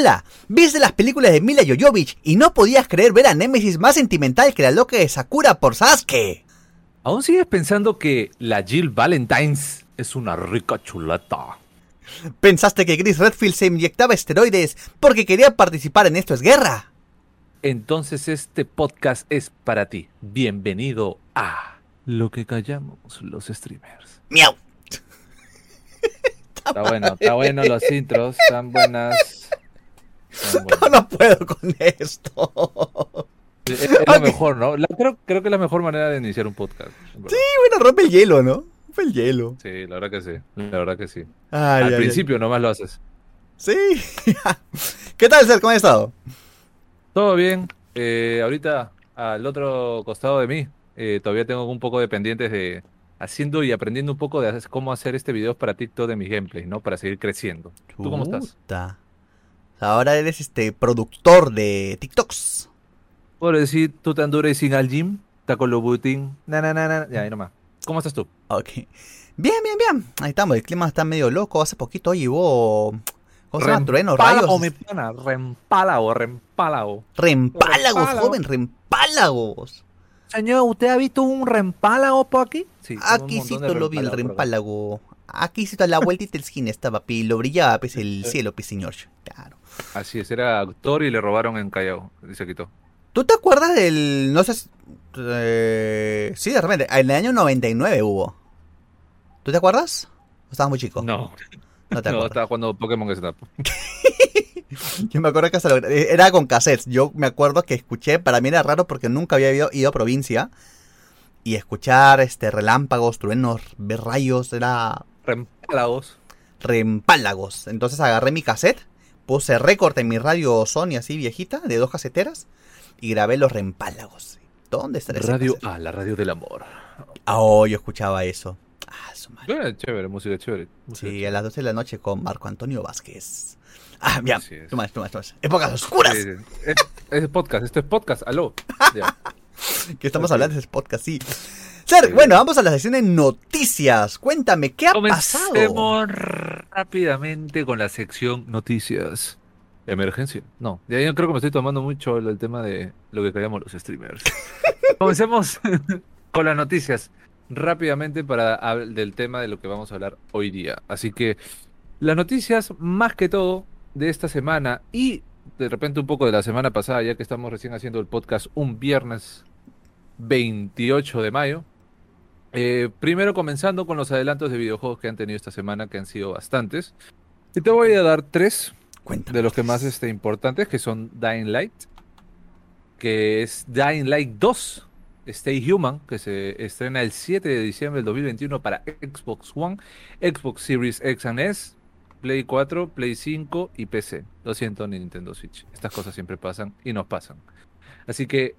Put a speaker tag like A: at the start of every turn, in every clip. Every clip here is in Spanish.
A: Hola, viste las películas de Mila Jovovich y no podías creer ver a Nemesis más sentimental que la loca de Sakura por Sasuke.
B: ¿Aún sigues pensando que la Jill Valentines es una rica chuleta?
A: ¿Pensaste que Chris Redfield se inyectaba esteroides porque quería participar en Esto es Guerra?
B: Entonces este podcast es para ti. Bienvenido a Lo que callamos los streamers.
A: ¡Miau!
B: Está bueno, está bueno los intros, están buenas. Están
A: No, no puedo con esto.
B: Es, es lo mejor, ¿no? La- creo, creo que es la mejor manera de iniciar un podcast. verdad.
A: Sí, bueno, rompe el hielo, ¿no? Rompe el hielo.
B: Sí, la verdad que sí. La verdad que sí.
A: Ay,
B: Al
A: ay, ay.
B: principio nomás lo haces.
A: Sí. ¿Qué tal, Ser? ¿Cómo has estado?
B: Todo bien. Eh, ahorita al otro costado de mí, eh, todavía tengo un poco de pendientes de haciendo y aprendiendo un poco de cómo hacer este video para TikTok de mis gameplays, ¿no? Para seguir creciendo. ¿Tú cómo estás?
A: Ahora eres este productor de TikToks.
B: Por decir, tú te andures sin al gym, taco lo butin, na na na na, ya, ahí nomás. ¿Cómo estás tú?
A: Ok. Bien, bien, bien. Ahí estamos. El clima está medio loco. Hace poquito hoy hubo. ¿Cómo se llama? Truenos,
B: Rempálago, mi pana, rempálago, rempálago.
A: Rempálagos,
B: Rempálago.
A: joven, rempálagos.
B: Señor, ¿usted ha visto un rempálago por aquí? Sí,
A: Aquí sí
B: de
A: lo vi el rempálago. Aquí sí a la vueltita del skin estaba, pi, lo brillaba, pues el cielo, pues señor. Claro.
B: Así es, era actor y le robaron en Callao, y se quitó.
A: ¿Tú te acuerdas del. No sé. si- eh, sí, de repente. En el año 99 hubo. ¿Tú te acuerdas? ¿O estabas muy chico?
B: No,
A: No te
B: no,
A: acuerdas.
B: estaba jugando Pokémon Snap.
A: Yo me acuerdo que hasta lo- era con cassettes. Yo me acuerdo que escuché, para mí era raro porque nunca había ido, ido a provincia. Y escuchar este relámpagos, truenos, ver rayos, era
B: Rempálagos.
A: reempálagos. Entonces agarré mi cassette, puse récord en mi radio Sony así viejita, de dos caseteras, y grabé los reempálagos. ¿Dónde está ese
B: Radio? A, la radio del amor.
A: Ah, Oh, yo escuchaba eso. Ah, su madre.
B: Eh, chévere, música chévere. música
A: Sí,
B: chévere.
A: a las 12 de la noche con Marco Antonio Vázquez. Ah,
B: es.
A: Tú más, tú más, tú más. Épocas oscuras.
B: Sí, sí. Es, es podcast, esto es podcast, aló. Ya.
A: Que estamos hablando de podcast, sí. Ser, bueno, vamos a la sección de noticias. Cuéntame, ¿qué ha pasado?
B: Comencemos rápidamente con la sección noticias. Emergencia. No, ya yo creo que me estoy tomando mucho el, el tema de lo que callamos los streamers. Comencemos con las noticias rápidamente para hab- del tema de lo que vamos a hablar hoy día. Así que las noticias más que todo de esta semana y de repente un poco de la semana pasada, ya que estamos recién haciendo el podcast un viernes 28 de mayo. Eh, primero comenzando con los adelantos de videojuegos que han tenido esta semana, que han sido bastantes. Y te voy a dar tres
A: Cuéntame.
B: de los que más este, importantes, que son Dying Light, que es Dying Light 2, Stay Human, que se estrena el 7 de diciembre del 2021 para Xbox One, Xbox Series X and S, Play 4, Play 5 y PC. Lo siento, Nintendo Switch. Estas cosas siempre pasan y nos pasan. Así que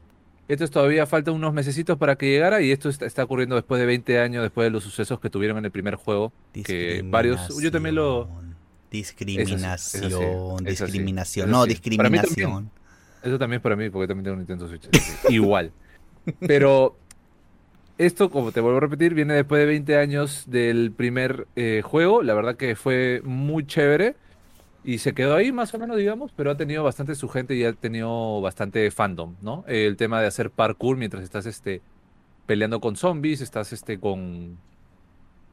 B: esto es todavía falta unos mesecitos para que llegara y esto está, está ocurriendo después de 20 años, después de los sucesos que tuvieron en el primer juego. que varios- yo también lo-
A: Discriminación.
B: Es así, es así, es así,
A: discriminación.
B: es
A: No,
B: también.
A: discriminación.
B: Eso también es para mí, porque también tengo un Nintendo Switch. Igual. Pero esto, como te vuelvo a repetir, viene después de 20 años del primer eh, juego. La verdad que fue muy chévere. Y se quedó ahí más o menos, digamos, pero ha tenido bastante su gente y ha tenido bastante fandom, ¿no? El tema de hacer parkour mientras estás este, peleando con zombies, estás este, con,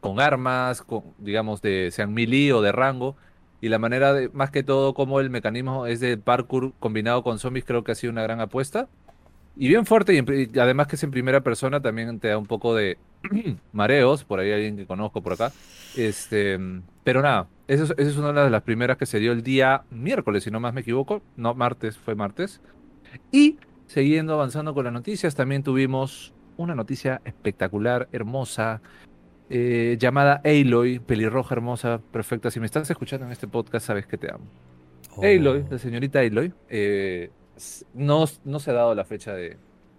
B: con armas, con, digamos, de sean melee o de rango. Y la manera de, más que todo, como el mecanismo es de parkour combinado con zombies, creo que ha sido una gran apuesta. Y bien fuerte, y, en y además que es en primera persona, también te da un poco de mareos, por ahí alguien que conozco por acá. Este, pero nada, esa es una de las primeras que se dio el día miércoles, si no más me equivoco. No, martes, fue martes. Y siguiendo avanzando con las noticias, también tuvimos una noticia espectacular, hermosa, eh, llamada Aloy, pelirroja hermosa, perfecta. Si me estás escuchando en este podcast, sabes que te amo.
A: Oh.
B: Aloy, la señorita Aloy, eh, no, no se ha dado la fecha de,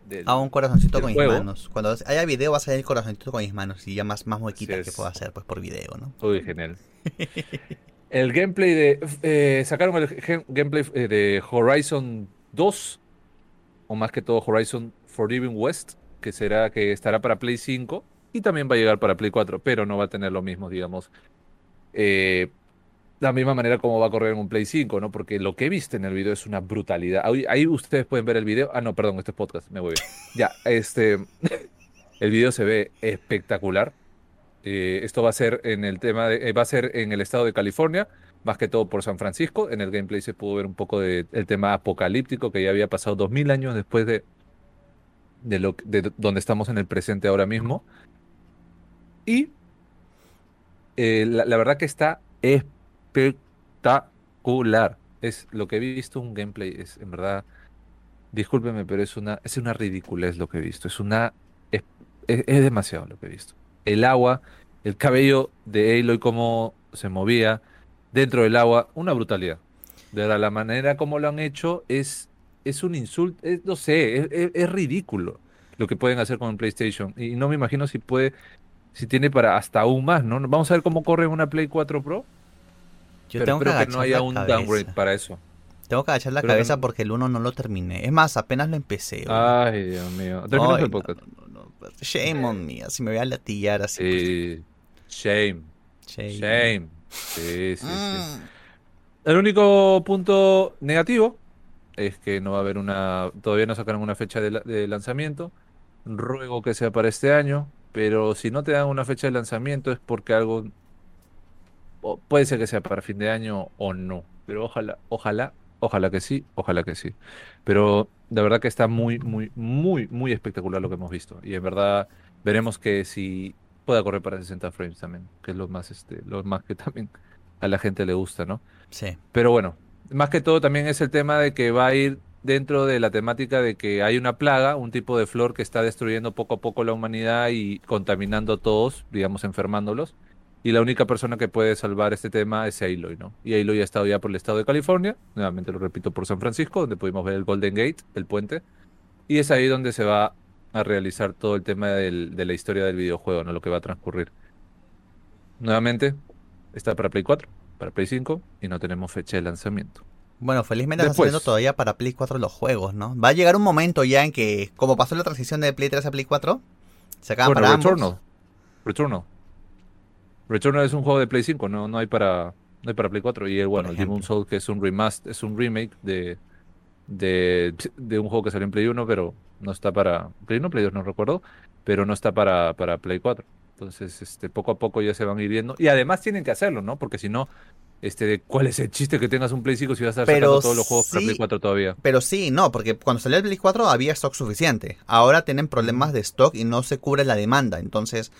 B: del-
A: A un corazoncito con mis
B: juego.
A: manos. Cuando haya video va a salir el corazoncito con mis manos y ya más, más que puedo hacer pues por video, ¿no?
B: Uy, genial. El gameplay de. eh, sacaron el gameplay eh, de Horizon 2, o más que todo Horizon Forbidden West, que será que estará para Play 5 y también va a llegar para Play 4, pero no va a tener lo mismo, digamos. eh, la misma manera como va a correr en un Play 5, ¿no? Porque lo que viste en el video es una brutalidad. Ahí, ahí ustedes pueden ver el video. Ah, no, perdón, este es podcast, me voy bien. Ya, este. El video se ve espectacular. Eh, esto va a ser en el tema de, eh, va a ser en el estado de California, más que todo por San Francisco. En el gameplay se pudo ver un poco del tema apocalíptico que ya había pasado dos mil años después de, de, lo, de donde estamos en el presente ahora mismo. Y eh, la, verdad que está espectacular. Es lo que he visto, un gameplay, es en verdad, discúlpeme, pero es una, es una ridiculez lo que he visto. Es una, es- es demasiado lo que he visto. El agua, el cabello de Aloy, cómo se movía dentro del agua, una brutalidad. De la manera como lo han hecho es, es un insulto, es- no sé, es, es- es ridículo lo que pueden hacer con el PlayStation. Y no me imagino si puede, si tiene para hasta aún más, ¿no? Vamos a ver cómo corre una Play 4 Pro.
A: Yo
B: pero
A: tengo que
B: espero que
A: agachar
B: no haya un
A: cabeza.
B: downgrade para eso.
A: Tengo que agachar la
B: que
A: cabeza porque el 1 no lo terminé. Es más, apenas lo empecé.
B: Ay, Dios mío. El podcast.
A: no. Shame on me. Así me voy a latillar así. pues,
B: Sí. Shame.
A: shame.
B: Shame. Sí, sí, sí.
A: Mm.
B: El único punto negativo es que no va a haber una. Todavía no sacaron una fecha de, la- de lanzamiento. Ruego que sea para este año. Pero si no te dan una fecha de lanzamiento es porque algo. puede ser que sea para fin de año o no. Pero ojalá, ojalá, ojalá que sí, ojalá que sí. Pero la verdad que está muy, muy, muy, muy espectacular lo que hemos visto. Y en verdad veremos que si pueda correr para 60 frames también. Que es lo más, este, lo más que también a la gente le gusta, ¿no?
A: Sí.
B: Pero bueno, más que todo también es el tema de que va a ir dentro de la temática de que hay una plaga, un tipo de flor que está destruyendo poco a poco la humanidad y contaminando a todos, digamos, enfermándolos. Y la única persona que puede salvar este tema es Aloy, ¿no? Y Aloy ha estado ya por el estado de California, nuevamente lo repito, por San Francisco, donde pudimos ver el Golden Gate, el puente. Y es ahí donde se va a realizar todo el tema del- de la historia del videojuego, ¿no? Lo que va a transcurrir. Nuevamente, está para Play 4, para Play 5 y no tenemos fecha de lanzamiento.
A: Bueno, felizmente están saliendo todavía para Play 4 los juegos, ¿no? Va a llegar un momento ya en que, como pasó la transición de Play 3 a Play 4, se acaban
B: bueno,
A: para ambos.
B: Returnal. Returnal. Es un juego de Play 5, no, no hay para no hay para Play 4 y el bueno, el. Demon Soul que es un remaster, es un remake de, de de un juego que salió en Play 1, pero no está para Play 1, Play 2 no recuerdo, pero no está para para Play 4. Entonces, este poco a poco ya se van a ir viendo y además tienen que hacerlo, ¿no? Porque si no este, ¿cuál es el chiste que tengas un Play 5 si vas a estar
A: Pero
B: sacando todos los juegos para
A: sí.
B: Play 4 todavía?
A: Pero sí, no, porque cuando salió el Play 4 había stock suficiente. Ahora tienen problemas de stock y no se cubre la demanda. Entonces,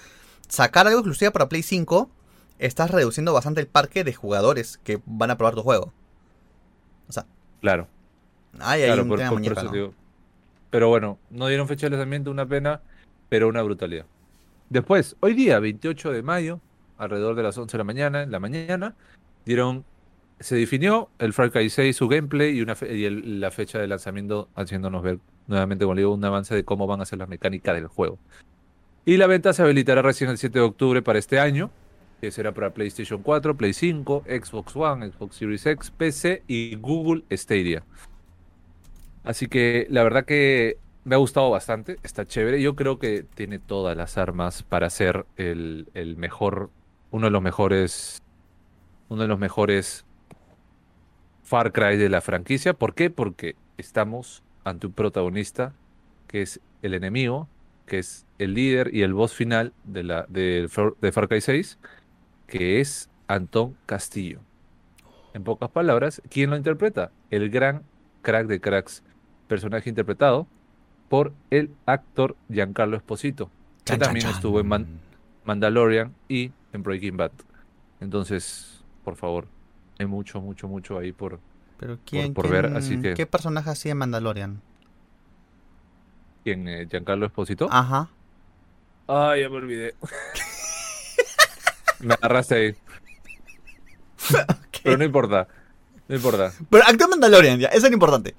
A: sacar algo exclusivo para Play 5, estás reduciendo bastante el parque de jugadores que van a probar tu juego.
B: Claro.
A: Ay, hay
B: Claro, por, eso
A: ¿no?
B: Pero bueno, no dieron fecha de lanzamiento, una pena, pero una brutalidad. Después, hoy día, 28 de mayo, alrededor de las 11 de la mañana, en la mañana, dieron, se definió el Far Cry 6, su gameplay y, una fe- y el- la fecha de lanzamiento, haciéndonos ver nuevamente, como digo, un avance de cómo van a ser las mecánicas del juego. Y la venta se habilitará recién el 7 de octubre para este año, que será para PlayStation 4, Play 5, Xbox One, Xbox Series X, PC y Google Stadia. Así que la verdad que me ha gustado bastante, está chévere. Yo creo que tiene todas las armas para ser el, mejor, uno de los mejores, uno de los mejores Far Cry de la franquicia. ¿Por qué? Porque estamos ante un protagonista que es el enemigo, que es el líder y el boss final de, la, de Far Cry 6, que es Antón Castillo. En pocas palabras, ¿quién lo interpreta? El gran crack de cracks, personaje interpretado por el actor Giancarlo Esposito, que
A: Chan,
B: también
A: chan.
B: estuvo en Man- Mandalorian y en Breaking Bad. Entonces, por favor, hay mucho, mucho, mucho ahí por...
A: Pero ¿quién,
B: por ver,
A: quién-
B: así que-
A: ¿Qué personaje hacía en Mandalorian?
B: ¿Quién? eh, ¿Giancarlo Esposito?
A: Ajá.
B: Ay, ya me olvidé. me agarraste ahí. Pero no importa. No importa.
A: Pero actúa en Mandalorian, ya, eso es lo importante.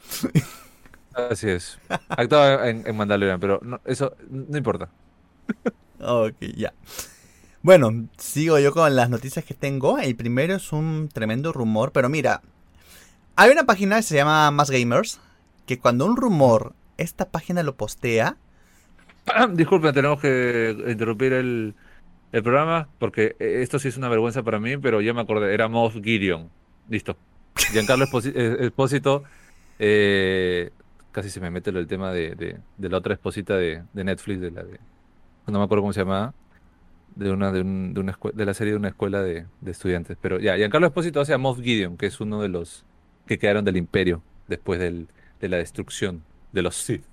B: Así es. Actuaba en, en Mandalorian, pero no, eso no importa.
A: Ok, ya. Bueno, sigo yo con las noticias que tengo. El primero es un tremendo rumor, pero mira, hay una página que se llama Más Gamers, que cuando un rumor, esta página lo postea,
B: Disculpen, tenemos que interrumpir el, El programa, porque eh, esto sí es una vergüenza para mí, pero ya me acordé, era Moff Gideon. Listo. Giancarlo Espósito, eh, casi se me mete el tema de, de, la otra esposita de, Netflix, de la de, no me acuerdo cómo se llamaba, de una de, un, una de la serie de una escuela de, estudiantes. Pero ya, Giancarlo Espósito hace a Moff Gideon, que es uno de los que quedaron del imperio después de la destrucción de los Sith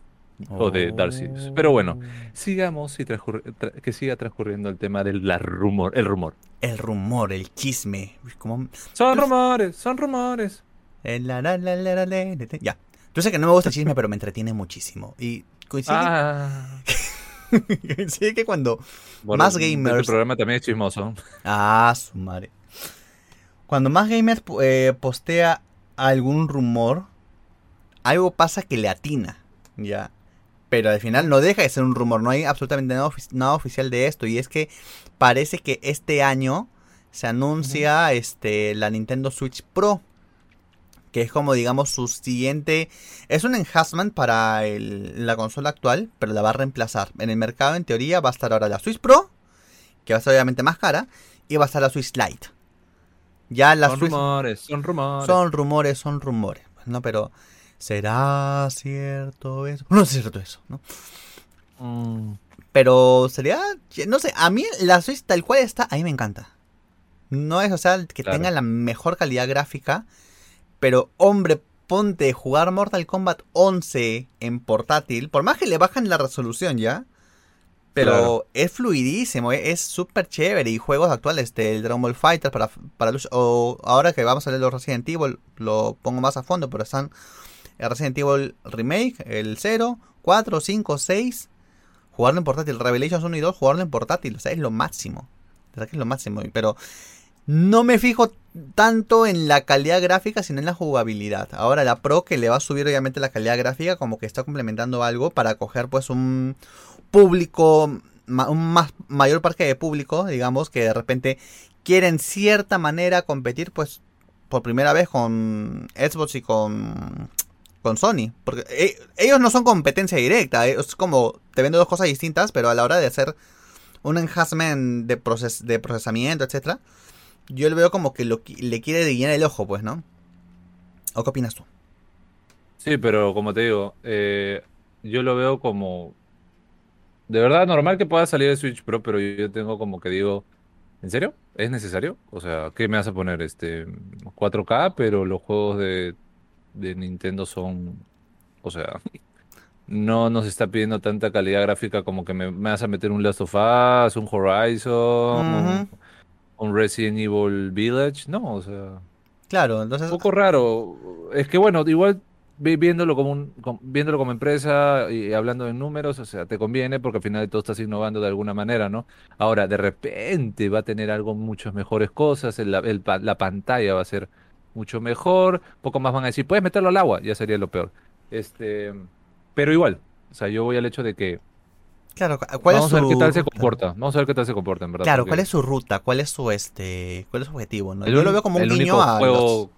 B: o de Darcy. Pero bueno, sigamos y que siga transcurriendo el tema del la rumor, el rumor.
A: El rumor, el chisme.
B: Son rumores, son rumores.
A: Ya. Yo sé que no me gusta el chisme, pero me entretiene muchísimo. Y coincide, ah. que cuando más este gamers... El
B: programa también es chismoso.
A: Ah, su madre. Cuando más gamers eh, postea algún rumor, algo pasa que le atina. Ya. Pero al final no deja de ser un rumor, no hay absolutamente nada, oficial de esto. Y es que parece que este año se anuncia este, la Nintendo Switch Pro. Que es como digamos su siguiente... Es un enhancement para la consola actual, pero la va a reemplazar. En el mercado en teoría va a estar ahora la Switch Pro, que va a ser obviamente más cara, y va a estar la Switch Lite.
B: Ya son rumores, son rumores.
A: Son rumores, son rumores. No, pero ¿Será cierto eso? No es cierto eso, ¿no? Mm. Pero sería, no sé, a mí la Switch tal cual está, a mí me encanta. No es, o sea, que tenga la mejor calidad gráfica, pero hombre, ponte jugar Mortal Kombat 11 en portátil, por más que le bajan la resolución ya, pero es fluidísimo, eh, es súper chévere. Y juegos actuales del Dragon Ball Fighter para, para o ahora que vamos a leer los Resident Evil, lo pongo más a fondo, pero están el Resident Evil Remake, el 0, 4, 5, 6. Jugarlo en portátil. Revelations 1 y 2, jugarlo en portátil. O sea, es lo máximo. es lo máximo. Pero no me fijo tanto en la calidad gráfica, sino en la jugabilidad. Ahora la Pro que le va a subir obviamente la calidad gráfica, como que está complementando algo para coger pues un público, un más, mayor parque de público, digamos, que de repente quiere en cierta manera competir pues por primera vez con Xbox y con con Sony. Porque eh, ellos no son competencia directa. Eh, es como te vendo dos cosas distintas, pero a la hora de hacer un enhancement de, de procesamiento, etcétera, yo le veo como que lo, le quiere llenar el ojo, pues, ¿no? ¿O qué opinas tú?
B: Sí, pero como te digo, eh, yo lo veo como. De verdad, normal que pueda salir el Switch Pro, pero yo tengo como que digo. ¿En serio? ¿Es necesario? O sea, ¿qué me vas a poner? Este 4K, pero los juegos de de Nintendo son, o sea, no nos está pidiendo tanta calidad gráfica como que me, vas a meter un Last of Us, un Horizon, un, Resident Evil Village, no, o sea.
A: Claro, entonces.
B: Un poco raro. Es que bueno, igual viéndolo como un, viéndolo como empresa y hablando de números, o sea, te conviene porque al final de todo estás innovando de alguna manera, ¿no? Ahora, de repente va a tener algo muchas mejores cosas, la pantalla va a ser mucho mejor. Poco más van a decir, puedes meterlo al agua, ya sería lo peor. Este, pero igual, o sea, yo voy al hecho de que
A: Claro,
B: ¿cuál Vamos a ver qué tal se comporta. Vamos a ver qué tal se comporta, en verdad.
A: Claro, ¿cuál es su ruta? ¿Cuál es su este, cuál es su objetivo? ¿no? Yo lo veo como un guiño a
B: juego,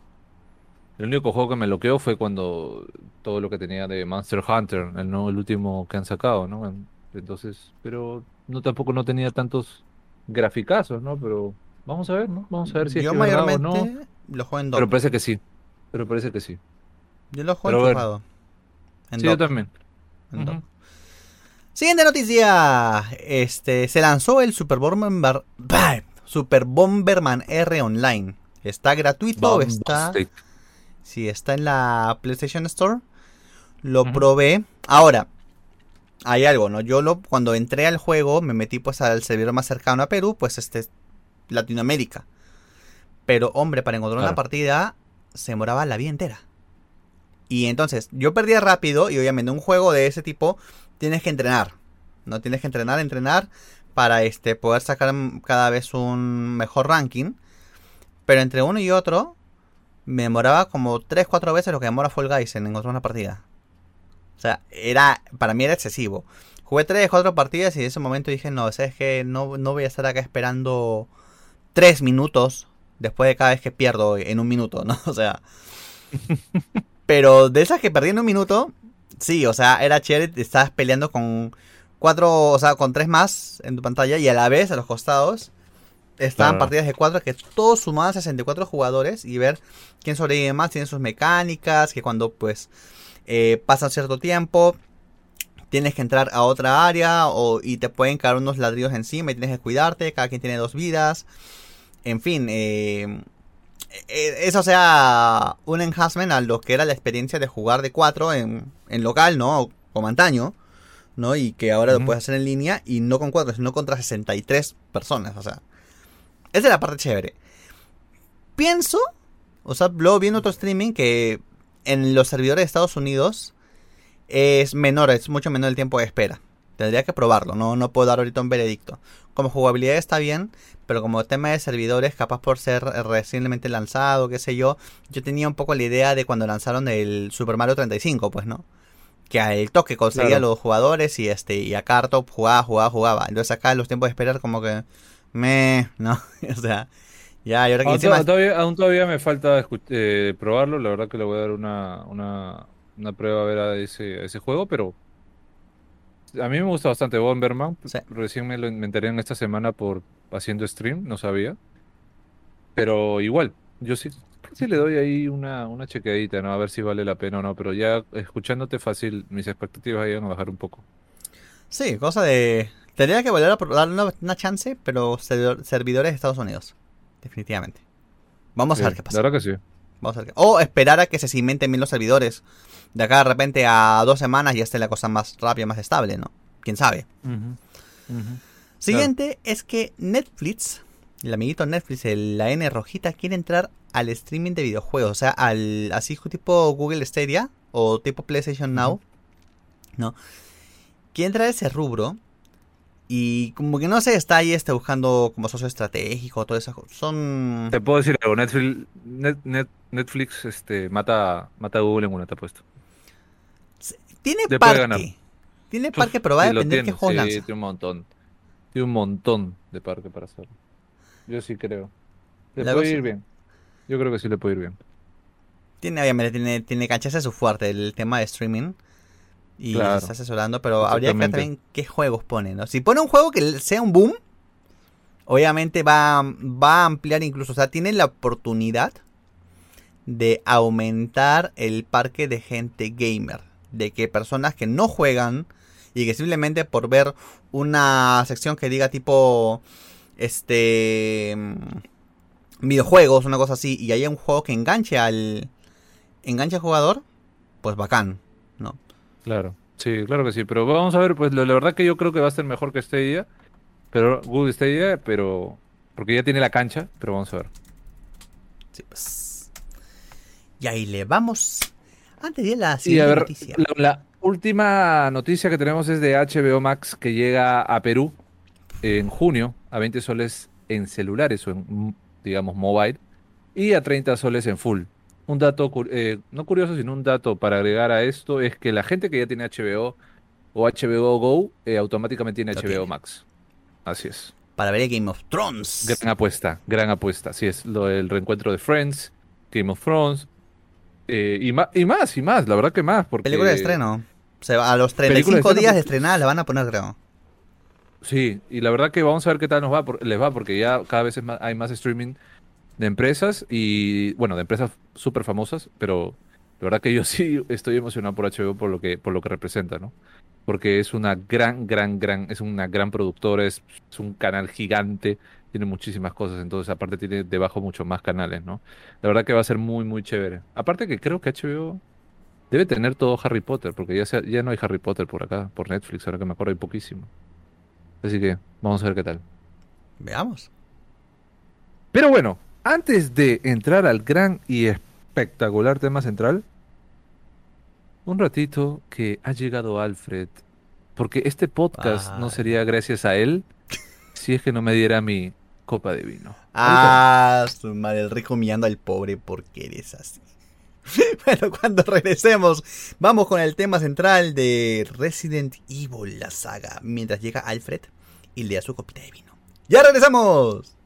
B: El único juego que me bloqueó fue cuando todo lo que tenía de Monster Hunter, el, ¿no? el último que han sacado, ¿no? Entonces, pero no tampoco no tenía tantos graficazos, ¿no? Pero vamos a ver, ¿no? Vamos a ver si
A: Yo es que mayormente no. Lo juego en
B: Pero parece que sí. Pero parece que sí.
A: Yo lo juego en
B: sí, yo también.
A: Siguiente noticia. Este, se lanzó el Super Bomberman, Super Bomberman R Online. Está gratuito, está... Sí, está en la PlayStation Store. Lo probé. Ahora, hay algo, ¿no? Yo lo, cuando entré al juego, me metí pues al servidor más cercano a Perú, pues este, Latinoamérica. Pero, hombre, para encontrar una partida se demoraba la vida entera. Y entonces, yo perdía rápido y obviamente un juego de ese tipo tienes que entrenar. No tienes que entrenar, entrenar para este poder sacar cada vez un mejor ranking. Pero entre uno y otro me demoraba como 3 4 veces lo que demora Fall Guys en encontrar una partida. O sea, era para mí era excesivo. Jugué 3 4 partidas y en ese momento dije, "No, es que no no voy a estar acá esperando 3 minutos después de cada vez que pierdo en un minuto, ¿no? O sea. Pero de esas que perdí en un minuto, sí, o sea, era chévere, estabas peleando con, cuatro, o sea, con tres más en tu pantalla y a la vez a los costados estaban
B: Claro.
A: partidas de cuatro que todos sumaban 64 jugadores y ver quién sobrevive más, tiene sus mecánicas, que cuando pues eh, pasa cierto tiempo tienes que entrar a otra área o, y te pueden caer unos ladrillos encima y tienes que cuidarte, cada quien tiene dos vidas. En fin, eh, eh, eso sea un enhancement a lo que era la experiencia de jugar de 4 en, en local, ¿no? Como antaño, ¿no? Y que ahora lo puedes hacer en línea y no con 4, sino contra 63 personas, o sea. Esa es la parte chévere. Pienso, o sea, luego viendo otro streaming que en los servidores de Estados Unidos es menor, es mucho menor el tiempo de espera. Tendría que probarlo, no, no puedo dar ahorita un veredicto. Como jugabilidad está bien, pero como tema de servidores, capaz por ser recientemente lanzado, qué sé yo, yo tenía un poco la idea de cuando lanzaron el Super Mario 35, pues, ¿no? Que al toque conseguía
B: Claro.
A: los jugadores y este y a cada top jugaba, jugaba, jugaba. Entonces acá los tiempos de esperar como que me, no, o sea, ya, y ahora que
B: Aún,
A: encima
B: todavía, aún todavía me falta eh, probarlo, la verdad que le voy a dar una, una, una prueba a ver a ese, a ese juego, pero a mí me gusta bastante Bomberman.
A: Sí.
B: Recién me, lo, me enteré en esta semana por haciendo stream, no sabía. Pero igual, yo sí, sí le doy ahí una, una chequeadita, ¿no? A ver si vale la pena o no, pero ya escuchándote fácil, mis expectativas iban a bajar un poco.
A: Sí, cosa de. Tendría que volver a darle una, una chance, pero servidor- servidores de Estados Unidos. Definitivamente. Vamos
B: Sí,
A: a ver qué pasa.
B: La verdad que sí.
A: Vamos a ver qué- O esperar a que se cimenten bien los servidores. De acá de repente a dos semanas ya esté la cosa más rápida, más estable, ¿no? Quién sabe. Siguiente es que Netflix, el amiguito Netflix, el- la N rojita, quiere entrar al streaming de videojuegos. O sea, al así tipo Google Stadia o tipo PlayStation Now. ¿No? Quiere entrar a ese rubro. Y como que no se está ahí este, buscando como socio estratégico, todo eso. Son.
B: Te puedo decir algo, Netflix, Net- Net- Netflix este, mata, mata a Google en una, te apuesto.
A: Tiene
B: puede
A: parque.
B: ganar.
A: Tiene parque, pero va a
B: Sí,
A: depender qué juegos
B: sí,
A: lanza.
B: tiene un montón. Tiene un montón de parque para hacerlo. Yo sí creo. Le
A: La
B: puede ir bien. Yo creo que sí le puede ir bien.
A: Tiene, obviamente, tiene, tiene cancha, ese es su fuerte, el tema de streaming. Y
B: Claro.
A: está asesorando, pero habría que ver también qué juegos pone, ¿no? Si pone un juego que sea un boom, obviamente va, va a ampliar incluso, o sea, tiene la oportunidad de aumentar el parque de gente gamer. De que personas que no juegan y que simplemente por ver una sección que diga tipo, este, mm, videojuegos, una cosa así, y haya un juego que enganche al, enganche al jugador, pues bacán, ¿no?
B: Claro. Sí, claro que sí. Pero vamos a ver, pues la, la verdad que yo creo que va a ser mejor que Stadia. Pero Google Stadia, pero. Porque ya tiene la cancha, pero vamos a ver.
A: Sí, pues. Y ahí le vamos. Antes de la siguiente
B: ver,
A: noticia.
B: la, la última noticia que tenemos es de HBO Max que llega a Perú en junio a 20 soles en celulares o en, digamos, mobile y a 30 soles en full. Un dato, eh, no curioso, sino un dato para agregar a esto es que la gente que ya tiene HBO o HBO Go eh, automáticamente tiene
A: Lo
B: HBO
A: tiene.
B: Max. Así es.
A: Para ver el Game of Thrones.
B: Gran apuesta, gran apuesta. Así es, lo del reencuentro de Friends, Game of Thrones eh, y, ma- y más, y más, la verdad que más. Porque...
A: Película de estreno. Se va- a los
B: Película de
A: 35
B: estreno,
A: días de estrenada la van a poner, creo.
B: Sí, y la verdad que vamos a ver qué tal nos va, por- les va, porque ya cada vez más- hay más streaming de empresas y, bueno, de empresas súper famosas, pero la verdad que yo sí estoy emocionado por HBO por lo que, por lo que representa, ¿no? Porque es una gran, gran, gran, es una gran productora, es, es un canal gigante, tiene muchísimas cosas, entonces aparte tiene debajo mucho más canales, ¿no? La verdad que va a ser muy, muy chévere. Aparte que creo que HBO debe tener todo Harry Potter, porque ya, se- ya no hay Harry Potter por acá, por Netflix, ahora que me acuerdo hay poquísimo. Así que vamos a ver qué tal.
A: Veamos.
B: Pero bueno, antes de entrar al gran y espectacular tema central, un ratito que ha llegado Alfred, porque este podcast no
A: Ay.
B: sería gracias a él si es que no me diera mi copa de vino.
A: Ah, su madre, el rico humillando al pobre porque eres así. bueno, cuando regresemos, vamos con el tema central de Resident Evil, la saga, mientras llega Alfred y le da su copita de vino. ¡Ya regresamos!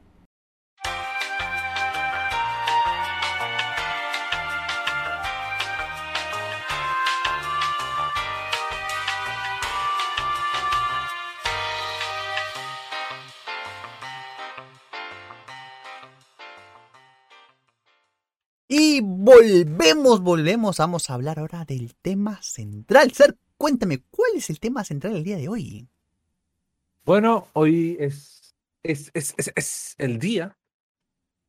A: Volvemos, volvemos. Vamos a hablar ahora del tema central. Ser, cuéntame, ¿cuál es el tema central del día de hoy?
B: Bueno, hoy es, es, es, es, es el día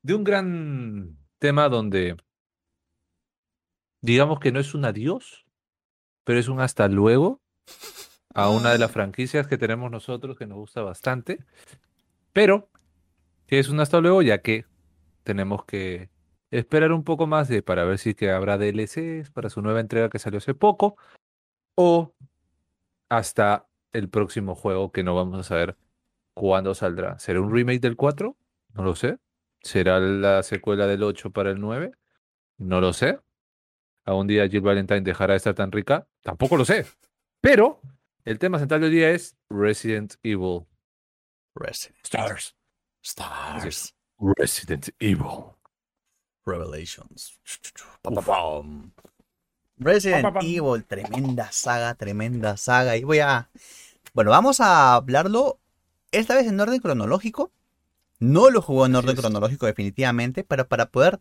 B: de un gran tema donde digamos que no es un adiós, pero es un hasta luego a una de las franquicias que tenemos nosotros que nos gusta bastante, pero que es un hasta luego ya que tenemos que esperar un poco más de, para ver si que habrá DLCs para su nueva entrega que salió hace poco o hasta el próximo juego que no vamos a saber cuándo saldrá. ¿Será un remake del 4? No lo sé. ¿Será la secuela del 8 para el 9? No lo sé. ¿A un día Jill Valentine dejará de estar tan rica? Tampoco lo sé. Pero el tema central del día es Resident Evil.
A: Resident
B: Stars.
A: Stars.
B: Resident Evil.
A: Revelations. Resident. Evil, tremenda saga, tremenda saga. Y voy a. Bueno, vamos a hablarlo esta vez en orden cronológico. No lo jugó en orden cronológico, definitivamente, pero para poder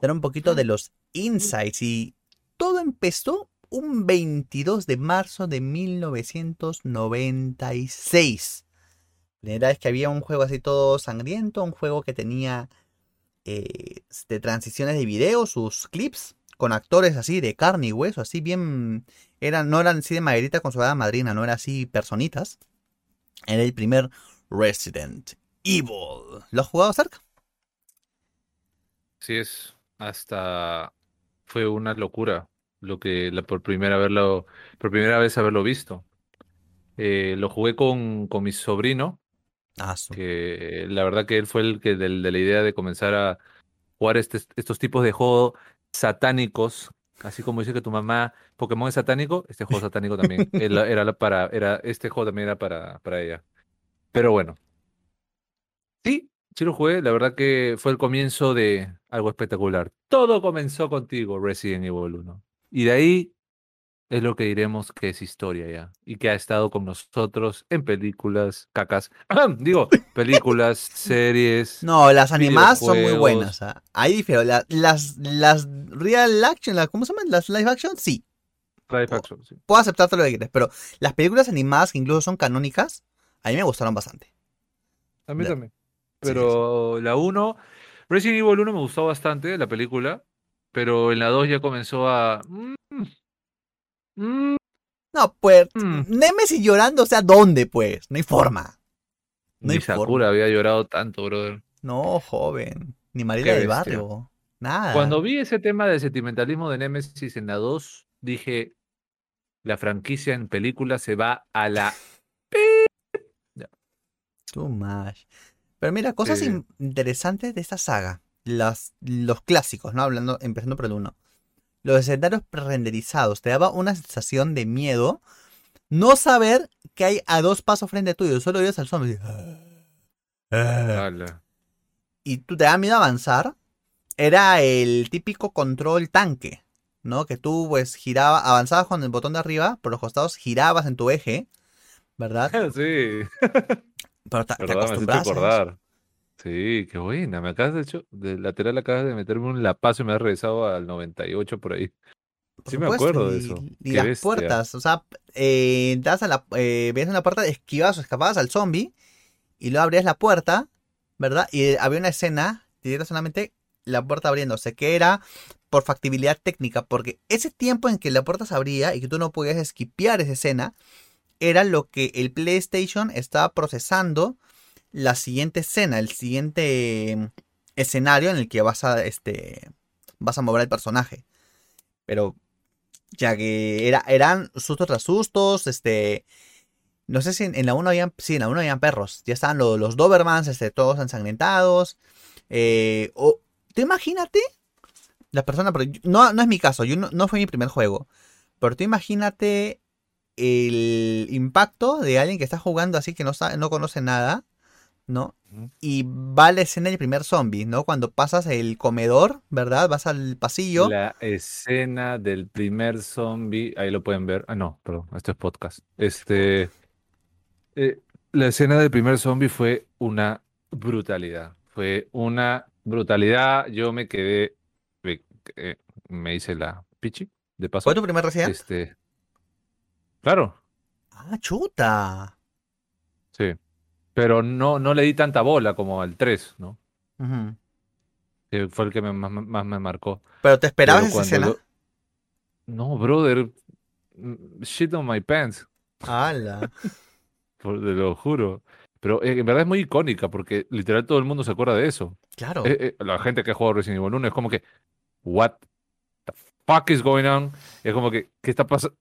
A: dar un poquito de los insights. Y todo empezó un 22 de marzo de 1996. Primera vez que había un juego así todo sangriento, un juego que tenía eh, de transiciones de video, sus clips, con actores así de carne y hueso, así bien. Eran, no eran así de maderita con su madrina, no eran así personitas. Era el primer Resident Evil. ¿Lo has jugado cerca?
B: Sí es. Hasta fue una locura lo que la, por primera verlo, por primera vez haberlo visto. Eh, lo jugué con, con mi sobrino,
A: Ah,
B: que la verdad que él fue el que del- de, la idea de comenzar a jugar este- estos tipos de juegos satánicos, así como dice que tu mamá Pokémon es satánico, este juego satánico también él- era la para era este juego también era para para ella. Pero bueno. Sí, sí lo jugué, la verdad que fue el comienzo de algo espectacular. Todo comenzó contigo, Resident Evil 1. Y de ahí es lo que diremos que es historia ya. Y que ha estado con nosotros en películas, cacas. Digo, películas, series.
A: No, las animadas son muy buenas. ¿ah? Ahí difiero. La- las, las real action, las- ¿cómo se llaman? Las live action, sí.
B: Live action, sí.
A: Puedo aceptarte lo que quieres, pero las películas animadas que incluso son canónicas, a mí me gustaron bastante.
B: A mí también.
A: Sí, sí,
B: Pero la 1, Resident Evil 1 me gustó bastante, la película. Pero en la 2 ya comenzó a. mm, mm,
A: No, pues,
B: Mm.
A: Nemesis llorando, o sea, ¿dónde, pues? No hay forma. No
B: Ni
A: hay
B: Sakura
A: forma.
B: había llorado tanto, brother.
A: No, joven. Ni María del. Barrio. Nada.
B: Cuando vi ese tema de sentimentalismo de Nemesis en la 2, dije, la franquicia en película se va a la...
A: Too much. Pero mira, cosas
B: Sí.
A: in- interesantes de esta saga. Las, los clásicos, ¿no? Hablando, empezando por el uno. Los escenarios pre-renderizados. Te daba una sensación de miedo. No saber que hay a dos pasos frente tuyo. Solo oyes al zombie.
B: Ala.
A: Y tú te da miedo avanzar. Era el típico control tanque. ¿No? Que tú pues giraba, avanzabas con el botón de arriba, por los costados girabas en tu eje. ¿Verdad?
B: Sí,
A: Pero te, te acostumbras a.
B: Sí, qué buena. Me acabas de hecho, de lateral acabas de meterme un lapazo y me has regresado al 98 por ahí.
A: Por
B: Sí me acuerdo de eso.
A: Y las
B: bestia.
A: puertas, o sea, eh, das a la, eh, veías la puerta, esquivabas o escapabas al zombie y luego abrías la puerta, ¿verdad? Y había una escena, y era solamente la puerta abriéndose, que era por factibilidad técnica, porque ese tiempo en que la puerta se abría y que tú no podías esquipear esa escena, era lo que el PlayStation estaba procesando la siguiente escena, el siguiente mm, escenario en el que vas a, este, vas a mover al personaje. Pero ya que era, eran sustos tras sustos, este... No sé si en, la 1 habían... Sí, en la 1 habían perros. Ya estaban lo- los Dobermans, este, todos ensangrentados. Eh, o, tú imagínate la persona... pero no, no es mi caso, yo no, no fue mi primer juego. Pero tú imagínate el impacto de alguien que está jugando así que no, no conoce nada, ¿no? Y va la escena del primer zombie, ¿no? Cuando pasas el comedor, ¿verdad? Vas al pasillo.
B: La escena del primer zombie, ahí lo pueden ver. Ah, no, perdón, esto es podcast. Este, eh, la escena del primer zombie fue una brutalidad. Fue una brutalidad. Yo me quedé, me, eh, me hice la pichi, de paso.
A: ¿Fue tu primer Resident?
B: Este. Claro,
A: Ah, chuta.
B: sí. Pero no, no le di tanta bola como al 3, ¿no? Que fue el que me- más, más me marcó.
A: ¿Pero te esperabas
B: Pero
A: esa escena?
B: lo- No, brother. mm, Shit on my pants.
A: ¡Hala!
B: te lo juro. Pero eh, en verdad es muy icónica porque literal todo el mundo se acuerda de eso.
A: Claro.
B: Eh, eh, la gente que ha jugado Resident Evil 1 es como que, what the fuck is going on? Es como que, ¿qué está pasando?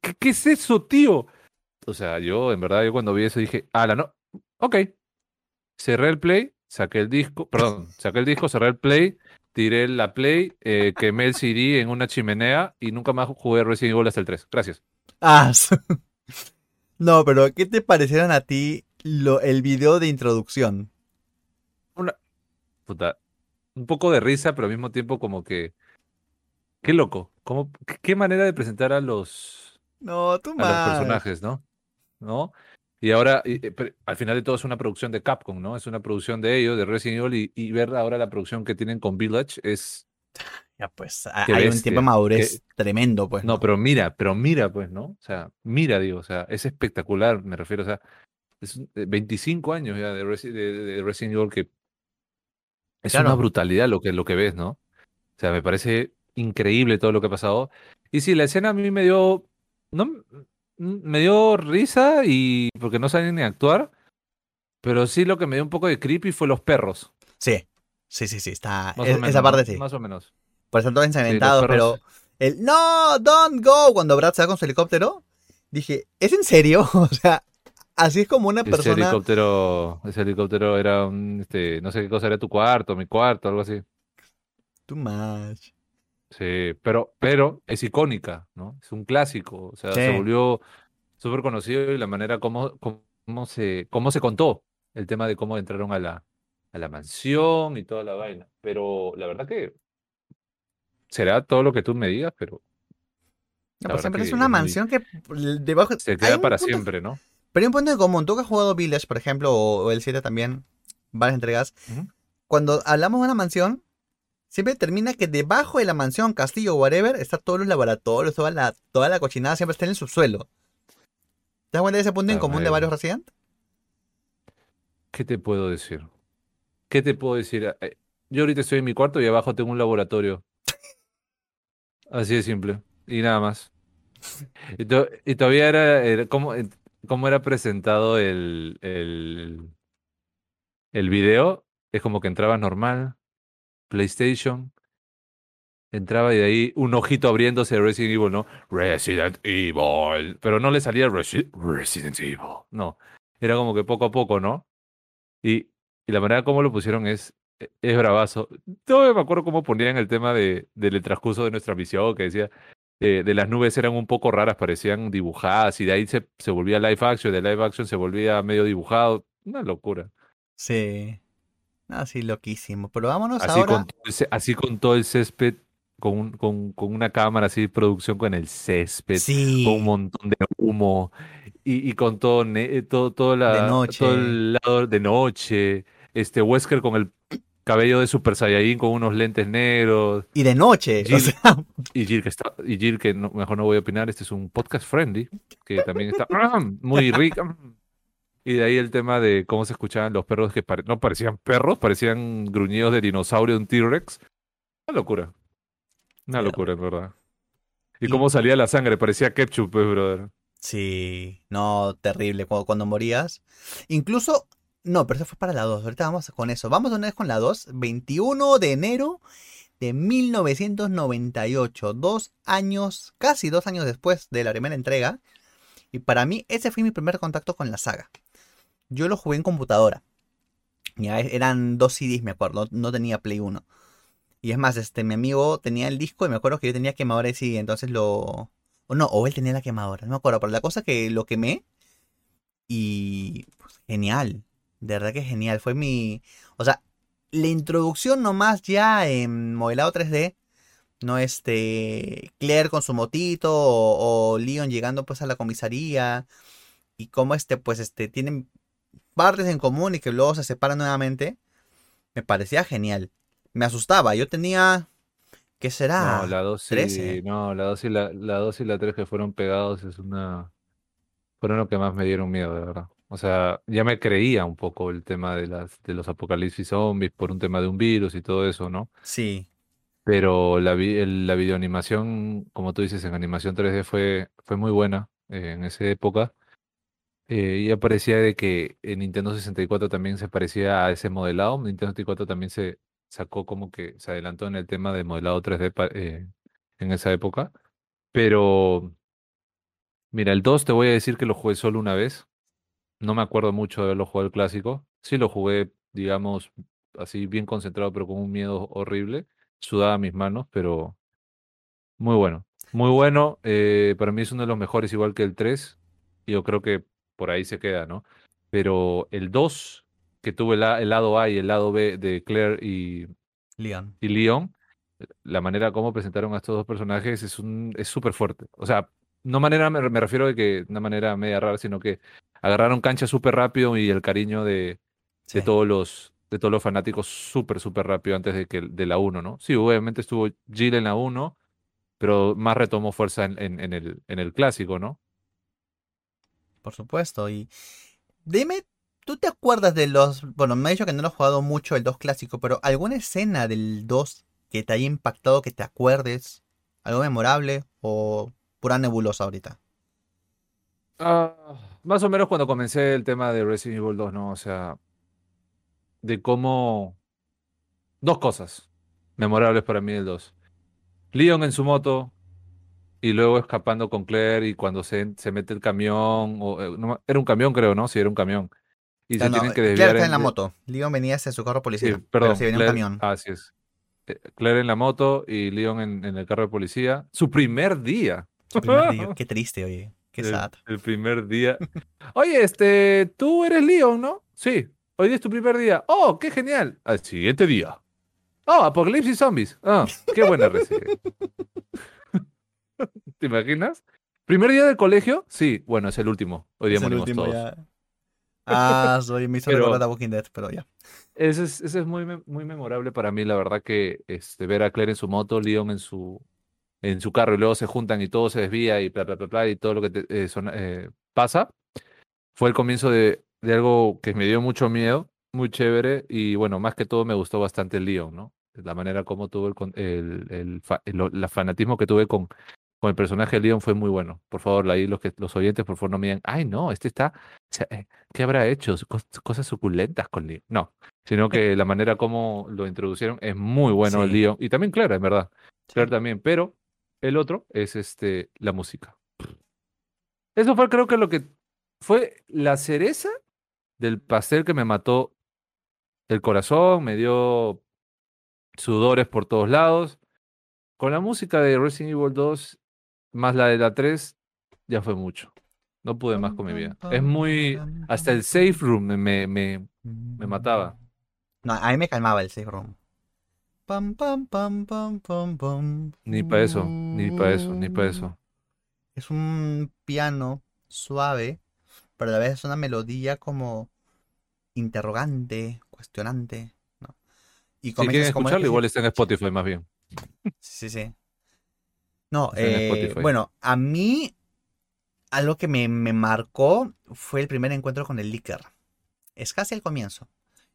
B: ¿Qué, qué es eso, tío? O sea, yo, en verdad, yo cuando vi eso dije, ala, no, ok. Cerré el play, saqué el disco, perdón, saqué el disco, cerré el play, tiré la play, eh, quemé el CD en una chimenea y nunca más jugué Resident Evil hasta el 3. Gracias.
A: Ah, No, pero ¿qué te parecieron a ti lo, el video de introducción?
B: Puta, un poco de risa, pero al mismo tiempo como que, qué loco, cómo, qué, manera de presentar a los,
A: No, tú
B: a los personajes, ¿no? ¿No? Y ahora, y- eh, pero al final de todo es una producción de Capcom, ¿no? Es una producción de ellos, de Resident Evil, y, y ver ahora la producción que tienen con Village es...
A: Ya, pues hay un tiempo de madurez tremendo, pues.
B: No, pero mira, pero mira, pues, ¿no? O sea, mira, digo, o sea, es espectacular, me refiero, o sea, es un- eh, 25 años ya de, Resi- de- de Resident Evil que es
A: Claro.
B: una brutalidad lo que, lo que ves, ¿no? O sea, me parece increíble todo lo que ha pasado. Y sí, la escena a mí me dio, no, me dio risa y porque no saben ni actuar, pero sí lo que me dio un poco de creepy fue los perros.
A: Sí, sí, sí, sí, está. Es-
B: menos,
A: esa parte sí.
B: Más o menos.
A: Por eso todos ensangrentados, pero el no, don't go cuando Brad se va con su helicóptero, dije, ¿es en serio? O sea, así es como una
B: Ese
A: persona.
B: helicóptero, ese helicóptero era un, este, no sé qué cosa era tu cuarto, mi cuarto, algo así.
A: Too much.
B: Sí, pero, pero es icónica, ¿no? Es un clásico, o sea, se
A: Sí.
B: volvió súper conocido y la manera como, cómo se, cómo se contó el tema de cómo entraron a la, a la mansión y toda la vaina. Pero la verdad que será todo lo que tú me digas, pero
A: No, pues siempre es una
B: es muy-
A: mansión que debajo.
B: se queda para
A: punto-
B: siempre, ¿no?
A: Pero hay un punto en común. Tú que has jugado Village, por ejemplo, o, o el 7 también, varias entregas.
B: Ujú.
A: Cuando hablamos de una mansión, siempre termina que debajo de la mansión, castillo o whatever, está todos los laboratorios, toda la, toda la cochinada siempre está en el subsuelo. ¿Te das cuenta de ese punto en
B: Ah,
A: común de varios Resident?
B: ¿Qué te puedo decir? ¿Qué te puedo decir? Eh, Yo ahorita estoy en mi cuarto y abajo tengo un laboratorio. Así de simple. Y nada más. Y, to- y todavía era, era- ¿cómo, eh, era presentado el, el, el video? Es como que entrabas normal, PlayStation, entraba y de ahí un ojito abriéndose de Resident Evil, ¿no? Resident Evil. Pero no le salía Resi- Resident Evil. No. Era como que poco a poco, ¿no? Y, y la manera como lo pusieron es, e- es bravazo. Todavía me acuerdo cómo ponían el tema de, del transcurso de nuestra misión, que decía, eh, de las nubes eran un poco raras, parecían dibujadas, y de ahí se, se volvía live action, de live action se volvía medio dibujado. Una locura.
A: Sí. Ah, sí, loquísimo. Pero vámonos
B: Así
A: ahora.
B: con, así con todo el césped, con, un- con, con una cámara así, producción con el césped,
A: Sí.
B: con un montón de humo, y, y con todo, eh, todo, todo, la,
A: De noche.
B: todo el lado de noche, este Wesker con el cabello de Super Saiyajin con unos lentes negros,
A: Y de noche. o
B: Jill-
A: sea,
B: y Jill que está, y Jill que no- mejor no voy a opinar, este es un podcast friendly, que también está muy rica. Y de ahí el tema de cómo se escuchaban los perros que pare- no parecían perros, parecían gruñidos de dinosaurio un T-Rex. Una locura. Una locura, en verdad. Y
A: Y-
B: cómo salía la sangre, parecía ketchup, pues, brother.
A: Sí, no, terrible. Cuando, cuando morías. Incluso, no, pero eso fue para la 2. Ahorita vamos con eso. Vamos una vez con la 2. 21 de enero de 1998. Dos años, casi dos años después de la primera entrega. Y para mí, ese fue mi primer contacto con la saga. Yo lo jugué en computadora. Ya e- eran dos CDs, me acuerdo. No, tenía Play 1. Y es más, este, mi amigo tenía el disco y me acuerdo que yo tenía quemadora de CD. Entonces lo, o no, o él tenía la quemadora, no me acuerdo, pero la cosa que lo quemé y pues, genial, de verdad que genial, fue mi, o sea, la introducción nomás ya en modelado 3D, no este, Claire con su motito o, o Leon llegando pues a la comisaría y cómo este pues este tienen partes en común y que luego se separan nuevamente, me parecía genial, me asustaba, yo tenía ¿Qué será?
B: No, la 2 y,
A: 13.
B: no, la 2 y la, la 2 y la 3 que fueron pegados es una... Fueron lo que más me dieron miedo, de verdad. O sea, ya me creía un poco el tema de las, de los apocalipsis zombies por un tema de un virus y todo eso, ¿no?
A: Sí,
B: Pero la, el- la videoanimación, como tú dices, en animación 3D fue, fue muy buena eh, en esa época. Eh, y parecía de que en Nintendo 64 también se parecía a ese modelado. Nintendo 64 también se sacó como que se adelantó en el tema de modelado 3D pa- eh, en esa época. Pero mira, el 2 te voy a decir que lo jugué solo una vez. No me acuerdo mucho de haberlo jugado el clásico. Sí lo jugué, digamos, así bien concentrado, pero con un miedo horrible. Sudaba mis manos, pero muy bueno. Muy bueno. eh, para mí es uno de los mejores, igual que el 3. y Yo creo que por ahí se queda, ¿no? Pero el 2, que tuve el, el lado A y el lado B de Claire y,
A: Leon.
B: y Leon, la manera como presentaron a estos dos personajes es un, es súper fuerte. O sea, no manera, me, me refiero de que una manera media rara, sino que agarraron cancha súper rápido y el cariño de,
A: Sí.
B: de todos los de todos los fanáticos súper, súper rápido antes de que de la 1, ¿no? Sí, obviamente estuvo Jill en la 1, pero más retomó fuerza en, en, en el, en el clásico, ¿no?
A: Por supuesto. Y dime, ¿tú te acuerdas de los... Bueno, me ha dicho que no lo has jugado mucho el 2 clásico, pero ¿alguna escena del 2 que te haya impactado, que te acuerdes? ¿Algo memorable o pura nebulosa ahorita?
B: Ah, más o menos cuando comencé el tema de Resident Evil 2, ¿no? O sea, de cómo... Dos cosas memorables para mí del 2. Leon en su moto y luego escapando con Claire y cuando se, se mete el camión, o, eh, no era un camión creo, ¿no? Sí, era un camión. Y se
A: no,
B: tienen que
A: Claire está en la moto. Leon venía hacia su carro
B: Sí,
A: policía.
B: perdón,
A: pero sí venía un
B: Claire-
A: camión.
B: Así es. Eh, Claire en la moto y Leon en, en el carro de policía. Su primer día.
A: Su primer día. Qué triste, oye. Qué
B: El,
A: sad.
B: el primer día. Oye, este, tú eres Leon, ¿no? Sí. Hoy es tu primer día. Oh, qué genial. Al siguiente día. Oh, Apocalipsis Zombies. Ah, qué buena recibe. ¿Te imaginas? ¿Primer día del colegio? Sí. Bueno, es el último. Hoy día
A: Es el
B: morimos
A: último
B: todos.
A: ya. Ah, soy, me hizo
B: Pero-
A: recordar a Walking Dead, pero ya.
B: Ese es, ese es muy, muy memorable para mí, la verdad que este, ver a Claire en su moto, Leon en su, en su carro y luego se juntan y todo se desvía y bla, bla, bla, bla, y todo lo que te- eh, son- eh, pasa, fue el comienzo de, de algo que me dio mucho miedo, muy chévere y bueno, más que todo me gustó bastante el Leon, ¿no? La manera como tuvo el, el, el, el- la fanatismo que tuve con, con el personaje de Leon fue muy bueno. Por favor, ahí los, que, los oyentes, por favor, no me digan, ay, no, este está, eh, ¿qué habrá hecho? Cos- Cosas suculentas con Leon. No, sino que la manera como lo introducieron es muy bueno el
A: Sí.
B: Leon. Y también Clara, en verdad.
A: Sí.
B: también, pero el otro es este, la música. Eso fue creo que lo que fue la cereza del pastel que me mató el corazón, me dio sudores por todos lados. Con la música de Resident Evil 2, más la de la 3, ya fue mucho. No pude más con mi vida. Es muy... Hasta el safe room me, me, me- me mataba.
A: No, a mí me calmaba el safe room. Pam, pam, pam, pam, pam, pam.
B: Ni para eso, ni para eso, ni para eso.
A: Es un piano suave, pero a la vez es una melodía como interrogante, cuestionante. ¿no? Y
B: Si quieren escucharlo, igual está en Spotify más bien.
A: Sí, sí. No,
B: en
A: eh, bueno, a mí algo que me, me marcó fue el primer encuentro con el Licker. Es casi el comienzo.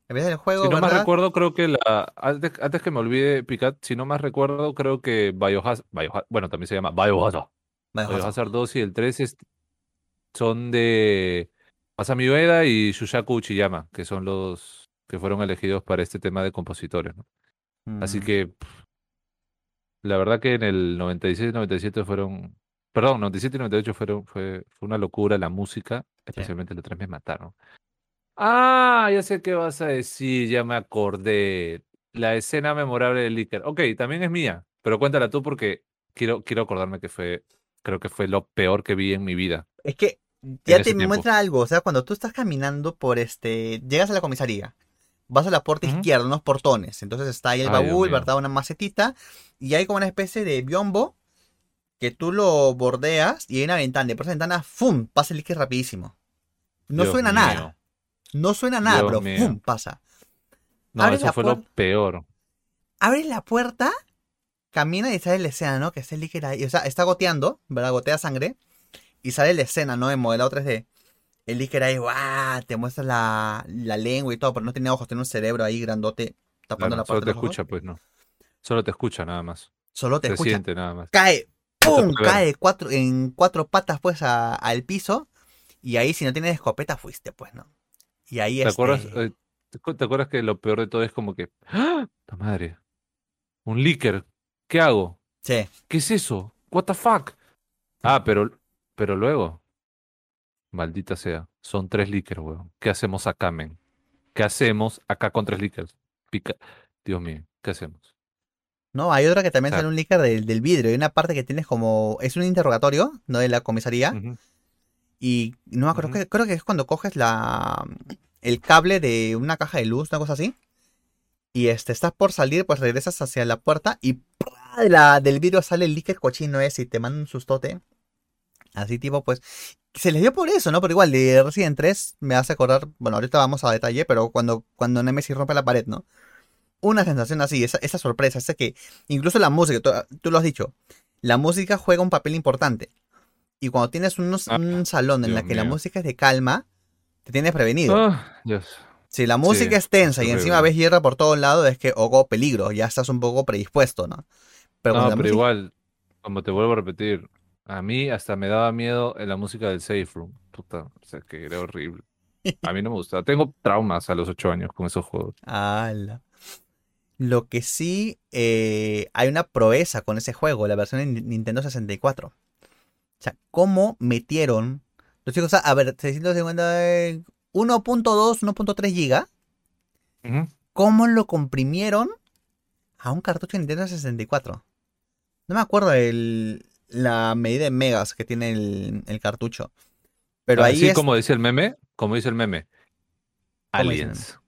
A: Empieza el juego,
B: Si no más recuerdo, creo que la. Antes, antes que me olvide, Picat, si no más recuerdo, creo que Biohazard. Bioha- bueno, también se llama Biohazard.
A: Biohazard.
B: Biohazard 2 y el 3 es- son de Masami Ueda y Shushaku Uchiyama, que son los que fueron elegidos para este tema de compositores. ¿no? Así
A: Mm,
B: que. pff, la verdad que en el 96 y 97 fueron. Perdón, 97 y 98 fueron, fue, fue una locura la música, especialmente los tres me mataron. Ah, ya sé qué vas a decir, ya me acordé. La escena memorable de Licker. Ok, también es mía, pero cuéntala tú porque quiero, quiero acordarme que fue, creo que fue lo peor que vi en mi vida.
A: Es que ya te
B: tiempo.
A: muestra algo, o sea, cuando tú estás caminando por este, llegas a la comisaría, vas a la puerta izquierda, unos portones, entonces está ahí el
B: Ay,
A: baúl. ¿verdad? Una macetita, y hay como una especie de biombo que tú lo bordeas y hay una ventana, y por esa ventana, ¡fum! pasa el líquido rapidísimo. No
B: Dios
A: suena
B: mío.
A: nada, no suena nada,
B: Dios
A: pero
B: mío.
A: ¡fum! pasa.
B: No,
A: Abre
B: eso fue lo peor.
A: Abres la puerta camina y sale la escena, ¿no? Que está el líquido ahí. O sea, está goteando, ¿verdad? Gotea sangre. Y sale la escena, ¿no? En modelado 3D. El líquido ahí, ¡guau! Te muestra la, la lengua y todo, pero no tiene ojos, tiene un cerebro ahí grandote tapando
B: Claro,
A: la
B: solo
A: parte
B: te
A: de los ojos.
B: escucha, pues no. Solo te escucha nada más.
A: Solo te
B: Te
A: escucha.
B: siente nada más.
A: Cae,
B: te
A: ¡pum! Cae cuatro, en cuatro patas, pues, a- al piso. Y ahí, si no tienes escopeta, fuiste, pues, ¿no? Y ahí
B: ¿Te
A: este...
B: acuerdas? eh, ¿te acu- te acuerdas que lo peor de todo es como que. ¡Ah! ¡La madre! Un líker. ¿Qué hago?
A: Sí.
B: ¿Qué es eso? ¿What the fuck? Ah, pero, pero luego. Maldita sea. Son tres líkers, weón. ¿Qué hacemos acá, men? ¿Qué hacemos acá con tres líkers? Pica. Dios mío, ¿qué hacemos?
A: No, hay otra que también sale un líquido del, del vidrio. Hay una parte que tienes como. Es un interrogatorio, ¿no? De la comisaría. Y no me acuerdo, que- creo que es cuando coges la el cable de una caja de luz, una cosa así. Y este, estás por salir, pues regresas hacia la puerta y de la, del vidrio sale el líquido cochino ese y te manda un sustote. Así tipo, pues, se les dio por eso, ¿no? Pero igual, de Resident 3 me hace acordar, bueno, ahorita vamos a detalle, pero cuando, cuando Nemesis rompe la pared, ¿no? Una sensación así, esa, esa sorpresa, esa que, incluso la música, tú, tú lo has dicho, la música juega un papel importante. Y cuando tienes unos-
B: Ah,
A: un salón en la
B: Dios
A: que la
B: mío.
A: música es de calma, te tienes prevenido.
B: Dios.
A: Si la música es tensa y encima ves hierro por todos lados, es que, ojo, peligro, ya estás un poco predispuesto, ¿no? Pero
B: no,
A: la
B: pero
A: música-
B: igual, como te vuelvo a repetir, a mí hasta me daba miedo en la música del Safe Room. Puta, o sea, que era horrible. A mí no me gustaba. Tengo traumas a los ocho años con esos juegos.
A: Ala. Lo que sí, eh, hay una proeza con ese juego, la versión en Nintendo 64. O sea, ¿cómo metieron los chicos? A ver, 650, eh, 1.2, 1.3 giga. ¿Cómo lo comprimieron a un cartucho de Nintendo 64? No me acuerdo el, la medida en megas que tiene el, el cartucho. Pero ahí
B: Así
A: es...
B: como dice el meme, como dice el meme.
A: ¿Cómo dice el
B: Aliens.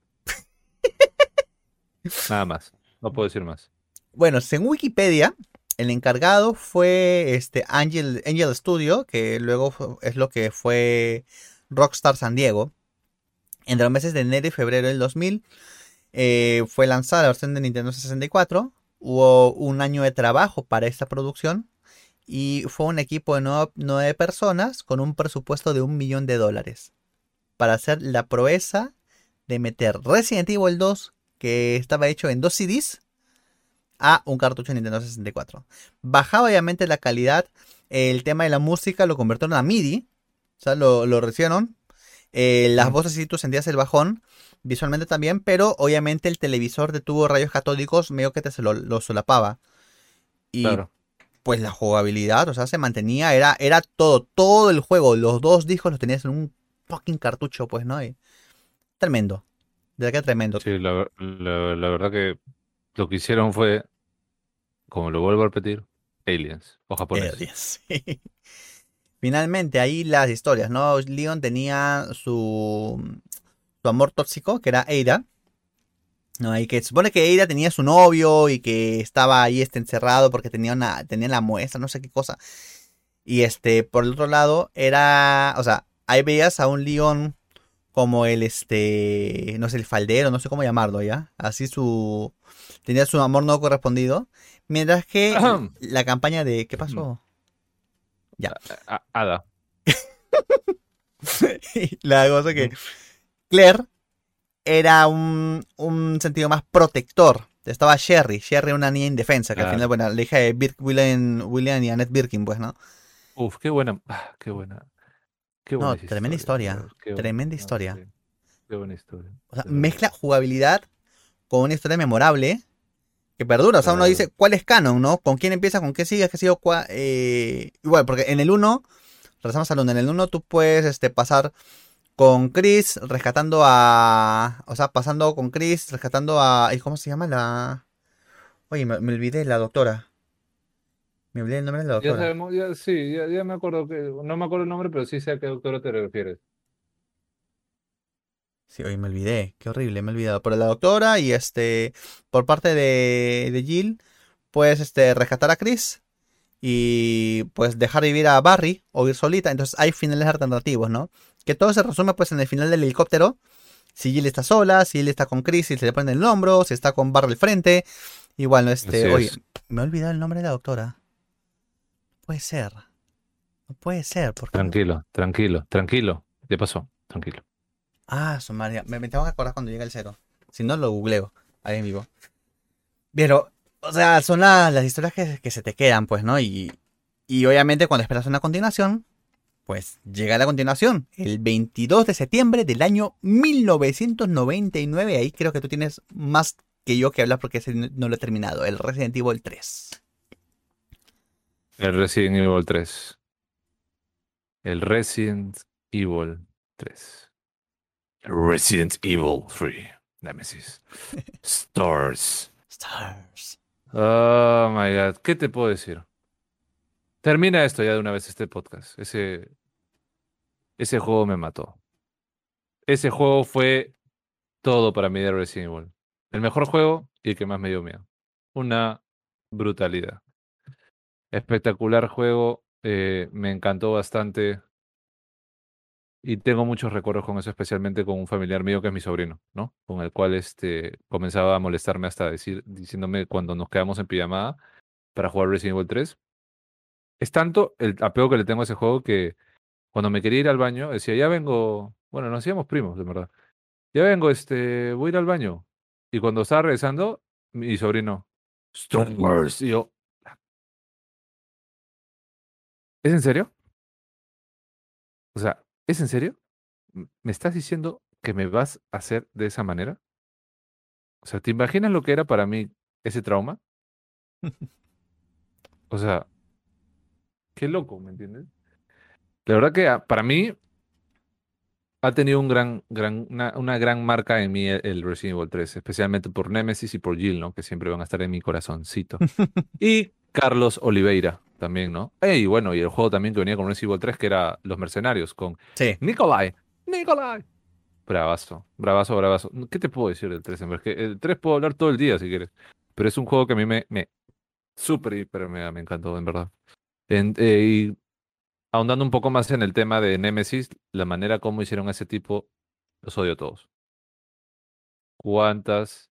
B: Nada más. No puedo decir más.
A: Bueno, según Wikipedia, el encargado fue este Angel, Angel Studio, que luego es lo que fue Rockstar San Diego. Entre los meses de enero y febrero del 2000 eh, fue lanzada la versión de Nintendo 64. Hubo un año de trabajo para esta producción y fue un equipo de nueve, personas con un presupuesto de un millón de dólares para hacer la proeza de meter Resident Evil 2, que estaba hecho en dos CDs, a un cartucho Nintendo 64. Bajaba obviamente la calidad, el tema de la música lo convirtieron a MIDI, o sea, lo, lo recibieron. Eh, las voces sí tú sentías el bajón, visualmente también, pero obviamente el televisor de tubo rayos catódicos medio que te se lo, lo solapaba. Y
B: Claro.
A: Pues la jugabilidad, o sea, se mantenía, era, era todo, todo el juego, los dos discos los tenías en un fucking cartucho, pues, ¿no? Y- tremendo. De verdad que tremendo.
B: Sí, la, la- la verdad que lo que hicieron fue, como lo vuelvo a repetir, aliens o japoneses.
A: Aliens, sí. Finalmente, ahí las historias, ¿no? Leon tenía su, su amor tóxico, que era Ada. ¿No? Ahí que se supone que Ada tenía su novio y que estaba ahí este, encerrado porque tenía, una, tenía la muestra, no sé qué cosa. Y este, por el otro lado, era, o sea, ahí veías a un Leon como el, este, no sé, el faldero, no sé cómo llamarlo, ¿ya? Así su, tenía su amor no correspondido. Mientras que la campaña de, ¿qué pasó? Ya.
B: Ada.
A: la cosa que. Claire era un, un sentido más protector. Estaba Sherry, Sherry una niña indefensa, que al
B: Claro.
A: final, bueno, la hija de Birk, William, William y Annette Birkin, pues, ¿no?
B: Uf, qué buena. ah, qué buena. Qué
A: No,
B: buena
A: tremenda historia,
B: buena-
A: tremenda
B: no,
A: historia.
B: sí, Qué buena historia.
A: O sea, mezcla jugabilidad con una historia memorable que perdura. O sea, uno dice, ¿cuál es canon, no? ¿Con quién empieza? ¿Con qué sigue? ¿Qué sigue? ¿Cuál? Eh, igual, porque en el 1, regresamos al 1, en el 1 tú puedes este, pasar con Chris rescatando a... O sea, pasando con Chris rescatando a... ¿y ¿Cómo se llama la...? Oye, me, me olvidé la doctora. Me olvidé el nombre de la
B: Ya
A: doctora.
B: sabemos, ya, sí, ya, ya me acuerdo que, no me acuerdo el nombre, pero sí sé a qué doctora te refieres.
A: Sí, oye, me olvidé. Qué horrible, me he olvidado. Por la doctora y este. Por parte de, de Jill, puedes este, rescatar a Chris. Y pues dejar vivir a Barry o ir solita. Entonces hay finales alternativos, ¿no? Que todo se resume pues en el final del helicóptero. Si Jill está sola, si Jill está con Chris y se le prende el hombro, si está con Barry al frente. Igual, no este,
B: Así
A: oye,
B: es.
A: me he olvidado el nombre de la doctora. Puede ser. No puede ser, porque
B: Tranquilo, tranquilo, tranquilo. ¿Qué pasó? Tranquilo.
A: Ah, su madre, me, me tengo que acordar cuando llegue el cero. Si no, lo googleo ahí en vivo. Pero, o sea, son la- las historias que, que se te quedan, pues, ¿no? Y, y obviamente cuando esperas una continuación, pues llega la continuación. El 22 de septiembre del año 1999. Ahí creo que tú tienes más que yo que hablar porque ese no no lo he terminado. El Resident Evil 3.
B: El Resident Evil 3. El Resident Evil 3. Resident Evil 3. Nemesis. Stars.
A: Stars.
B: Oh my god. ¿Qué te puedo decir? Termina esto ya de una vez este podcast. Ese, juego me mató. Ese juego fue todo para mí de Resident Evil. El mejor juego y el que más me dio miedo. Una brutalidad. Espectacular juego. eh, me encantó bastante. Y tengo muchos recuerdos con eso, especialmente con un familiar mío que es mi sobrino, ¿no? Con el cual este, comenzaba a molestarme hasta decir, diciéndome cuando nos quedamos en pijamada para jugar Resident Evil 3. Es tanto el apego que le tengo a ese juego que cuando me quería ir al baño, decía, ya vengo, bueno, nos hacíamos primos, de verdad. Ya vengo, este, voy a ir al baño. Y cuando estaba regresando, mi sobrino, Star Wars. Y yo, ¿es en serio? O sea, ¿es en serio? ¿Me estás diciendo que me vas a hacer de esa manera? O sea, ¿te imaginas lo que era para mí ese trauma? O sea, qué loco, ¿me entiendes? La verdad que ah, para mí ha tenido un gran, gran, una, una gran marca en mí el, el Resident Evil 3, especialmente por Nemesis y por Jill, ¿no? Que siempre van a estar en mi corazoncito. Y Carlos Oliveira también, ¿no? Y bueno, y el juego también que venía con Resident Evil 3, que era Los Mercenarios, con
A: Sí.
B: Nikolai, Nikolai. Bravazo, bravazo, bravazo. ¿Qué te puedo decir del 3? En verdad? Que el 3 puedo hablar todo el día si quieres. Pero es un juego que a mí me, me súper, hiper, me encantó, en verdad. Eh, y ahondando un poco más en el tema de Nemesis, la manera como hicieron a ese tipo, los odio a todos. ¿Cuántas,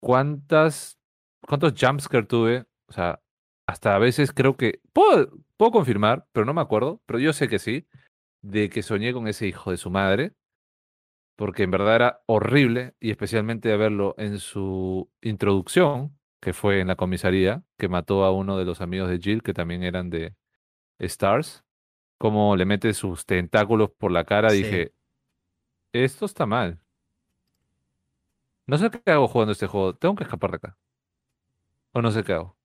B: cuántas, cuántos jumpscare tuve? O sea, hasta a veces creo que, puedo, puedo confirmar, pero no me acuerdo, pero yo sé que sí, de que soñé con ese hijo de su madre, porque en verdad era horrible, y especialmente de verlo en su introducción, que fue en la comisaría, que mató a uno de los amigos de Jill, que también eran de Stars, como le mete sus tentáculos por la cara,
A: Sí.
B: dije, esto está mal. No sé qué hago jugando este juego, tengo que escapar de acá. O no sé qué hago.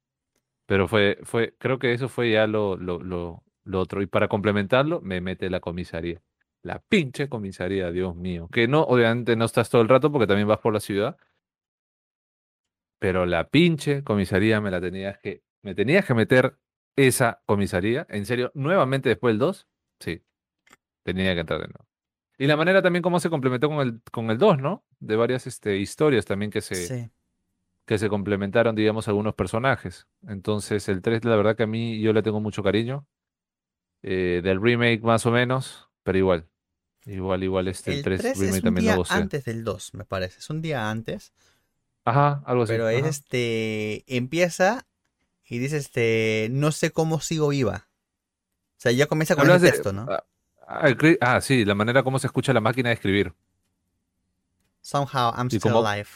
B: Pero fue, fue, creo que eso fue ya lo, lo, lo, lo otro. Y para complementarlo, me mete la comisaría. La pinche comisaría, Dios mío. Que no, obviamente no estás todo el rato porque también vas por la ciudad. Pero la pinche comisaría me la tenías que, me tenías que meter esa comisaría. En serio, nuevamente después del 2, sí. Tenía que entrar de nuevo. Y la manera también como se complementó con el, con el 2, ¿no? De varias este, historias también que se,
A: Sí.
B: que se complementaron, digamos, algunos personajes. Entonces, el 3, la verdad que a mí yo le tengo mucho cariño. Eh, del remake más o menos, pero igual. Igual, igual, este, el,
A: El
B: 3,
A: 3
B: remake
A: es un
B: también
A: día
B: lo gocé.
A: antes del 2, me parece. Es un día antes.
B: Ajá, algo así.
A: Pero es
B: ajá.
A: este. Empieza y dice este. No sé cómo sigo viva. O sea, ya comienza con
B: de-
A: texto, ¿no?
B: ah, el sí, la manera como se escucha la máquina de escribir.
A: Somehow I'm
B: y
A: still alive.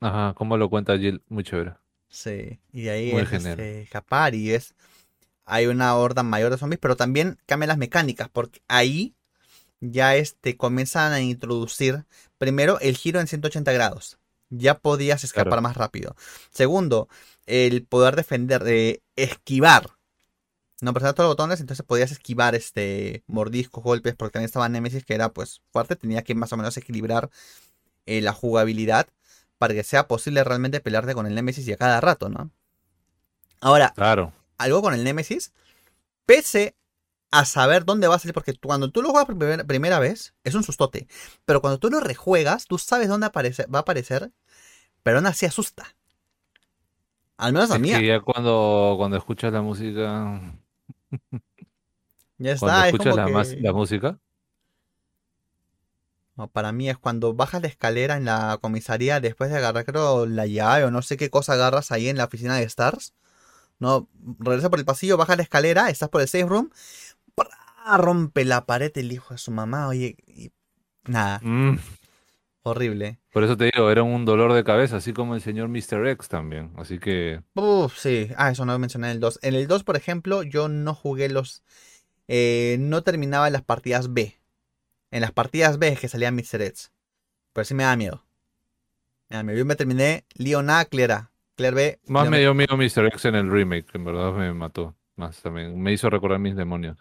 B: Ajá, cómo lo cuenta Jill, muy chévere.
A: Sí. Y de ahí
B: Muy
A: es este, escapar y es. Hay una horda mayor de zombies, pero también cambian las mecánicas, porque ahí ya este, comienzan a introducir primero el giro en 180 grados. Ya podías escapar
B: Claro.
A: más rápido. Segundo, el poder defender, de esquivar. No presionar todos los botones, entonces podías esquivar este mordiscos, golpes, porque también estaba Nemesis que era pues fuerte, tenía que más o menos equilibrar eh, la jugabilidad para que sea posible realmente pelearte con el Nemesis y a cada rato, ¿no? Ahora,
B: Claro.
A: algo con el Nemesis, pese a saber dónde va a salir, porque cuando tú lo juegas por primera, primera vez, es un sustote. Pero cuando tú lo rejuegas, tú sabes dónde aparece, va a aparecer, pero aún así asusta. Al menos a mí.
B: ya cuando, cuando escuchas la música,
A: Ya
B: cuando
A: está, es
B: escuchas la,
A: que...
B: mas- la música,
A: O Para mí es cuando bajas la escalera en la comisaría después de agarrar, creo, la llave o no sé qué cosa agarras ahí en la oficina de Stars. No, regresa por el pasillo, baja la escalera, estás por el safe room, ¡prá! rompe la pared el hijo de su mamá, oye, y nada,
B: Mm,
A: horrible.
B: por eso te digo, era un dolor de cabeza, así como el señor Mr. X también. Así que,
A: Uf, sí, ah, eso no mencioné en el 2. En el 2, por ejemplo, yo no jugué los, eh, no terminaba las partidas B. En las partidas B es que salían Mr. X. Pero sí me da miedo. Me da miedo. Yo me terminé Leon A, Claire A. Claire B.
B: más
A: Leon
B: me dio miedo Mr. X en el remake, en verdad me mató. Más también. Me hizo recordar mis demonios.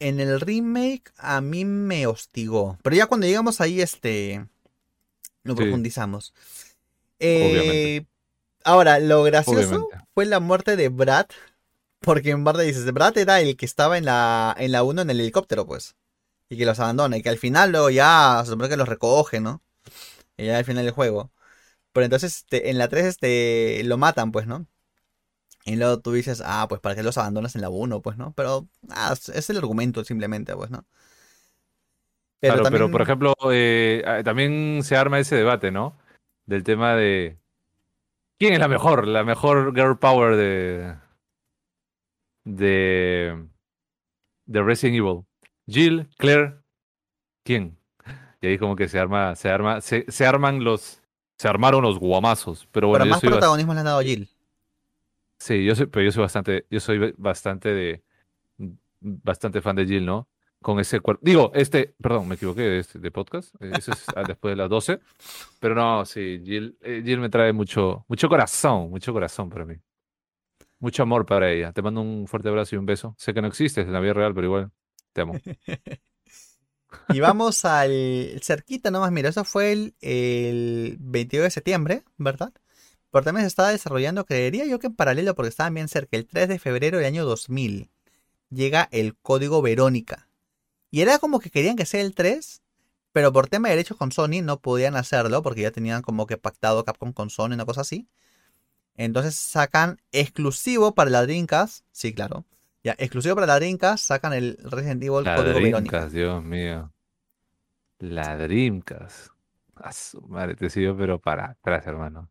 A: En el remake a mí me hostigó. Pero ya cuando llegamos ahí, este. Lo
B: Sí.
A: profundizamos. Eh,
B: Obviamente.
A: Ahora, lo gracioso
B: Obviamente.
A: fue la muerte de Brad. Porque en verdad dices, Brad era el que estaba en la, en la 1 en el helicóptero, pues. Y que los abandona. Y que al final luego ya se supone que los recoge, ¿no? Y ya al final del juego. Pero entonces este, en la 3 este, lo matan, pues, ¿no? Y luego tú dices, ah, pues para qué los abandonas en la 1, pues, ¿no? Pero ah, es- el argumento simplemente, pues, ¿no? Pero
B: Claro, pero por ejemplo, eh, ah, también se arma ese debate, ¿no? Del tema de quién es la mejor, la mejor girl power de de de Resident Evil. Jill, Claire, ¿quién? Y ahí como que se arma, se arma, se, se arman los, se armaron los guamazos. Pero bueno,
A: pero más protagonismo le han dado a Jill.
B: Sí, yo soy, pero yo soy bastante, yo soy bastante de, bastante fan de Jill, ¿no? Con ese cuerpo. Digo, este, perdón, me equivoqué de, este, de podcast. eh, Ese es ah, después de las 12. Pero no, sí, Jill, eh, Jill me trae mucho, mucho corazón, mucho corazón para mí. Mucho amor para ella. Te mando un fuerte abrazo y un beso. Sé que no existes en la vida real, pero igual te amo.
A: Y vamos al cerquita nomás, mira, eso fue el, el 22 de septiembre, ¿verdad? Pero también se estaba desarrollando, creería yo que en paralelo, porque estaban bien cerca, el 3 de febrero del año 2000, llega el código Verónica. Y era como que querían que sea el 3, pero por tema de derechos con Sony no podían hacerlo, porque ya tenían como que pactado Capcom con Sony, una cosa así. Entonces sacan exclusivo para la Dreamcast, sí, claro. Ya, exclusivo para la Dreamcast, sacan el Resident Evil
B: La
A: código Verónica.
B: Dios mío. La Dreamcast. A su madre, te siguió, pero para atrás, hermano.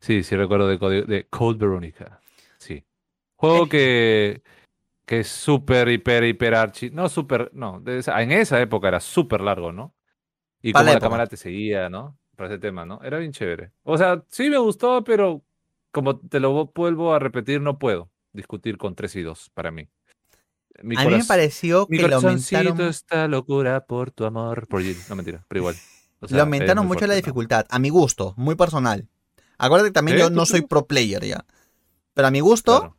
B: Sí, sí recuerdo de Code, de Code Veronica. Sí. Juego que, que es súper, hiper, hiper archi. No, súper, no. de esa- en esa época era súper largo, ¿no? Y como
A: la
B: cámara te seguía, ¿no? Para ese tema, ¿no? Era bien chévere. O sea, sí me gustó, pero como te lo vuelvo a repetir, no puedo discutir con 3 y 2 para mí. Mi
A: a mí me pareció que lo aumentaron,
B: está locura por tu amor. Por. No, mentira, pero igual. O sea,
A: lo aumentaron mucho la dificultad, a mi gusto, muy personal. Acuérdate que también yo
B: ¿Tú
A: no soy pro player ya. Pero a mi gusto,
B: Claro.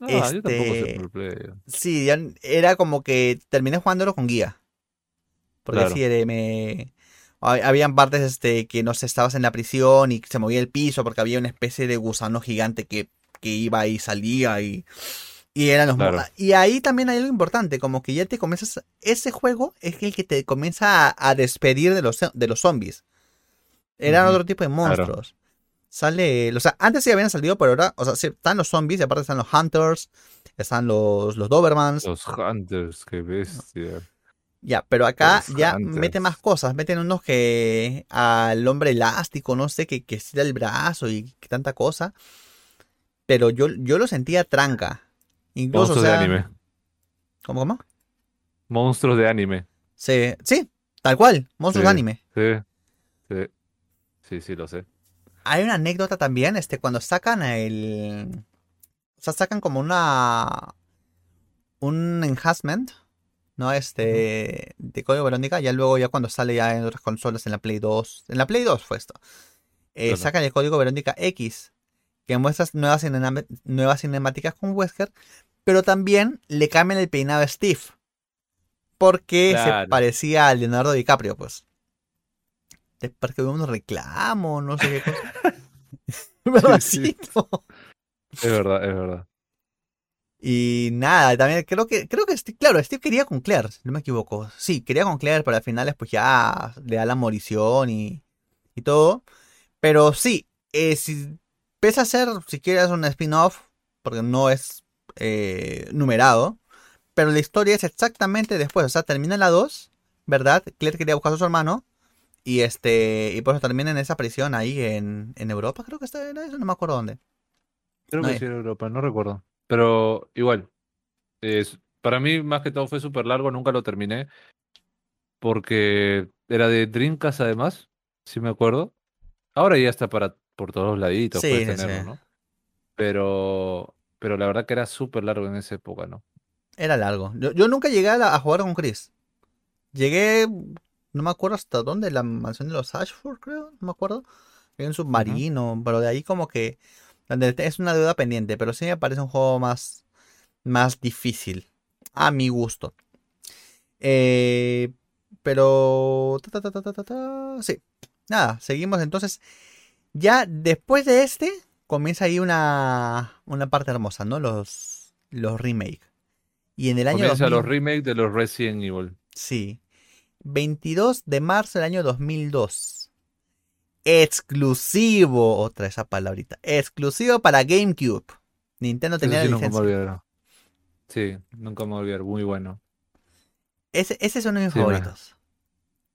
B: No, yo tampoco soy
A: este,
B: pro player.
A: sí, ya era como que terminé jugándolo con guía. Porque
B: Claro.
A: sí, era- me... hab- Habían partes este, que no sé, estabas en la prisión y se movía el piso porque había una especie de gusano gigante que, que iba y salía y, y eran los
B: Claro.
A: Y ahí también hay algo importante, como que ya te comienzas, ese juego es el que te comienza a, a despedir de los, de los zombies. Eran otro tipo de monstruos. Sale, o sea, antes sí habían salido, pero ahora, o sea, sí, están los zombies y aparte están los hunters, están los, los dobermans.
B: Los Hunters, qué bestia.
A: Ya, pero acá
B: Los
A: ya
B: Hunters.
A: mete más cosas. Meten unos que al hombre elástico, no sé, que, que estira el brazo y que tanta cosa. Pero yo, yo lo sentía tranca. Incluso, o
B: Monstruos
A: sea,
B: de anime.
A: ¿Cómo, cómo?
B: Monstruos de anime.
A: Sí, sí, tal cual, monstruos de anime.
B: Sí. Sí. Sí, sí, lo sé.
A: Hay una anécdota también, este, cuando sacan el. O sea, sacan como una. Un enhancement, ¿no? Este. De código Verónica. Ya luego, ya cuando sale ya en otras consolas, en la Play 2. En la Play 2 fue esto. Eh,
B: Claro.
A: Sacan el código Verónica X. Que muestra nuevas, nuevas cinemáticas con Wesker. Pero también le cambian el peinado a Steve. Porque se parecía a Leonardo DiCaprio, pues. Es porque hubo un reclamo, no sé qué cosa.
B: Es verdad, es verdad.
A: Y nada, también creo que, creo que, Steve- claro, Steve quería con Claire, si no me equivoco. Sí, quería con Claire, pero al final pues ya le da la morición y, y todo. Pero sí, eh, si pese a ser, si quieres, un spin-off, porque no es eh, numerado, pero la historia es exactamente después, o sea, termina la 2, ¿verdad? Claire quería buscar a su hermano. Y este. Y por eso termina en esa prisión ahí en, en Europa, creo que está en eso, no me acuerdo dónde.
B: Creo
A: No
B: que sí era Europa, no recuerdo. Pero igual, es, para mí más que todo fue súper largo, nunca lo terminé. Porque era de Dreamcast además, si me acuerdo. Ahora ya está para por todos los laditos,
A: Sí,
B: puedes tenerlo,
A: sí.
B: ¿no? Pero, pero la verdad que era súper largo en esa época, ¿no?
A: Era largo. Yo, yo nunca llegué a, la- a jugar con Chris. Llegué, no me acuerdo hasta dónde, la mansión de los Ashford, creo, no me acuerdo. En un submarino, pero de ahí como que es una deuda pendiente, pero sí me parece un juego más, más difícil, a mi gusto. Eh, pero, ta, ta, ta, sí, nada, seguimos entonces. Ya después de este, comienza ahí una, una parte hermosa, ¿no? Los, los remake. Y en el año
B: Comienza
A: 2000
B: los remakes de los Resident Evil.
A: Sí. 22 de marzo del año 2002. Exclusivo. Otra esa palabrita. Exclusivo para GameCube. Nintendo tenía
B: sí,
A: la
B: nunca me
A: licencia.
B: Sí, nunca me olvidaré, muy bueno.
A: Ese, ese es uno de mis
B: Sí,
A: favoritos.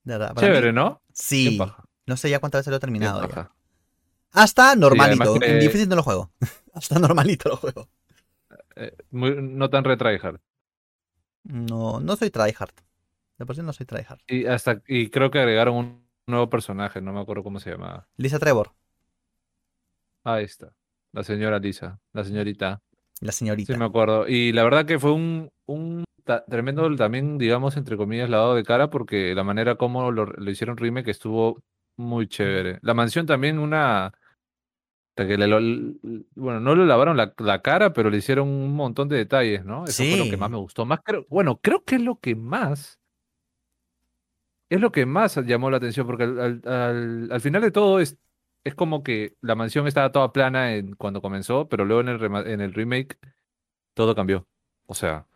A: De verdad, para
B: Chévere,
A: mí,
B: ¿no?
A: Sí. No sé ya cuántas veces lo he terminado. ya. Hasta normalito.
B: que-
A: En difícil no lo juego. Hasta normalito lo juego.
B: Eh, muy- no tan retryhard.
A: No, no soy tryhard. De por sí no soy tryhard.
B: Y hasta y creo que agregaron un nuevo personaje, no me acuerdo cómo se llamaba.
A: Lisa Trevor,
B: Ahí está. La señora Lisa, la señorita.
A: la señorita.
B: Sí, me acuerdo. Y la verdad que fue un, un tremendo también, digamos, entre comillas, lavado de cara, porque la manera como lo, lo hicieron remake estuvo muy chévere. La mansión también una... que le lo- l- bueno, no le lavaron la, la cara, pero le hicieron un montón de detalles, ¿no? Eso fue lo
A: Sí.
B: que más me gustó. Más creo, bueno, creo que es lo que más... Es lo que más llamó la atención, porque al, al- al- al final de todo es, es como que la mansión estaba toda plana en, cuando comenzó, pero luego en el, rema- en el remake todo cambió. O sea,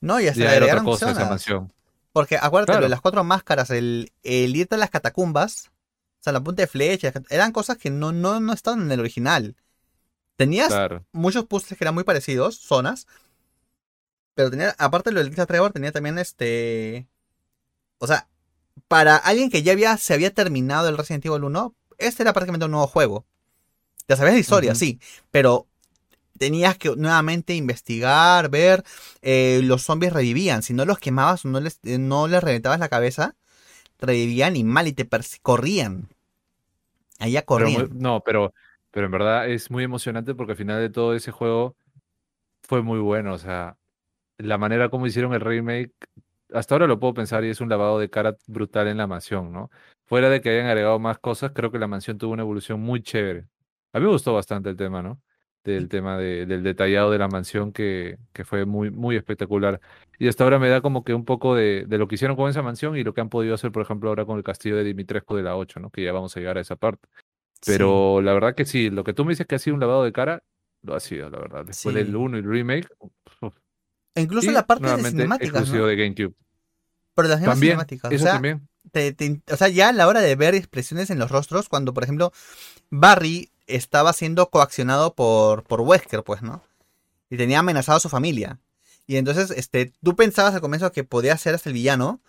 A: No, y hasta
B: ya era otra cosa esa mansión.
A: Porque acuérdate,
B: Claro.
A: las cuatro máscaras, el, el irte a las catacumbas, o sea, la punta de flecha, eran cosas que no, no, no estaban en el original. Tenías
B: Claro.
A: muchos puzzles que eran muy parecidos, zonas, pero tenía, aparte de lo de Lisa Trevor, tenía también este... O sea, para alguien que ya había, se había terminado el Resident Evil 1, este era prácticamente un nuevo juego. Ya sabías la historia, sí, pero tenías que nuevamente investigar, ver, eh, los zombies revivían, si no los quemabas o no les, eh, no les reventabas la cabeza, revivían y mal y te corrían. Allá
B: Pero muy-
A: corrían.
B: no, pero, pero en verdad es muy emocionante porque al final de todo ese juego fue muy bueno. O sea, la manera como hicieron el remake, hasta ahora lo puedo pensar y es un lavado de cara brutal en la mansión, ¿no? Fuera de que hayan agregado más cosas, creo que la mansión tuvo una evolución muy chévere. A mí me gustó bastante el tema, ¿no? Del tema de- del detallado de la mansión que, que fue muy, muy espectacular. Y hasta ahora me da como que un poco de, de lo que hicieron con esa mansión y lo que han podido hacer, por ejemplo, ahora con el castillo de Dimitrescu de la 8, ¿no? Que ya vamos a llegar a esa parte.
A: Sí.
B: Pero la verdad que sí, lo que tú me dices que ha sido un lavado de cara, lo ha sido, la verdad. Después
A: Sí.
B: del 1 y el remake, uf,
A: E incluso
B: y
A: la parte de cinemáticas,
B: exclusivo
A: ¿no?
B: de GameCube.
A: Pero las mismas
B: También,
A: cinemáticas.
B: eso
A: o sea,
B: también.
A: te- te- o sea, ya a la hora de ver expresiones en los rostros, cuando por ejemplo Barry estaba siendo coaccionado por, por Wesker, pues, ¿no? Y tenía amenazado a su familia. Y entonces, este, tú pensabas al comienzo que podía ser hasta el villano.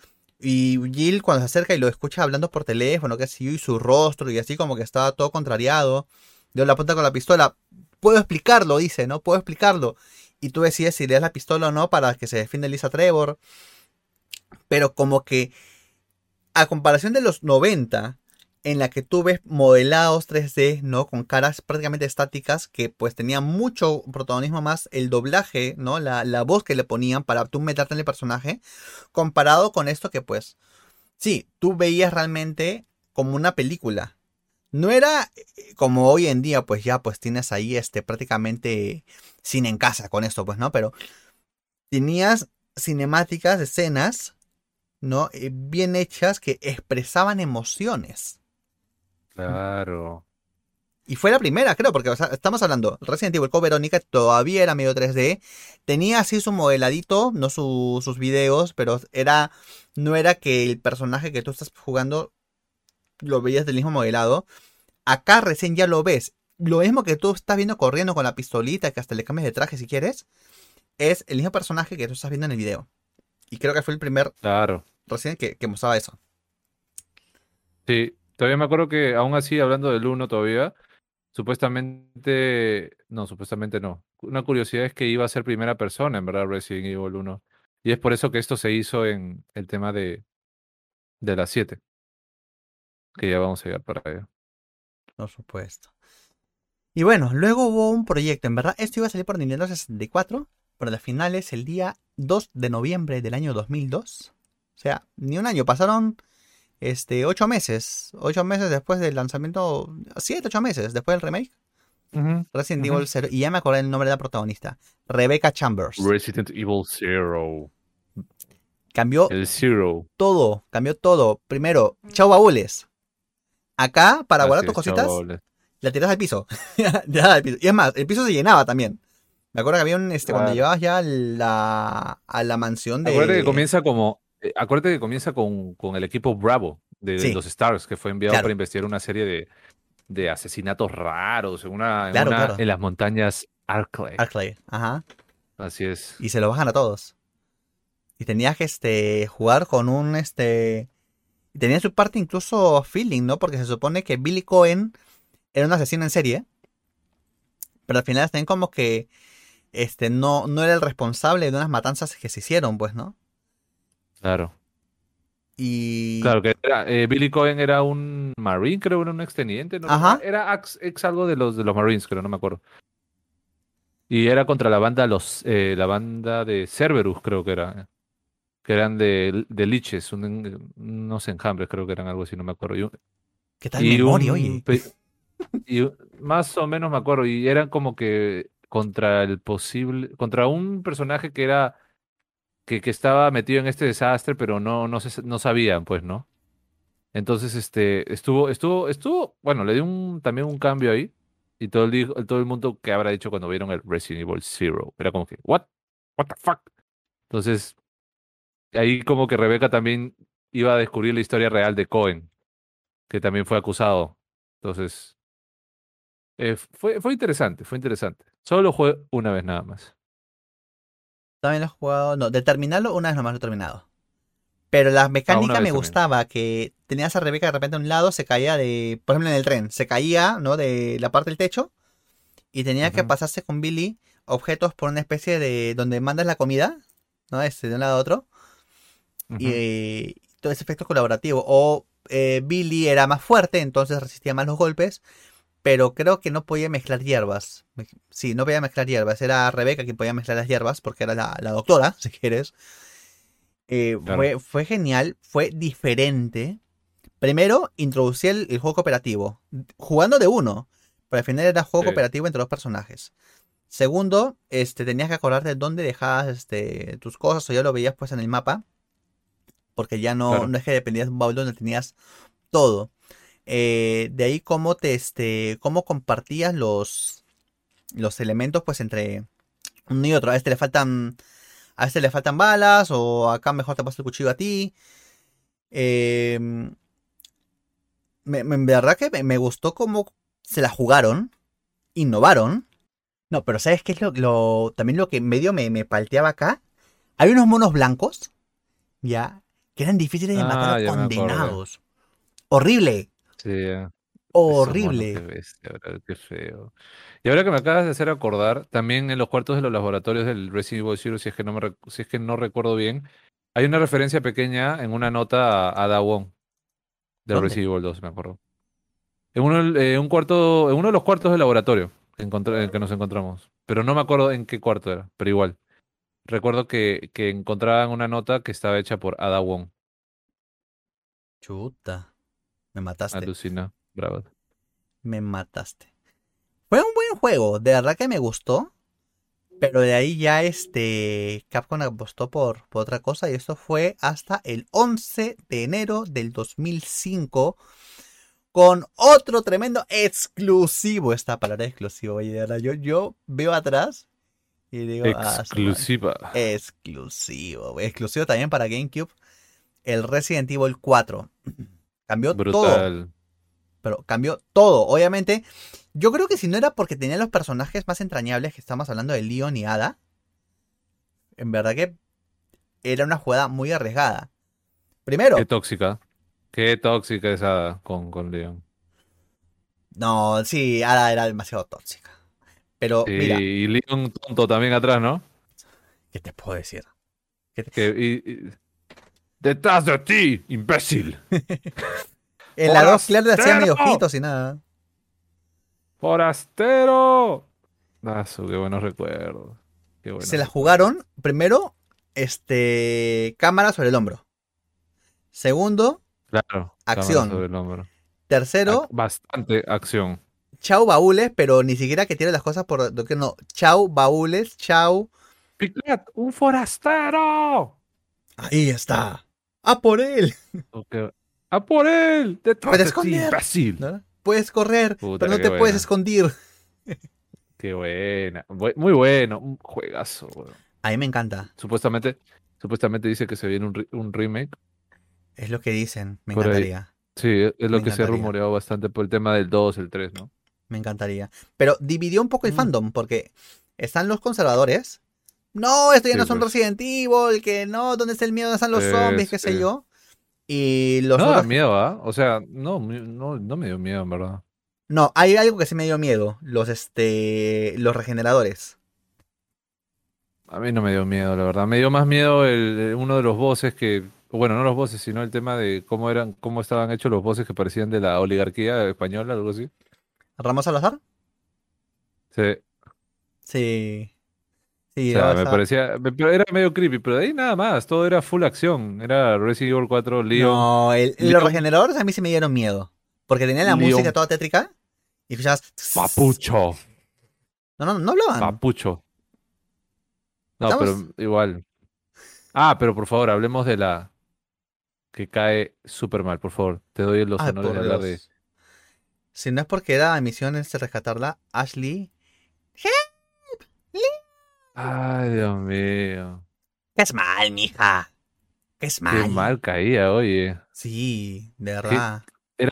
A: Y Jill cuando se acerca y lo escucha hablando por teléfono, que así, y su rostro, y así como que estaba todo contrariado. Dio la punta con la pistola. Puedo explicarlo, dice, ¿no? Puedo explicarlo. Y tú decides si le das la pistola o no para que se defienda Lisa Trevor. Pero como que, a comparación de los 90, en la que tú ves modelados 3D, ¿no? Con caras prácticamente estáticas, que pues tenían mucho protagonismo más el doblaje, ¿no? La, la voz que le ponían para tú meterte en el personaje, comparado con esto que pues, sí, tú veías realmente como una película. No era eh, como hoy en día, pues ya pues tienes ahí este prácticamente cine en casa con esto, pues, ¿no? Pero tenías cinemáticas, escenas, ¿no? Eh, bien hechas que expresaban emociones.
B: Claro.
A: Y fue la primera, creo, porque o sea, estamos hablando, Resident Evil Code Verónica todavía era medio 3D, tenía así su modeladito, no su- sus videos, pero era, no era que el personaje que tú estás jugando lo veías del mismo modelado. Acá recién ya lo ves. Lo mismo que tú estás viendo corriendo con la pistolita, que hasta le cambias de traje si quieres, es el mismo personaje que tú estás viendo en el video. Y creo que fue el primer
B: Claro.
A: recién que, que mostraba eso.
B: Sí, todavía me acuerdo que aún así, hablando del 1 todavía, supuestamente, no, supuestamente no. Una curiosidad es que iba a ser primera persona, en verdad, Resident Evil 1. Y es por eso que esto se hizo en el tema de, de las 7. Que ya vamos a llegar para allá.
A: Por supuesto. Y bueno, luego hubo un proyecto, en verdad, esto iba a salir por Nintendo 64, pero al final es el día 2 de noviembre del año 2002. O sea, ni un año, pasaron este, 8 meses, 8 meses después del lanzamiento, 7, 8 meses después del remake. Resident. Evil 0, y ya me acordé el nombre de la protagonista, Rebecca Chambers.
B: Resident Evil Zero.
A: Cambió
B: El Zero.
A: todo, cambió todo. Primero, chau baúles. Acá, para guardar tus cositas. La tiras al piso. Ya, al piso. Y es más, el piso se llenaba también. Me acuerdo que había un, este, cuando
B: Claro.
A: llevabas ya a la, a la mansión de...
B: Acuérdate que comienza como. eh, acuérdate que comienza con, con el equipo Bravo de,
A: Sí.
B: los Stars, que fue enviado
A: Claro.
B: para investigar una serie de, de asesinatos raros en una, en,
A: Claro,
B: una-
A: claro.
B: en las montañas Arklay.
A: Arclay. Ajá.
B: Así es.
A: Y se lo bajan a todos. Y tenías que este, jugar con un... este Tenía su parte incluso feeling, ¿no? Porque se supone que Billy Cohen era un asesino en serie. Pero al final también como que este no, no era el responsable de unas matanzas que se hicieron, pues, ¿no?
B: Claro.
A: Y...
B: Claro que era, eh, Billy Cohen era un Marine, creo, era un exteniente, ¿no?
A: Ajá.
B: Era ex, ex algo de los de los Marines, creo, no me acuerdo. Y era contra la banda los eh, la banda de Cerberus, creo que era. Que eran de, de liches, un- unos enjambres, creo que eran algo así, no me acuerdo. Y un-
A: ¿Qué tal memoria,
B: un
A: oye?
B: Y más o menos me acuerdo, y eran como que contra el posible, contra un personaje que era, que, que estaba metido en este desastre, pero no, no se, no sabían, pues, ¿no? Entonces, este, estuvo, estuvo, estuvo, bueno, le dio un, también un cambio ahí, y todo el, todo el mundo que habrá dicho cuando vieron el Resident Evil Zero, era como que, what, what the fuck? Entonces, ahí como que Rebeca también iba a descubrir la historia real de Cohen, que también fue acusado. Entonces, eh, fue, fue interesante, fue interesante. Solo lo jugué una vez nada más.
A: También lo he jugado. No, de terminarlo, una vez nomás lo he terminado. Pero la mecánica
B: vez
A: me
B: también.
A: gustaba, que tenías a Rebeca de repente a un lado, se caía de, por ejemplo en el tren, se caía, ¿no? De la parte del techo y tenía que pasarse con Billy objetos por una especie de, donde mandas la comida, ¿no? Este, de un lado a otro. Y eh, todo ese efecto colaborativo. O eh, Billy era más fuerte, entonces resistía más los golpes. Pero creo que no podía mezclar hierbas. Sí, no podía mezclar hierbas. Era Rebeca quien podía mezclar las hierbas, porque era la, la doctora, si quieres. Eh,
B: Claro.
A: fue, fue genial, fue diferente. Primero, introducí el, el juego cooperativo. Jugando de uno. Pero al final era juego
B: Sí.
A: cooperativo entre dos personajes. Segundo, este, tenías que acordarte dónde dejabas este, tus cosas o ya lo veías pues en el mapa. Porque ya no,
B: Claro.
A: no es que dependías de un baúl donde tenías todo. Eh, de ahí cómo te este. cómo compartías los. los elementos pues entre uno y otro. A este le faltan. A este le faltan balas. O acá mejor te paso el cuchillo a ti. Eh, me, me- en verdad que me, me gustó cómo se la jugaron. Innovaron. No, pero ¿sabes qué es lo, lo- también lo que medio me, me palteaba acá? Hay unos monos blancos, ya, que eran difíciles de
B: Ah,
A: matar a
B: ya me acordé.
A: condenados. Horrible, Horrible.
B: Qué bestia. Qué feo. Y ahora que me acabas de hacer acordar, también en los cuartos de los laboratorios del Resident Evil Zero, si es que no me si es que no recuerdo bien, hay una referencia pequeña en una nota a Ada Wong del. Resident Evil 2, me acuerdo. En uno, eh, un cuarto, en uno de los cuartos del laboratorio que, en el que nos encontramos. Pero no me acuerdo en qué cuarto era, pero igual. Recuerdo que, que encontraban una nota que estaba hecha por Ada Wong.
A: Chuta, me mataste,
B: Alucina. Bravo.
A: me mataste. Fue un buen juego, de verdad que me gustó. Pero de ahí ya este Capcom apostó por, por otra cosa y esto fue hasta el 11 de enero del 2005 con otro tremendo exclusivo. Esta palabra exclusivo, yo, yo veo atrás y digo, ah.
B: Exclusiva.
A: exclusivo, exclusivo también para GameCube, el Resident Evil 4. Cambió todo
B: Brutal.
A: pero cambió todo. Obviamente, yo creo que si no era porque tenía los personajes más entrañables que estamos hablando de Leon y Ada, en verdad que era una jugada muy arriesgada. Primero.
B: Qué tóxica. Qué tóxica esa con, con Leon.
A: No, sí, Ada era demasiado tóxica. Pero
B: Sí,
A: mira,
B: y Leon tonto también atrás, ¿no?
A: ¿qué te puedo decir?
B: Que, y- y- Detrás de ti, imbécil.
A: En la 2 Claire le hacía medio ojitos y nada.
B: Forastero. Ah, su, qué buenos recuerdos. Qué buenos
A: Se la jugaron, primero, este, cámara sobre el hombro. Segundo,
B: Claro.
A: Acción.
B: sobre el hombro.
A: tercero,
B: Ac- Bastante acción.
A: chau baúles, pero ni siquiera que tire las cosas por lo que no. Chau baúles, chau.
B: Piclet, un forastero.
A: Ahí está. ¡A por él!
B: Ok. ¡A por él! ¡Detrás
A: Puedes esconder.
B: imbécil!
A: ¿no? Puedes correr,
B: Puta,
A: pero no te puedes esconder.
B: Qué buena. Bu- Muy bueno. Un juegazo, weón.
A: A mí me encanta.
B: Supuestamente, supuestamente dice que se viene un, re- un remake.
A: Es lo que dicen. Me
B: Por ahí.
A: encantaría.
B: Sí, es es lo
A: Me
B: que se ha rumoreado bastante por el tema del 2, el 3, ¿no?
A: Me encantaría. Pero dividió un poco el
B: Mm.
A: fandom, porque están los conservadores. No, esto ya no son
B: pues.
A: Resident Evil, que no, ¿dónde está el miedo? ¿Dónde están los zombies? ¿Qué sé yo? Y los
B: No da
A: otros-
B: miedo, ¿ah? O sea, no, no, no me dio miedo, en verdad.
A: No, hay algo que sí me dio miedo. Los, este, los regeneradores.
B: A mí no me dio miedo, la verdad. Me dio más miedo el, uno de los bosses que, bueno, no los bosses, sino el tema de cómo eran, cómo estaban hechos los bosses que parecían de la oligarquía española, algo así.
A: ¿Ramos Salazar?
B: Sí,
A: Sí.
B: O sea, me parecía, era medio creepy, pero de ahí nada más, todo era full acción. Era Resident Evil 4, Leon.
A: No, el- los regeneradores a mí sí me dieron miedo. Porque tenían la
B: Leon-
A: música toda tétrica. Y escuchabas.
B: Papucho,
A: No, no, no hablaban.
B: papucho. No,
A: Estamos-
B: pero igual. Ah, pero por favor, hablemos de la que cae súper mal, por favor. Te doy los
A: Ay,
B: honores de hablar de...
A: Si no es porque era misión este rescatarla, Ashley.
B: Ay, Dios mío.
A: ¿Qué es mal, mija? ¿Qué es mal?
B: Qué mal caía, oye.
A: Sí, de verdad.
B: Era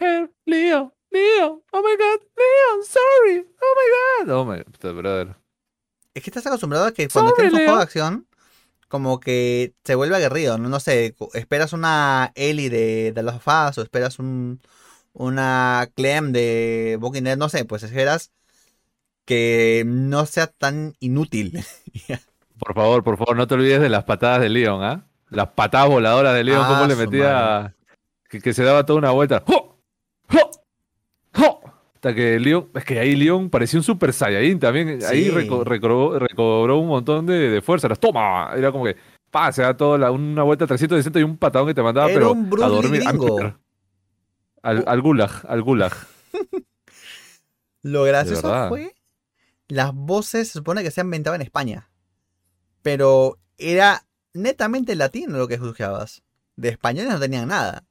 B: Help, Leo, Leo, oh my god, Leo, sorry, oh my god. Oh my puta, brother.
A: Es que estás acostumbrado a que cuando tienes un juego de acción, como que se vuelve aguerrido, ¿no? No sé, esperas una Ellie de, de of Us, o esperas un, una Clem de Walking Dead, no sé, pues esperas que no sea tan inútil.
B: Por favor, por favor, no te olvides de las patadas de Leon, ¿ah? Las patadas voladoras de Leon,
A: Ah,
B: cómo le metía. Que, que se daba toda una vuelta. ¡Jo! ¡Jo! ¡Jo! Hasta que Leon. Es que ahí Leon parecía un Super Saiyajin también. Ahí reco- recobró, recobró un montón de, de fuerza. Las toma. Era como que. Pa, se da toda la- una vuelta 360 y un patadón que te mandaba,
A: Era
B: pero
A: un
B: a dormir. a. Al, al gulag, al gulag.
A: Lo gracioso fue, las voces se supone que se ambientaban en España, pero era netamente latino lo que escuchabas. De españoles no tenían nada.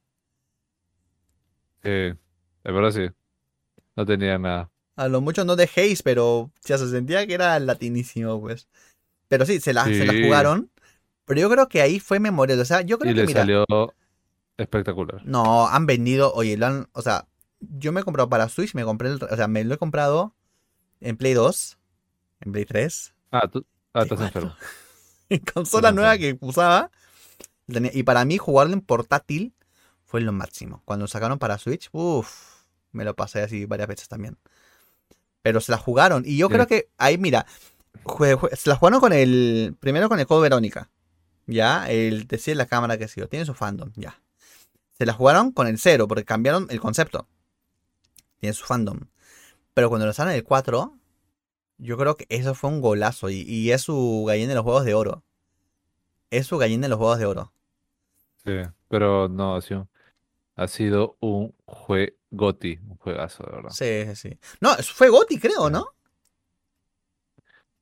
B: Sí, de verdad sí. No tenía nada.
A: A lo mucho no de Haze, pero ya se sentía que era latinísimo, pues. Pero sí, se la, se la
B: Sí.
A: jugaron. Pero yo creo que ahí fue memorial. O sea, yo creo
B: Y
A: que,
B: le
A: mira,
B: salió espectacular.
A: no, han vendido, oye, lo han, o sea, yo me he comprado para Switch, me compré, el, o sea, me lo he comprado en Play 2, en Play 3,
B: Ah, tú ah, estás enfermo.
A: en consola nueva que usaba. y para mí jugarlo en portátil fue lo máximo. Cuando lo sacaron para Switch, uff, me lo pasé así varias veces también. Pero se la jugaron. Y yo
B: Sí.
A: creo que ahí, mira, jue- jue- se la jugaron con el. Primero con el juego Verónica. Ya, el decir la cámara que sí, tiene su fandom, ya. Se la jugaron con el cero, porque cambiaron el concepto. Tiene su fandom. Pero cuando lo en el 4, yo creo que eso fue un golazo. Y, y es su gallina de los juegos de oro. Es su gallina de los juegos de oro.
B: Sí, pero no, ha sido, ha sido un juegoti, un juegazo, de verdad.
A: Sí, sí, sí. No, fue Gotti, creo, ¿no?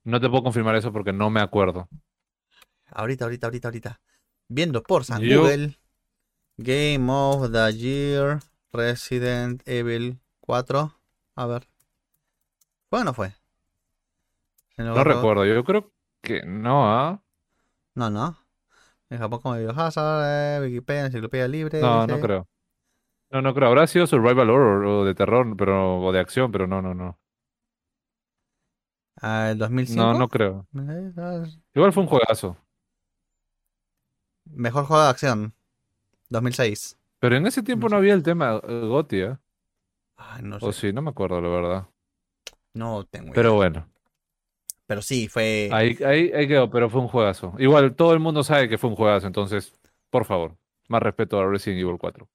B: No te puedo confirmar eso porque no me acuerdo.
A: Ahorita, ahorita, ahorita, ahorita. Viendo por San
B: Yo-
A: Google. Game of the Year. Resident Evil 4. A ver. ¿Fue o no fue?
B: No recuerdo, yo creo que no, ¿ah?
A: No, no. En Japón como Biohazard, eh, Wikipedia, Enciclopedia Libre.
B: No,
A: dice.
B: no creo. No, no creo. Habrá sido survival horror o de terror, pero o de acción, pero no, no, no.
A: Ah, el 2005.
B: No, no creo. Igual fue un juegazo.
A: Mejor juego de acción. 2006.
B: Pero en ese tiempo no había el tema eh, GOTY, ¿eh?
A: Ay, no
B: O
A: sé.
B: sí, no me acuerdo, la verdad.
A: No tengo
B: Pero
A: idea.
B: bueno,
A: Pero sí, fue.
B: ahí, ahí, ahí quedó, pero fue un juegazo. Igual todo el mundo sabe que fue un juegazo, entonces, por favor, más respeto a Resident Evil 4.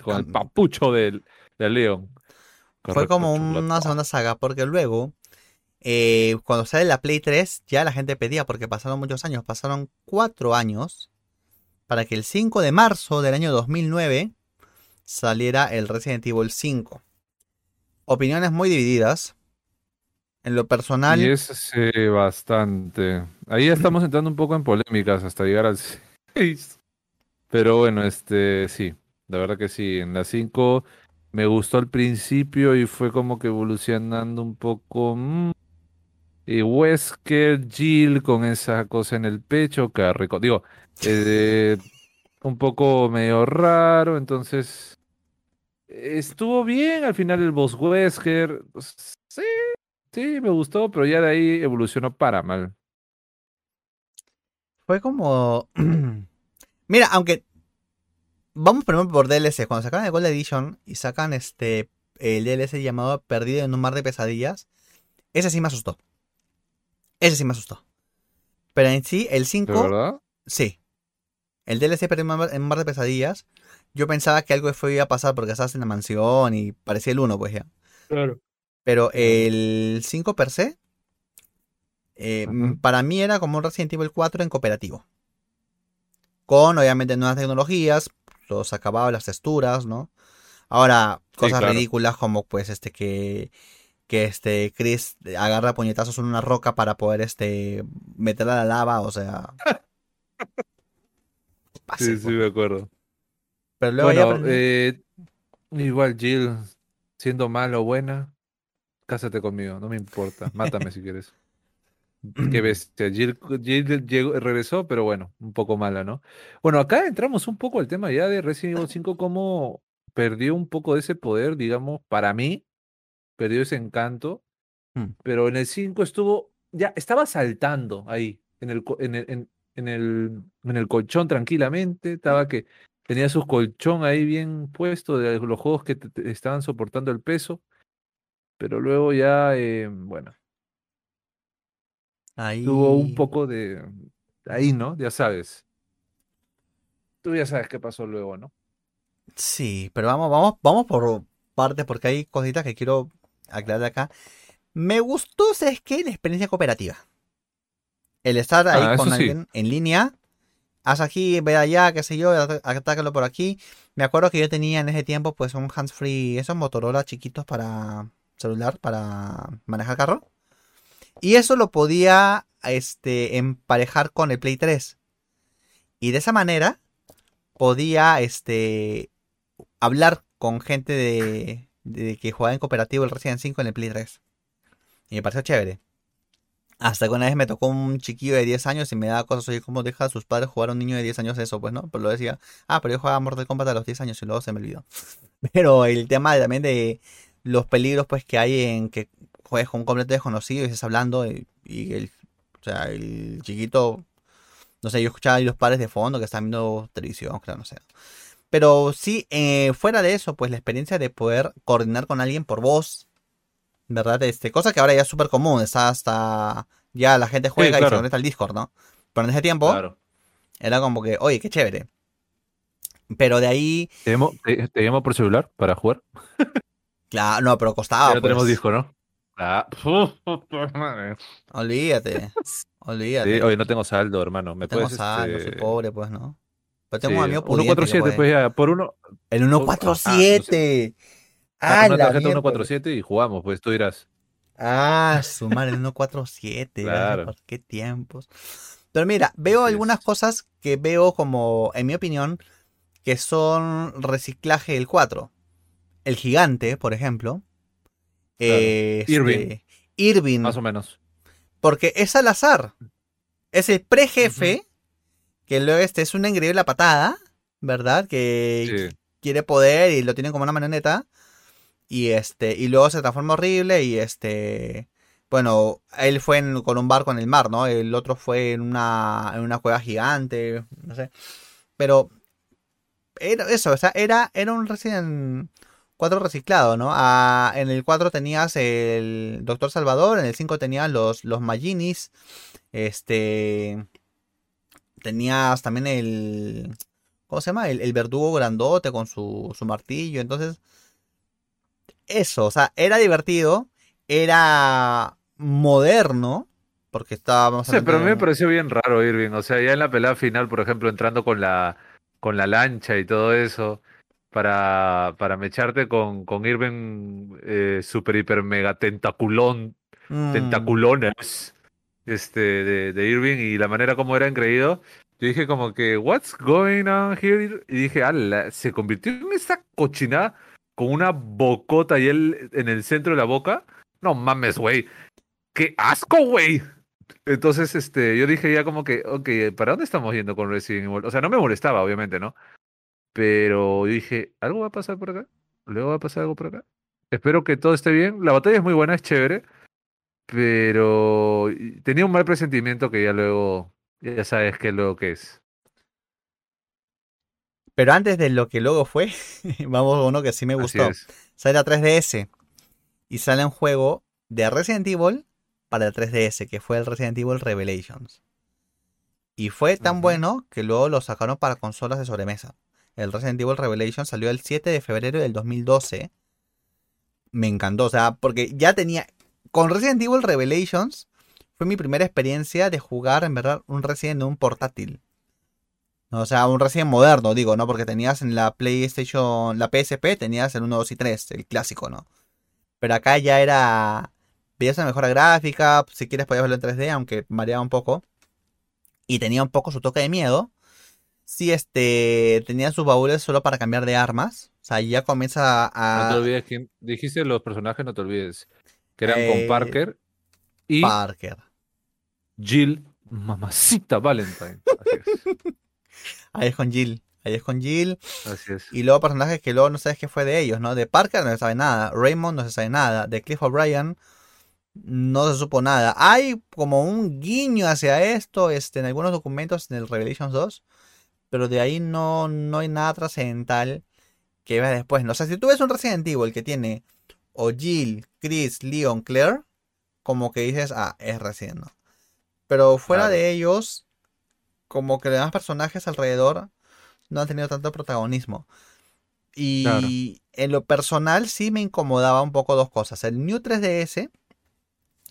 B: Con el
A: Ah,
B: papucho del, del Leon.
A: Fue como una segunda saga, porque luego, eh, cuando sale la Play 3, ya la gente pedía, porque pasaron muchos años, pasaron cuatro años, para que el 5 de marzo del año 2009 saliera el Resident Evil 5. Opiniones muy divididas. En lo personal,
B: Y es sí, bastante. Ahí ya estamos entrando un poco en polémicas hasta llegar al 6. Pero bueno, este sí, la verdad que sí. En la 5 me gustó al principio y fue como que evolucionando un poco. mm, Y Wesker, Jill con esa cosa en el pecho, que rico. Digo, eh, un poco medio raro, entonces estuvo bien. Al final el boss Wesker, pues, sí, sí, me gustó, pero ya de ahí evolucionó para mal.
A: fue como... Mira, aunque... Vamos primero por DLC. Cuando sacaron el Gold Edition y sacan este el DLC llamado Perdido en un mar de pesadillas, ese sí me asustó. Ese sí me asustó. Pero en sí, el
B: ¿De
A: 5,
B: verdad?
A: sí. El DLC Perdido en un mar- en un mar de pesadillas, yo pensaba que algo fue iba a pasar porque estabas en la mansión y parecía el 1, pues ya.
B: Claro.
A: Pero el 5 per se, eh, mm, para mí era como un Resident Evil 4 en cooperativo. Con obviamente nuevas tecnologías, los acabados, las texturas, ¿no? Ahora,
B: Sí,
A: cosas
B: claro.
A: ridículas como pues este que que este Chris agarra puñetazos en una roca para poder este meterla a la lava, o sea, pase,
B: Sí, sí,
A: pues.
B: me acuerdo.
A: Pero luego ya
B: Bueno, eh, igual Jill, siendo mala o buena, cásate conmigo, no me importa, mátame si quieres. Qué bestia, Jill, Jill llegó- regresó, pero bueno, un poco mala, ¿no? Bueno, acá entramos un poco al tema ya de Resident Evil 5, cómo perdió un poco de ese poder, digamos, para mí, perdió ese encanto,
A: Hmm.
B: pero en el 5 estuvo, ya estaba saltando ahí, en el, en el, en, en el, en el colchón tranquilamente, estaba que tenía su colchón ahí bien puesto de los juegos que te- te estaban soportando el peso, pero luego ya, eh, bueno,
A: ahí
B: tuvo un poco de, ahí, ¿no? Ya sabes. Tú ya sabes qué pasó luego, ¿no?
A: Sí, pero vamos, vamos, vamos por partes porque hay cositas que quiero aclarar acá. Me gustó, ¿sabes qué? La experiencia cooperativa. El estar ahí
B: Ah,
A: con
B: sí.
A: alguien en línea. Haz aquí, ve allá, qué sé yo, at- atácalo por aquí. Me acuerdo que yo tenía en ese tiempo pues un hands-free, esos Motorola chiquitos para celular, para manejar carro. Y eso lo podía este, emparejar con el Play 3. Y de esa manera podía este, hablar con gente de, de que jugaba en cooperativo el Resident 5 en el Play 3. Y me pareció chévere. Hasta que una vez me tocó un chiquillo de 10 años y me daba cosas, oye, ¿cómo deja a sus padres jugar a un niño de 10 años eso? Pues no, pero lo decía, ah, pero yo jugaba Mortal Kombat a los 10 años y luego se me olvidó. Pero el tema también de los peligros pues que hay en que juegues con un completo desconocido y estés hablando y, y el, o sea, el chiquito, no sé, yo escuchaba ahí los padres de fondo que están viendo televisión, claro, no sé. Pero sí, eh, fuera de eso, pues la experiencia de poder coordinar con alguien por voz, ¿verdad? Este, cosa que ahora ya es súper común, está hasta, ya la gente juega y se conecta al Discord, ¿no? Pero en ese tiempo
B: Claro.
A: era como que, oye, qué chévere. Pero de ahí,
B: ¿Te llamo, te, te llamo por celular para jugar?
A: Claro, no, pero costaba.
B: ya no tenemos
A: pues.
B: disco, ¿no? Ah.
A: Olvídate, olvídate.
B: Sí, oye, no tengo saldo, hermano. ¿Me
A: No tengo
B: puedes,
A: saldo,
B: este,
A: soy pobre, pues, ¿no? Pero tengo
B: sí,
A: un amigo pudiente que
B: 147,
A: puede.
B: pues ya, por uno.
A: El
B: por-
A: 147.
B: Ah,
A: Ah,
B: una
A: la
B: tarjeta
A: miércoles.
B: 147 y jugamos, pues tú dirás.
A: Ah, sumar el 147. gracias
B: Claro.
A: por qué tiempos. Pero mira, veo algunas cosas que veo como, en mi opinión, que son reciclaje del 4. El gigante, por ejemplo.
B: Claro.
A: Eh,
B: Irving.
A: este, Irving.
B: Más o menos.
A: Porque es al azar. Es el prejefe. Que luego este es una increíble patada. ¿Verdad? Que
B: Sí.
A: quiere poder y lo tienen como una marioneta. Y este. Y luego se transforma horrible. Y este. Bueno, él fue en- con un barco en el mar, ¿no? El otro fue en una, en una cueva gigante. No sé. Pero. era eso, o sea, era, era un Resident 4 reciclado, ¿no? Ah, en el 4 tenías el Doctor Salvador, en el 5 tenías los, los Maginis, este... Tenías también el... ¿Cómo se llama? El, el verdugo grandote con su, su martillo, entonces... Eso, o sea, era divertido, era moderno, porque estábamos...
B: Sí, pero a mí me pareció bien raro Irving. O sea, ya en la pelea final, por ejemplo, entrando con la, con la lancha y todo eso, para, para mecharte con, con Irving eh, super hiper mega tentaculón,
A: Mm,
B: tentaculones, este, de, de Irving y la manera como era engreído. Yo dije como que, what's going on here? Y dije, ala, se convirtió en esa cochinada con una bocota y él en el centro de la boca. No mames, güey. ¡Qué asco, güey! Entonces, este, yo dije ya como que, ok, ¿para dónde estamos yendo con Resident Evil? O sea, no me molestaba, obviamente, ¿no? Pero yo dije, ¿algo va a pasar por acá? ¿Luego va a pasar algo por acá? Espero que todo esté bien. La batalla es muy buena, es chévere. Pero tenía un mal presentimiento que ya luego, ya sabes qué es lo que es.
A: Pero antes de lo que luego fue, vamos a uno que sí me gustó. Sale a 3DS y sale un juego de Resident Evil para el 3DS, que fue el Resident Evil Revelations. Y fue tan bueno que luego lo sacaron para consolas de sobremesa. El Resident Evil Revelations salió el 7 de febrero del 2012. Me encantó, o sea, porque ya tenía... Con Resident Evil Revelations fue mi primera experiencia de jugar, en verdad, un Resident en un portátil. O sea, un Resident moderno, digo, ¿no? Porque tenías en la PlayStation, la PSP, tenías el 1, 2 y 3, el clásico, ¿no? Pero acá ya era... Veías una mejora gráfica, si quieres podías verlo en 3D, aunque variaba un poco. Y tenía un poco su toque de miedo. Sí, este, tenía sus baúles solo para cambiar de armas. O sea, ya comienza
B: No te
A: a...
B: olvides quién, dijiste los personajes, no te olvides. Que eran
A: Eh,
B: con Parker y
A: Parker.
B: Jill, mamacita Valentine. Así es.
A: Ahí es con Jill. Ahí es con Jill.
B: Así es.
A: Y luego personajes que luego no sabes qué fue de ellos, ¿no? De Parker no se sabe nada. Raymond no se sabe nada. De Cliff O'Brien no se supo nada. Hay como un guiño hacia esto este, en algunos documentos en el Revelations 2. Pero de ahí no, no hay nada trascendental que veas después. ¿no? O sea, si tú ves un Resident Evil que tiene o Jill, Chris, Leon, Claire, como que dices, ah, es Resident, ¿no? Pero fuera
B: Claro.
A: de ellos, como que los demás personajes alrededor no han tenido tanto protagonismo. Y
B: Claro.
A: en lo personal sí me incomodaba un poco dos cosas. El New 3DS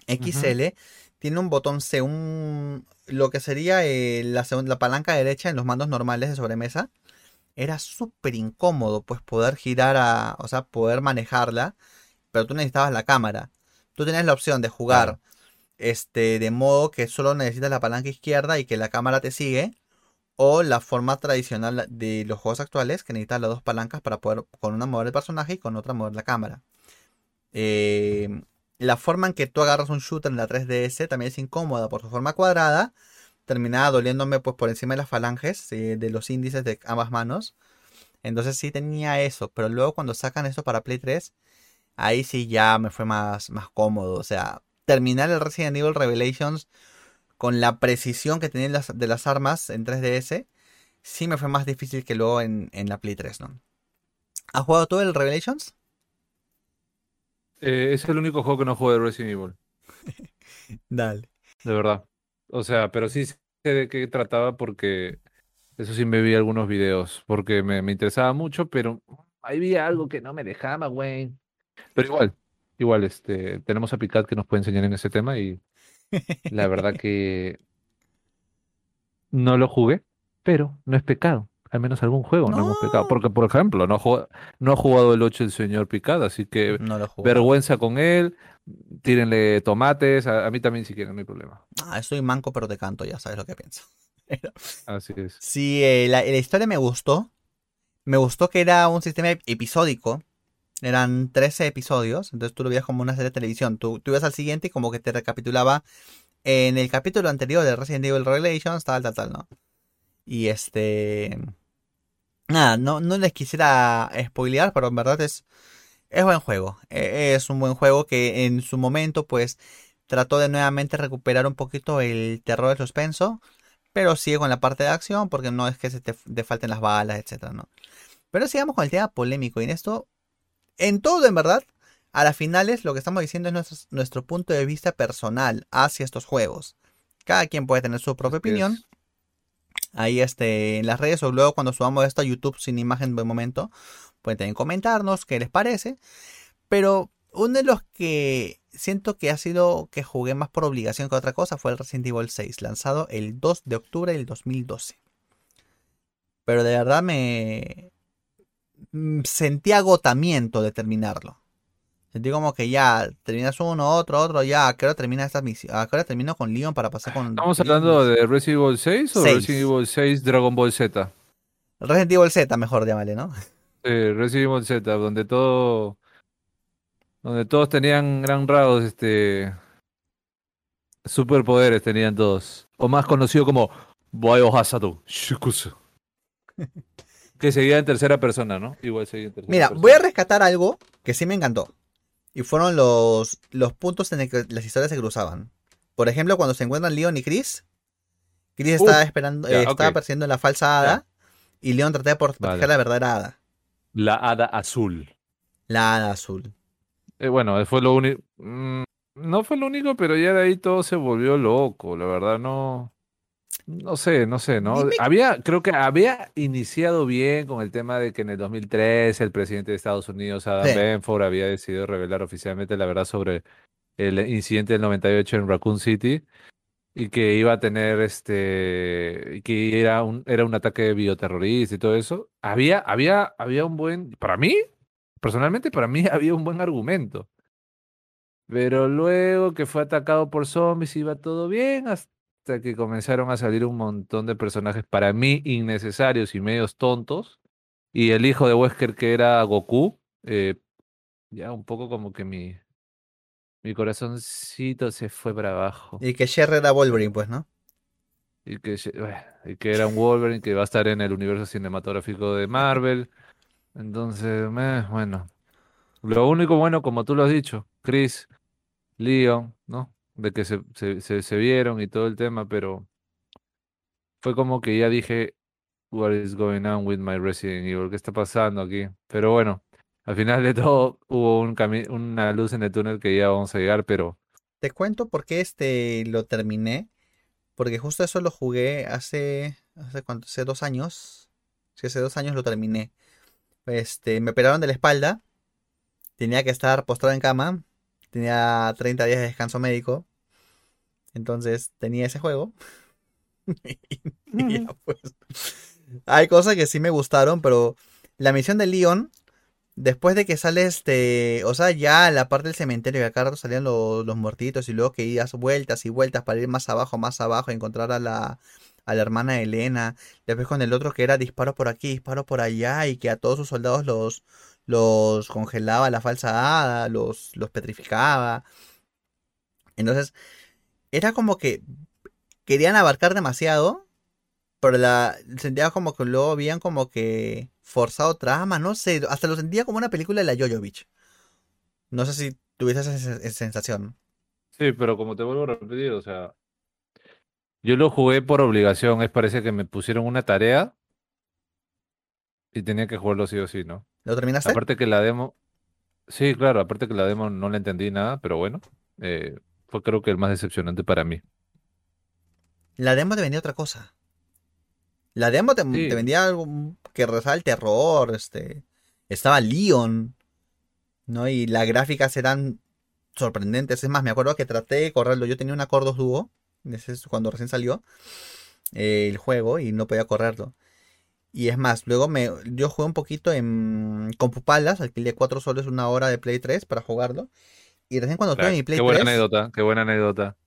A: XL tiene un botón C, un, lo que sería eh, la, la palanca derecha en los mandos normales de sobremesa. Era súper incómodo, pues poder girar a, o sea, poder manejarla, pero tú necesitabas la cámara. Tú tenías la opción de jugar
B: Claro.
A: este, de modo que solo necesitas la palanca izquierda y que la cámara te sigue. O la forma tradicional de los juegos actuales, que necesitas las dos palancas para poder con una mover el personaje y con otra mover la cámara. Eh, la forma en que tú agarras un shooter en la 3DS también es incómoda por su forma cuadrada. Terminaba doliéndome pues por encima de las falanges, eh, de los índices de ambas manos. Entonces sí tenía eso, pero luego cuando sacan eso para Play 3, ahí sí ya me fue más, más cómodo. O sea, terminar el Resident Evil Revelations con la precisión que tenían las, de las armas en 3DS, sí me fue más difícil que luego en, en la Play 3, ¿no? ¿Has jugado tú el Revelations?
B: Eh, es el único juego que no juego de Resident Evil,
A: Dale.
B: de verdad. O sea, pero sí sé de qué trataba porque eso sí me vi algunos videos, porque me, me interesaba mucho, pero ahí vi algo que no me dejaba, güey. Pero igual, igual, este, tenemos a Picat que nos puede enseñar en ese tema y la verdad que no lo jugué, pero no es pecado. Al menos algún juego no, hemos pecado. Porque, por ejemplo, no, ha jugado- no ha jugado el 8 el señor Picard, así que
A: No lo jugué.
B: vergüenza con él. Tírenle tomates, a, a mí también si quieren, no hay problema.
A: Ah, soy manco pero te canto, ya sabes lo que pienso.
B: Así es.
A: Sí, eh, la, la historia me gustó. Me gustó que era un sistema ep- episódico. Eran 13 episodios, entonces tú lo veías como una serie de televisión. Tú, tú ibas al siguiente y como que te recapitulaba en el capítulo anterior de Resident Evil Revelations, tal, tal, tal, ¿no? Y este... Nada, no, no les quisiera spoilear, pero en verdad es, es buen juego. E- Es un buen juego que en su momento pues trató de nuevamente recuperar un poquito el terror del suspenso, Pero sigue con la parte de acción porque no es que se te, te falten las balas, etcétera, ¿no? Pero sigamos con el tema polémico. Y en esto, en todo en verdad, a las finales lo que estamos diciendo es nuestro, nuestro punto de vista personal hacia estos juegos. Cada quien puede tener su propia opinión. Ahí este, en las redes o luego cuando subamos esto a YouTube sin imagen de momento, pueden también comentarnos qué les parece. Pero uno de los que siento que ha sido que jugué más por obligación que otra cosa fue el Resident Evil 6, lanzado el 2 de octubre del 2012. Pero de verdad me mm, sentí agotamiento de terminarlo. Sentí como que ya terminas uno, otro, otro, ya, ¿a qué hora termina esta misión? ¿A qué hora termino con Leon para pasar con...
B: ¿Estamos hablando de Resident Evil 6 o. Resident Evil 6 Dragon Ball Z?
A: Resident Evil Z, mejor llámale, ¿no?
B: Sí, Resident Evil Z, donde todo. Donde todos tenían gran rasgos, este. Superpoderes tenían todos. O más conocido como Biohazard Shikusu. Que seguía en tercera persona, ¿no? Igual seguía en tercera
A: Mira,
B: persona.
A: voy a rescatar algo que sí me encantó. Y fueron los, los puntos en el que las historias se cruzaban. Por ejemplo, cuando se encuentran Leon y Chris. Chris
B: Uh,
A: estaba esperando,
B: ya,
A: eh, estaba persiguiendo la falsa hada. Y Leon trataba de proteger
B: Vale.
A: la verdadera hada.
B: La hada azul.
A: La hada azul.
B: Eh, bueno, fue lo único. no fue lo único, pero ya de ahí todo se volvió loco, la verdad, no. No sé, no sé, ¿no?
A: Dime-
B: Había, creo que había iniciado bien con el tema de que en el 2003 el presidente de Estados Unidos, Adam
A: Sí.
B: Benford, había decidido revelar oficialmente la verdad sobre el incidente del 98 en Raccoon City y que iba a tener este, que era un, era un ataque bioterrorista y todo eso. Había, había, había un buen, para mí, personalmente para mí había un buen argumento. Pero luego que fue atacado por zombies iba todo bien hasta que comenzaron a salir un montón de personajes para mí innecesarios y medios tontos. Y el hijo de Wesker que era Goku, eh, ya un poco como que mi, mi corazoncito se fue para abajo.
A: Y que Sherry era Wolverine, pues, ¿no?
B: Y que, bueno, y que era un Wolverine que va a estar en el universo cinematográfico de Marvel. Entonces, bueno. Lo único bueno, como tú lo has dicho, Chris, Leon. De que se, se, se, vieron y todo el tema, pero fue como que ya dije, what is going on with my Resident Evil? ¿Qué está pasando aquí? Pero bueno, al final de todo hubo un una luz en el túnel que ya vamos a llegar, pero
A: Te cuento por qué este lo terminé. Porque justo eso lo jugué hace. ¿Hace cuánto? Hace dos años. Sí, hace dos años lo terminé. Este, me operaron de la espalda. Tenía que estar postrado en cama. Tenía 30 días de descanso médico. Entonces tenía ese juego. Y ya, pues. Hay cosas que sí me gustaron, pero la misión de Leon, después de que sale este, o sea, ya la parte del cementerio, que acá rato salían los, los muertitos y luego que ibas vueltas y vueltas para ir más abajo, más abajo, encontrar a la, a la hermana de Elena, después con el otro que era disparo por aquí, disparo por allá y que a todos sus soldados los, los congelaba la falsa hada, los, los petrificaba. Entonces, era como que querían abarcar demasiado, pero la sentía como que luego habían como que forzado trama, no sé, hasta lo sentía como una película de la Jojovich. No sé si tuviste esa, esa sensación.
B: Sí, pero como te vuelvo a repetir, o sea, yo lo jugué por obligación, es parece que me pusieron una tarea y tenía que jugarlo sí o sí, ¿no?
A: ¿Lo terminaste?
B: Aparte que la demo, sí, claro, aparte que la demo no la entendí nada, pero bueno, eh, fue creo que el más decepcionante para mí.
A: La demo te vendía otra cosa. La demo te,
B: Sí.
A: te vendía algo que rezaba el terror, este, estaba Leon, ¿no? Y las gráficas eran sorprendentes. Es más, me acuerdo que traté de correrlo. Yo tenía un Acordos Duo, ese es cuando recién salió eh, el juego y no podía correrlo. Y es más, luego me, yo jugué un poquito en Compupalas, alquilé 4 soles una hora de Play 3 para jugarlo. Y recién cuando tuve mi Play
B: Qué buena
A: 3,
B: anécdota, qué buena anécdota.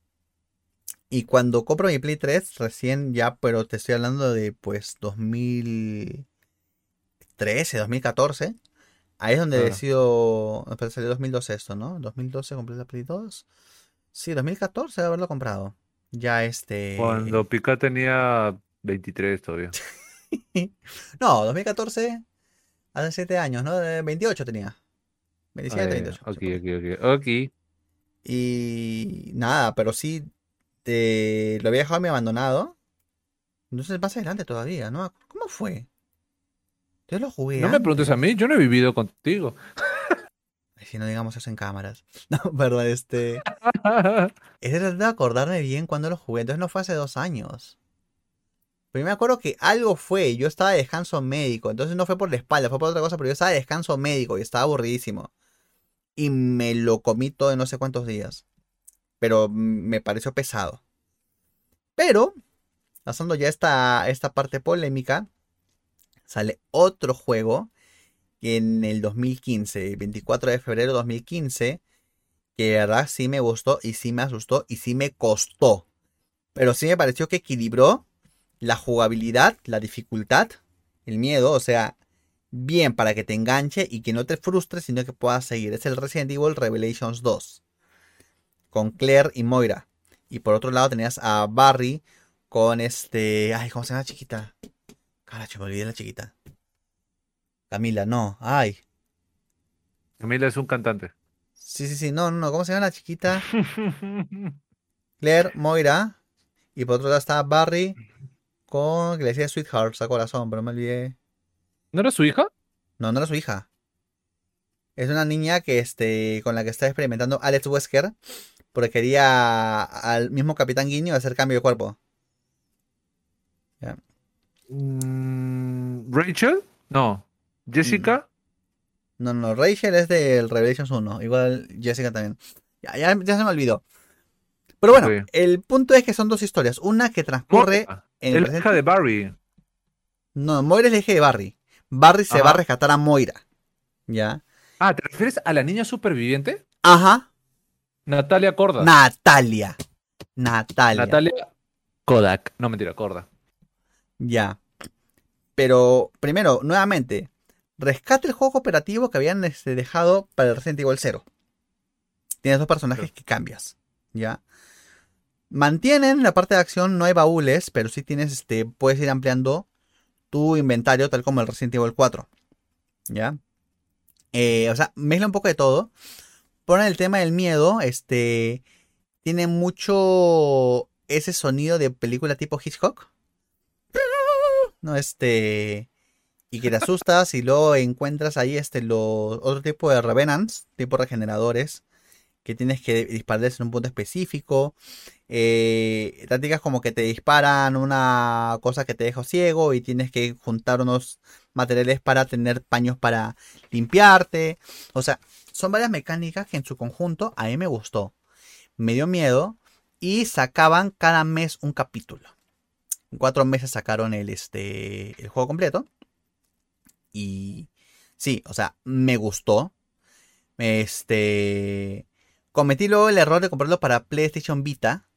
A: y cuando compro mi Play 3, recién ya, pero te estoy hablando de pues 2013, 2014. Ahí es donde
B: Claro.
A: decido. Espera, salió 2012 esto, ¿no? 2012 compré la Play 2. Sí, 2014 de haberlo comprado. Ya este.
B: Cuando Pika tenía 23 todavía.
A: No, 2014. Hace 7 años, ¿no? Eh, 28 tenía. 27,
B: Ah, ya, ya.
A: 28.
B: Ok, ok, ok. Ok.
A: Y nada, pero sí, te- lo había dejado medio abandonado. Entonces más adelante todavía, ¿no? ¿Cómo fue? Yo lo jugué.
B: No me preguntes a mí, yo no he vivido contigo.
A: Si no digamos eso en cámaras. No, perdón, este. Tratando de acordarme bien cuando lo jugué. Entonces no fue hace dos años. Pero yo me acuerdo que algo fue. Yo estaba de descanso médico. Entonces no fue por la espalda, fue por otra cosa. Pero yo estaba de descanso médico y estaba aburridísimo. Y me lo comí todo en no sé cuántos días. Pero me pareció pesado. Pero, pasando ya esta, esta parte polémica, sale otro juego en el 2015, 24 de febrero de 2015, que de verdad sí me gustó y sí me asustó y sí me costó. Pero sí me pareció que equilibró la jugabilidad, la dificultad, el miedo, o sea, bien para que te enganche y que no te frustres, sino que puedas seguir. Es el Resident Evil Revelations 2, con Claire y Moira. Y por otro lado tenías a Barry con este... Ay, ¿cómo se llama la chiquita? Caracho, me olvidé de la chiquita. Camila, no. Ay.
B: Camila es un cantante.
A: Sí, sí, sí. No, no, no. ¿Cómo se llama la chiquita? Claire, Moira. Y por otro lado está Barry con... Que le decía Sweetheart, a corazón, pero me olvidé.
B: ¿No era su hija?
A: No, no era su hija. Es una niña que este, con la que está experimentando Alex Wesker. Porque quería al mismo Capitán Guiño hacer cambio de cuerpo.
B: Mm, ¿Rachel? No. ¿Jessica?
A: No, no, Rachel es del Revelations 1. Igual Jessica también. Ya, ya, ya se me olvidó. Pero bueno, el punto es que son dos historias. Una que transcurre en el
B: es la
A: presente.
B: hija de Barry.
A: No, Moira es el eje de Barry. Barry se va a rescatar a Moira. ¿Ya?
B: Ah, ¿te refieres a la niña superviviente?
A: Ajá.
B: Natalia Corda.
A: Natalia. Natalia.
B: Natalia Kodak. No, mentira, Corda.
A: Ya. Pero, primero, nuevamente, rescate el juego cooperativo que habían este, dejado para el Resident Evil 0. Tienes dos personajes que cambias. ¿Ya? Mantienen la parte de acción, no hay baúles, pero sí tienes, este, puedes ir ampliando tu inventario, tal como el Resident Evil 4. ¿Ya? Eh, o sea, mezcla un poco de todo. Ponen el tema del miedo, este, tiene mucho ese sonido de película tipo Hitchcock. No, este. Y que te asustas y luego encuentras ahí este los otro tipo de revenants, tipo regeneradores, que tienes que dispararles en un punto específico. Eh, tácticas como que te disparan una cosa que te deja ciego y tienes que juntar unos materiales para tener paños para limpiarte. O sea, son varias mecánicas que en su conjunto a mí me gustó. Me dio miedo y sacaban cada mes un capítulo. En cuatro meses sacaron el, este, el juego completo. Y sí, o sea, me gustó. Este. Cometí luego el error de comprarlo para PlayStation Vita.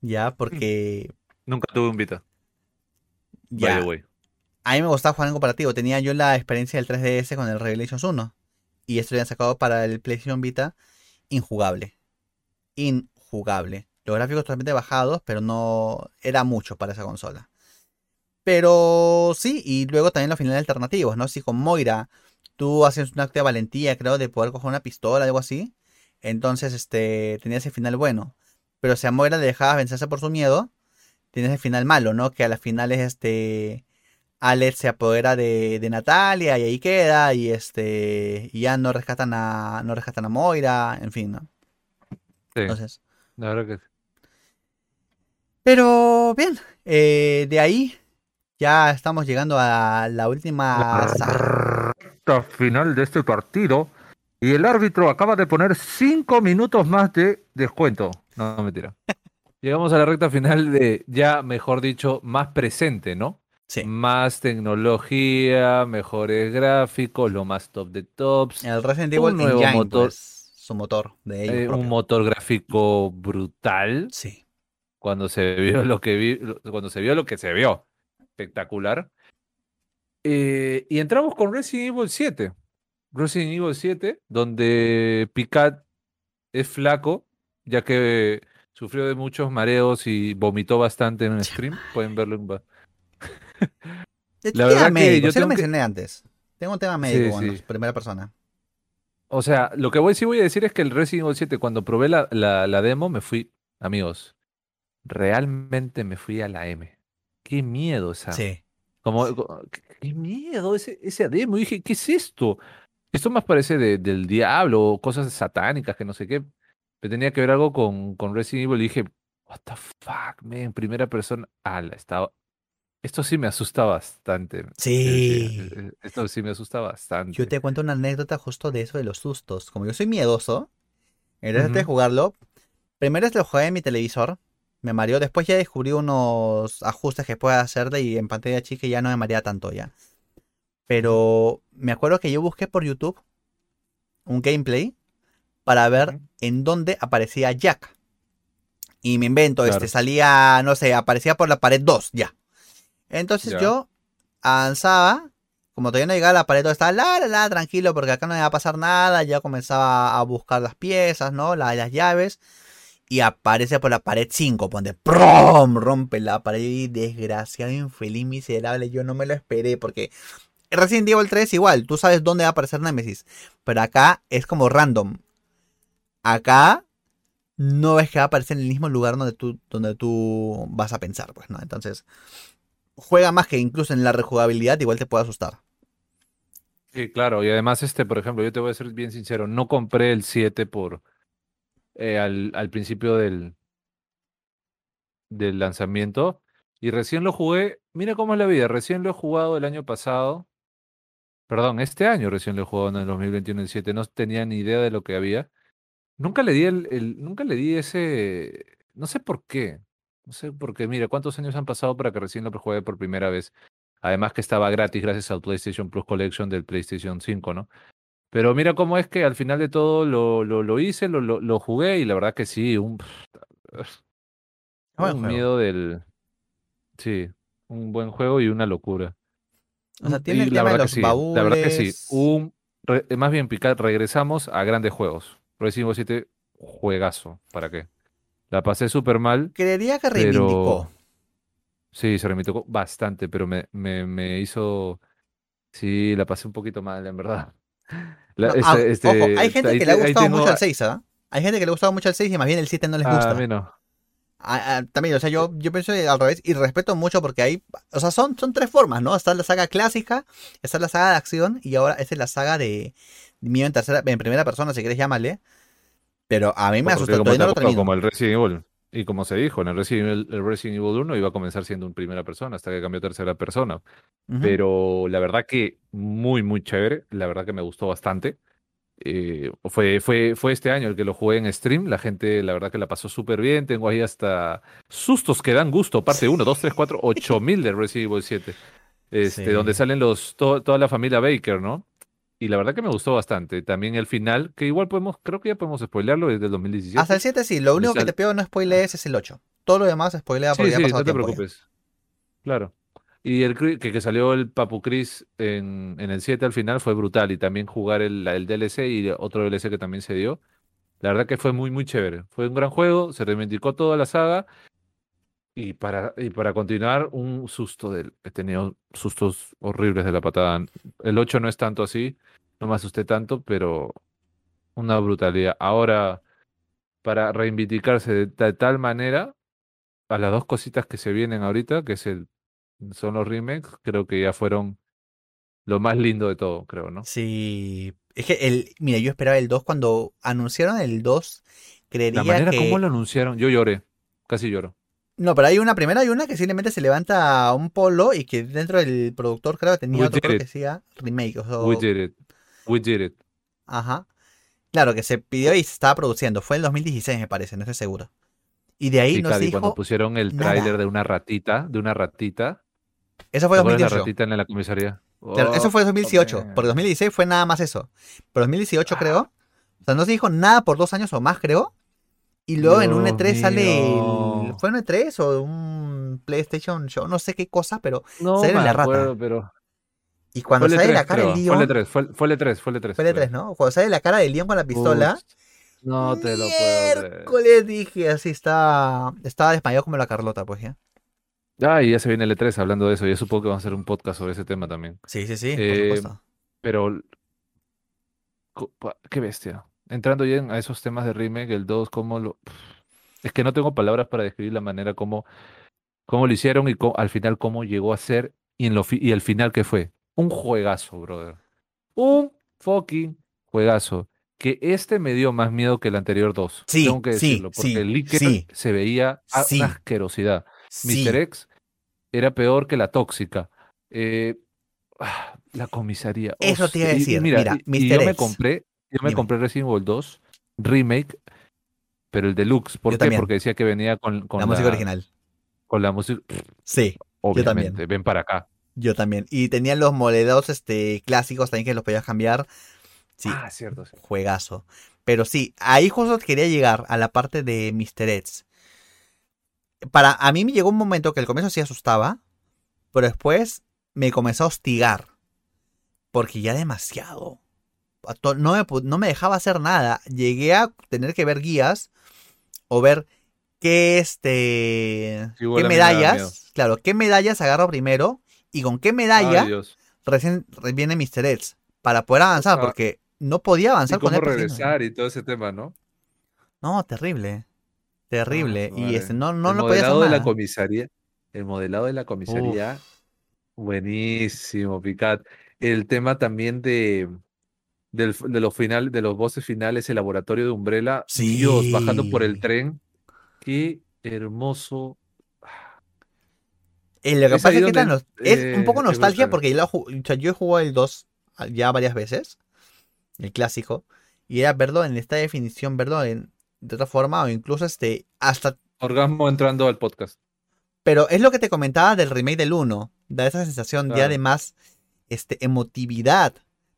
A: Ya, porque.
B: Nunca tuve un Vita.
A: Ya.
B: Way.
A: A mí me gustaba jugar en cooperativo. Tenía yo la experiencia del 3DS con el Revelations 1. Y esto lo habían sacado para el PlayStation Vita. Injugable. Injugable. Los gráficos totalmente bajados, pero no era mucho para esa consola. Pero sí, y luego también los finales alternativos, ¿no? Si con Moira tú haces un acto de valentía, creo, de poder coger una pistola o algo así. Entonces, este, tenías el final bueno. Pero si a Moira le dejabas vencerse por su miedo, tienes el final malo, ¿no? Que a la final es este. Alex se apodera de, de Natalia y ahí queda. Y este. Y ya no rescatan a. no rescatan a Moira. En fin, ¿no?
B: Sí,
A: Entonces.
B: la verdad que sí.
A: Pero bien. eh, de ahí. Ya estamos llegando a la última.
B: Recta final de este partido. Y el árbitro acaba de poner cinco minutos más de descuento. No, no mentira. Llegamos a la recta final de, ya mejor dicho, más presente, ¿no?
A: Sí.
B: Más tecnología, mejores gráficos, lo más top de tops.
A: El Resident
B: Un
A: Evil
B: nuevo
A: Engine,
B: motor.
A: pues, su motor de ellos
B: eh, un motor gráfico brutal.
A: Sí.
B: cuando se vio lo que vi, cuando se vio lo que se vio. Espectacular. Eh, y entramos con Resident Evil 7. Resident Evil 7, donde Picard es flaco, ya que sufrió de muchos mareos y vomitó bastante en un stream. Pueden verlo en... La verdad
A: tema
B: que
A: médico,
B: yo
A: sí lo
B: que-
A: mencioné antes. Tengo un tema médico
B: Sí,
A: en
B: sí.
A: primera persona.
B: O sea, lo que voy, sí voy a decir es que el Resident Evil 7, cuando probé la, la, la demo, me fui, amigos, realmente me fui a la M. qué miedo esa.
A: Sí.
B: Como, co- qué, qué miedo ese, ese demo. Y dije, ¿qué es esto? Esto más parece de- del diablo cosas satánicas que no sé qué. Pero tenía que ver algo con, con Resident Evil y dije, what the fuck, man, primera persona. Ala, estaba. Esto sí me asusta bastante.
A: Sí.
B: "Eh, eh, Esto sí me asusta bastante.
A: Yo te cuento una anécdota justo de eso de los sustos. Como yo soy miedoso, en vez de jugarlo, primero lo jugué en mi televisor, me mareó, después ya descubrí unos ajustes que puede hacerle y en pantalla chica ya no me marea tanto ya. Pero me acuerdo que yo busqué por YouTube un gameplay para ver en dónde aparecía Jack. Y me invento, este, salía, no sé, aparecía por la pared 2, ya. Entonces
B: Ya.
A: yo avanzaba, como todavía no llegaba a la pared 2, estaba la, la, la, tranquilo, porque acá no me va a pasar nada. Ya comenzaba a buscar las piezas, ¿no? La- las llaves. Y aparece por la pared 5, ponte ¡prom! Rompe la pared y desgraciado, infeliz, miserable. Yo no me lo esperé porque Resident Evil 3 igual, tú sabes dónde va a aparecer Nemesis. Pero acá es como random. Acá no es que va a aparecer en el mismo lugar donde tú, donde tú vas a pensar, pues, ¿no? Entonces, juega más que incluso en la rejugabilidad, igual te puede asustar.
B: Sí, claro. Y además, este, por ejemplo, yo te voy a ser bien sincero, no compré el 7 por eh, al, al principio del, del lanzamiento. Y recién lo jugué. Mira cómo es la vida. Recién lo he jugado el año pasado. Perdón, este año recién lo he jugado en el 2021 el 7. No tenía ni idea de lo que había. Nunca le di el, el- nunca le di ese. No sé por qué. No sé por qué. Mira, ¿cuántos años han pasado para que recién lo juegue por primera vez? Además que estaba gratis gracias al PlayStation Plus Collection del PlayStation 5, ¿no? Pero mira cómo es que al final de todo lo, lo, lo hice, lo, lo, lo jugué y la verdad que sí, un, miedo del... Sí, un buen juego y una locura.
A: O sea,
B: Mm,
A: tiene
B: y
A: el tema de los
B: sí, la verdad que sí. Un, re- más bien, picar, regresamos a grandes juegos. Resident Evil 7, juegazo. ¿Para qué? La pasé súper mal,
A: Creería que reivindicó.
B: pero... Sí, se remitió bastante, pero me, me, me hizo... Sí, la pasé un poquito mal, en verdad. La-
A: No,
B: este-
A: ah,
B: este,
A: ojo, hay gente que le ha gustado mucho el 6, ¿ah? Hay gente que le ha gustado mucho el 6 y más bien el 7 no les
B: Ah,
A: gusta.
B: a mí no.
A: Ah, ah, también, o sea, yo, yo pienso al revés y respeto mucho porque hay, o sea, son, son tres formas, ¿no? Está la saga clásica, está la saga de acción y ahora esta es la saga de miedo en tercera, en primera persona, si quieres llámale. Pero a mí me asustó,
B: como,
A: no lo
B: como el Resident Evil. Y como se dijo, en el Resident Evil, el Resident Evil 1 iba a comenzar siendo en primera persona hasta que cambió a tercera persona.
A: Ujú.
B: Pero la verdad que muy, muy chévere. La verdad que me gustó bastante. Eh, fue, fue, fue este año el que lo jugué en stream. La gente, la verdad que la pasó súper bien. Tengo ahí hasta sustos que dan gusto. Parte 1, 2, 3, 4, 8 mil de Resident Evil 7. Este,
A: Sí.
B: Donde salen los, to- toda la familia Baker, ¿no? Y la verdad que me gustó bastante. También el final, que igual podemos, creo que ya podemos spoilearlo desde el 2017.
A: Hasta el 7 sí, lo único que te pido no spoilees es el 8. Todo lo demás spoilea porque
B: Sí,
A: ya
B: sí,
A: pasado
B: no te
A: tiempo ya.
B: preocupes. Claro. Y el que, que salió el Papu Chris en, en el 7 al final fue brutal. Y también jugar el, el DLC y otro DLC que también se dio. La verdad que fue muy, muy chévere. Fue un gran juego, se reivindicó toda la saga. Y para, y para continuar, un susto del. He tenido sustos horribles de la patada. El 8 no es tanto así, no me asusté tanto, pero una brutalidad. Ahora, para reivindicarse de, ta- tal manera, a las dos cositas que se vienen ahorita, que es el, son los remakes, creo que ya fueron lo más lindo de todo, creo, ¿no?
A: Sí. Es que el, mira, yo esperaba el 2 cuando anunciaron el 2, creería
B: La manera
A: que...
B: como lo anunciaron, yo lloré, casi lloro.
A: No, pero hay una primera, hay una que simplemente se levanta un polo y que dentro del productor creo que tenía
B: We
A: otro creo que decía remake. O sea,
B: We did it. We did it.
A: Ajá. Claro, que se pidió y se estaba produciendo. Fue en 2016 me parece, no estoy seguro. Y de ahí
B: Y
A: no se
B: Cadi, cuando pusieron el tráiler de una ratita, de una ratita,
A: Eso fue
B: ¿te acuerdas la
A: 2018.
B: ratita en la comisaría?
A: Claro, eso fue
B: Oh,
A: 2018.
B: man.
A: Porque 2016 fue nada más eso. Pero 2018
B: Ah.
A: creo. O sea, no se dijo nada por dos años o más, creo. Y luego en un
B: Dios
A: E3 sale el...
B: mío.
A: ¿Fue un E3 o un PlayStation Show? No sé qué cosa, pero...
B: No
A: sale
B: me
A: la rata.
B: acuerdo, pero...
A: Y cuando
B: Fue
A: sale
B: E3,
A: la cara del
B: Fue
A: Leon...
B: el E3, fue, fue el E3, fue el E3.
A: Fue el
B: creo.
A: E3, ¿no? Cuando sale la cara del Leon con la pistola...
B: Ups, No te lo puedo.
A: Miércoles dije, así está... Estaba desmayado como la Carlota, pues ya.
B: Ah, y ya se viene el E3 hablando de eso. Yo supongo que vamos a hacer un podcast sobre ese tema también.
A: Sí, sí, sí,
B: Eh,
A: por supuesto.
B: Pero, qué bestia. Entrando ya a esos temas de remake, el 2, cómo lo... Es que no tengo palabras para describir la manera como cómo lo hicieron y al final cómo llegó a ser y, en lo fi- y el final que fue. Un juegazo, brother. Un fucking juegazo. Que este me dio más miedo que el anterior 2.
A: Sí,
B: Tengo que
A: sí,
B: decirlo. Porque
A: sí,
B: el Licker
A: sí.
B: se veía a
A: Sí.
B: una asquerosidad.
A: Sí.
B: Mr. X era peor que la tóxica. Eh, ah, la comisaría.
A: Eso te iba a
B: y-
A: decir,
B: mira,
A: mira,
B: y- y
A: Mr.
B: yo me
A: X.
B: compré, yo me
A: Dime.
B: compré Resident Evil 2 Remake, pero el deluxe. ¿Por
A: Yo
B: qué?
A: también.
B: Porque decía que venía con, con
A: la música original.
B: Con la música.
A: Sí,
B: Obviamente,
A: también.
B: ven para acá.
A: yo también. Y tenían los modelos este, clásicos también que los podías cambiar. Sí,
B: Ah, cierto. sí.
A: juegazo. Pero sí, ahí justo quería llegar a la parte de Mr. X. Para a mí me llegó un momento que al comienzo sí asustaba, pero después me comenzó a hostigar. Porque ya demasiado. No me, no me dejaba hacer nada. Llegué a tener que ver guías o ver qué este qué medallas, claro, qué medallas agarro primero y con qué medalla
B: Ay,
A: recién re- viene Mr. X para poder avanzar porque no podía
B: Y
A: avanzar con
B: cómo
A: él persiguiéndome.
B: regresar y todo ese tema, ¿no?
A: No, terrible. Terrible.
B: Ah,
A: y este, no, no
B: el
A: lo podía hacer
B: modelado de la
A: nada.
B: comisaría. El modelado de la comisaría. Buenísimo, Picat. El tema también de, del- de los final, de los voces finales, el laboratorio de Umbrella. Dios, bajando por el
A: Sí.
B: tren. Qué hermoso.
A: Eh, lo que
B: Es
A: pasa es que nos- es un poco
B: eh,
A: nostalgia porque yo, yo he jugado el 2 ya varias veces, el clásico, y era verlo en esta definición, verlo en, de otra forma, o incluso este, hasta
B: Orgasmo entrando al podcast.
A: Pero es lo que te comentaba del remake del 1. Da esa sensación
B: Claro.
A: de más este, emotividad.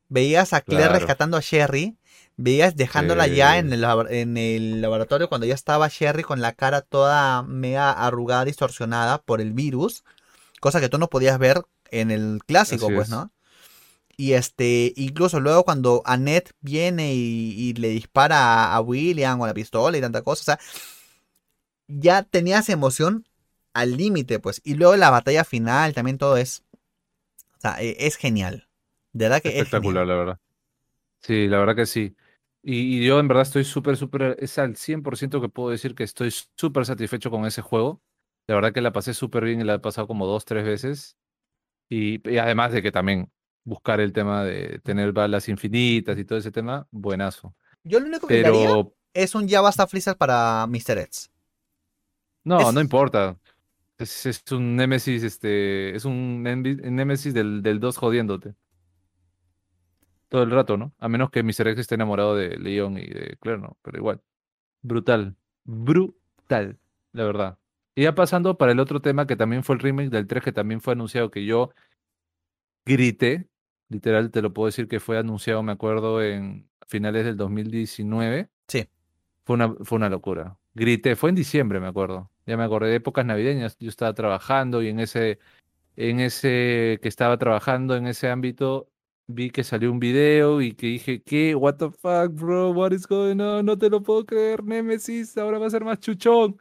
A: Veías a Claire
B: Claro.
A: rescatando a Sherry. Veías dejándola ya en el, en el laboratorio cuando ya estaba Sherry con la cara toda mega arrugada, distorsionada por el virus. Cosa que tú no podías ver en el clásico,
B: Así
A: pues,
B: es.
A: ¿no? Y este, incluso luego cuando Annette viene y, y le dispara a, a William con la pistola y tanta cosa, o sea, ya tenías emoción al límite, pues. Y luego la batalla final, también todo es. O sea, e- es genial. De verdad que es
B: Espectacular, la verdad. Sí, la verdad que sí. Y, y yo en verdad estoy súper, súper, es al 100% que puedo decir que estoy súper satisfecho con ese juego. La verdad que la pasé súper bien y la he pasado como dos, tres veces. Y, y además de que también buscar el tema de tener balas infinitas y todo ese tema, buenazo.
A: Yo lo único que
B: Pero
A: es un ya basta Freezer para Mr. X.
B: no,
A: Es-
B: no importa. Es, es un Némesis, este, es un Némesis del, del 2 jodiéndote. Todo el rato, ¿no? A menos que Mr. X esté enamorado de Leon y de Claire, ¿no? Pero igual. Brutal. Brutal, la verdad. Y ya pasando para el otro tema que también fue el remake del 3, que también fue anunciado, que yo grité. Literal, te lo puedo decir que fue anunciado, me acuerdo, en finales del 2019.
A: Sí.
B: Fue una, fue una locura. Grité, fue en diciembre, me acuerdo. Ya me acordé de épocas navideñas. Yo estaba trabajando y en ese, en ese que estaba trabajando en ese ámbito, vi que salió un video y que dije, ¿qué? What the fuck, bro? What is going on? No te lo puedo creer, Nemesis, ahora va a ser más chuchón.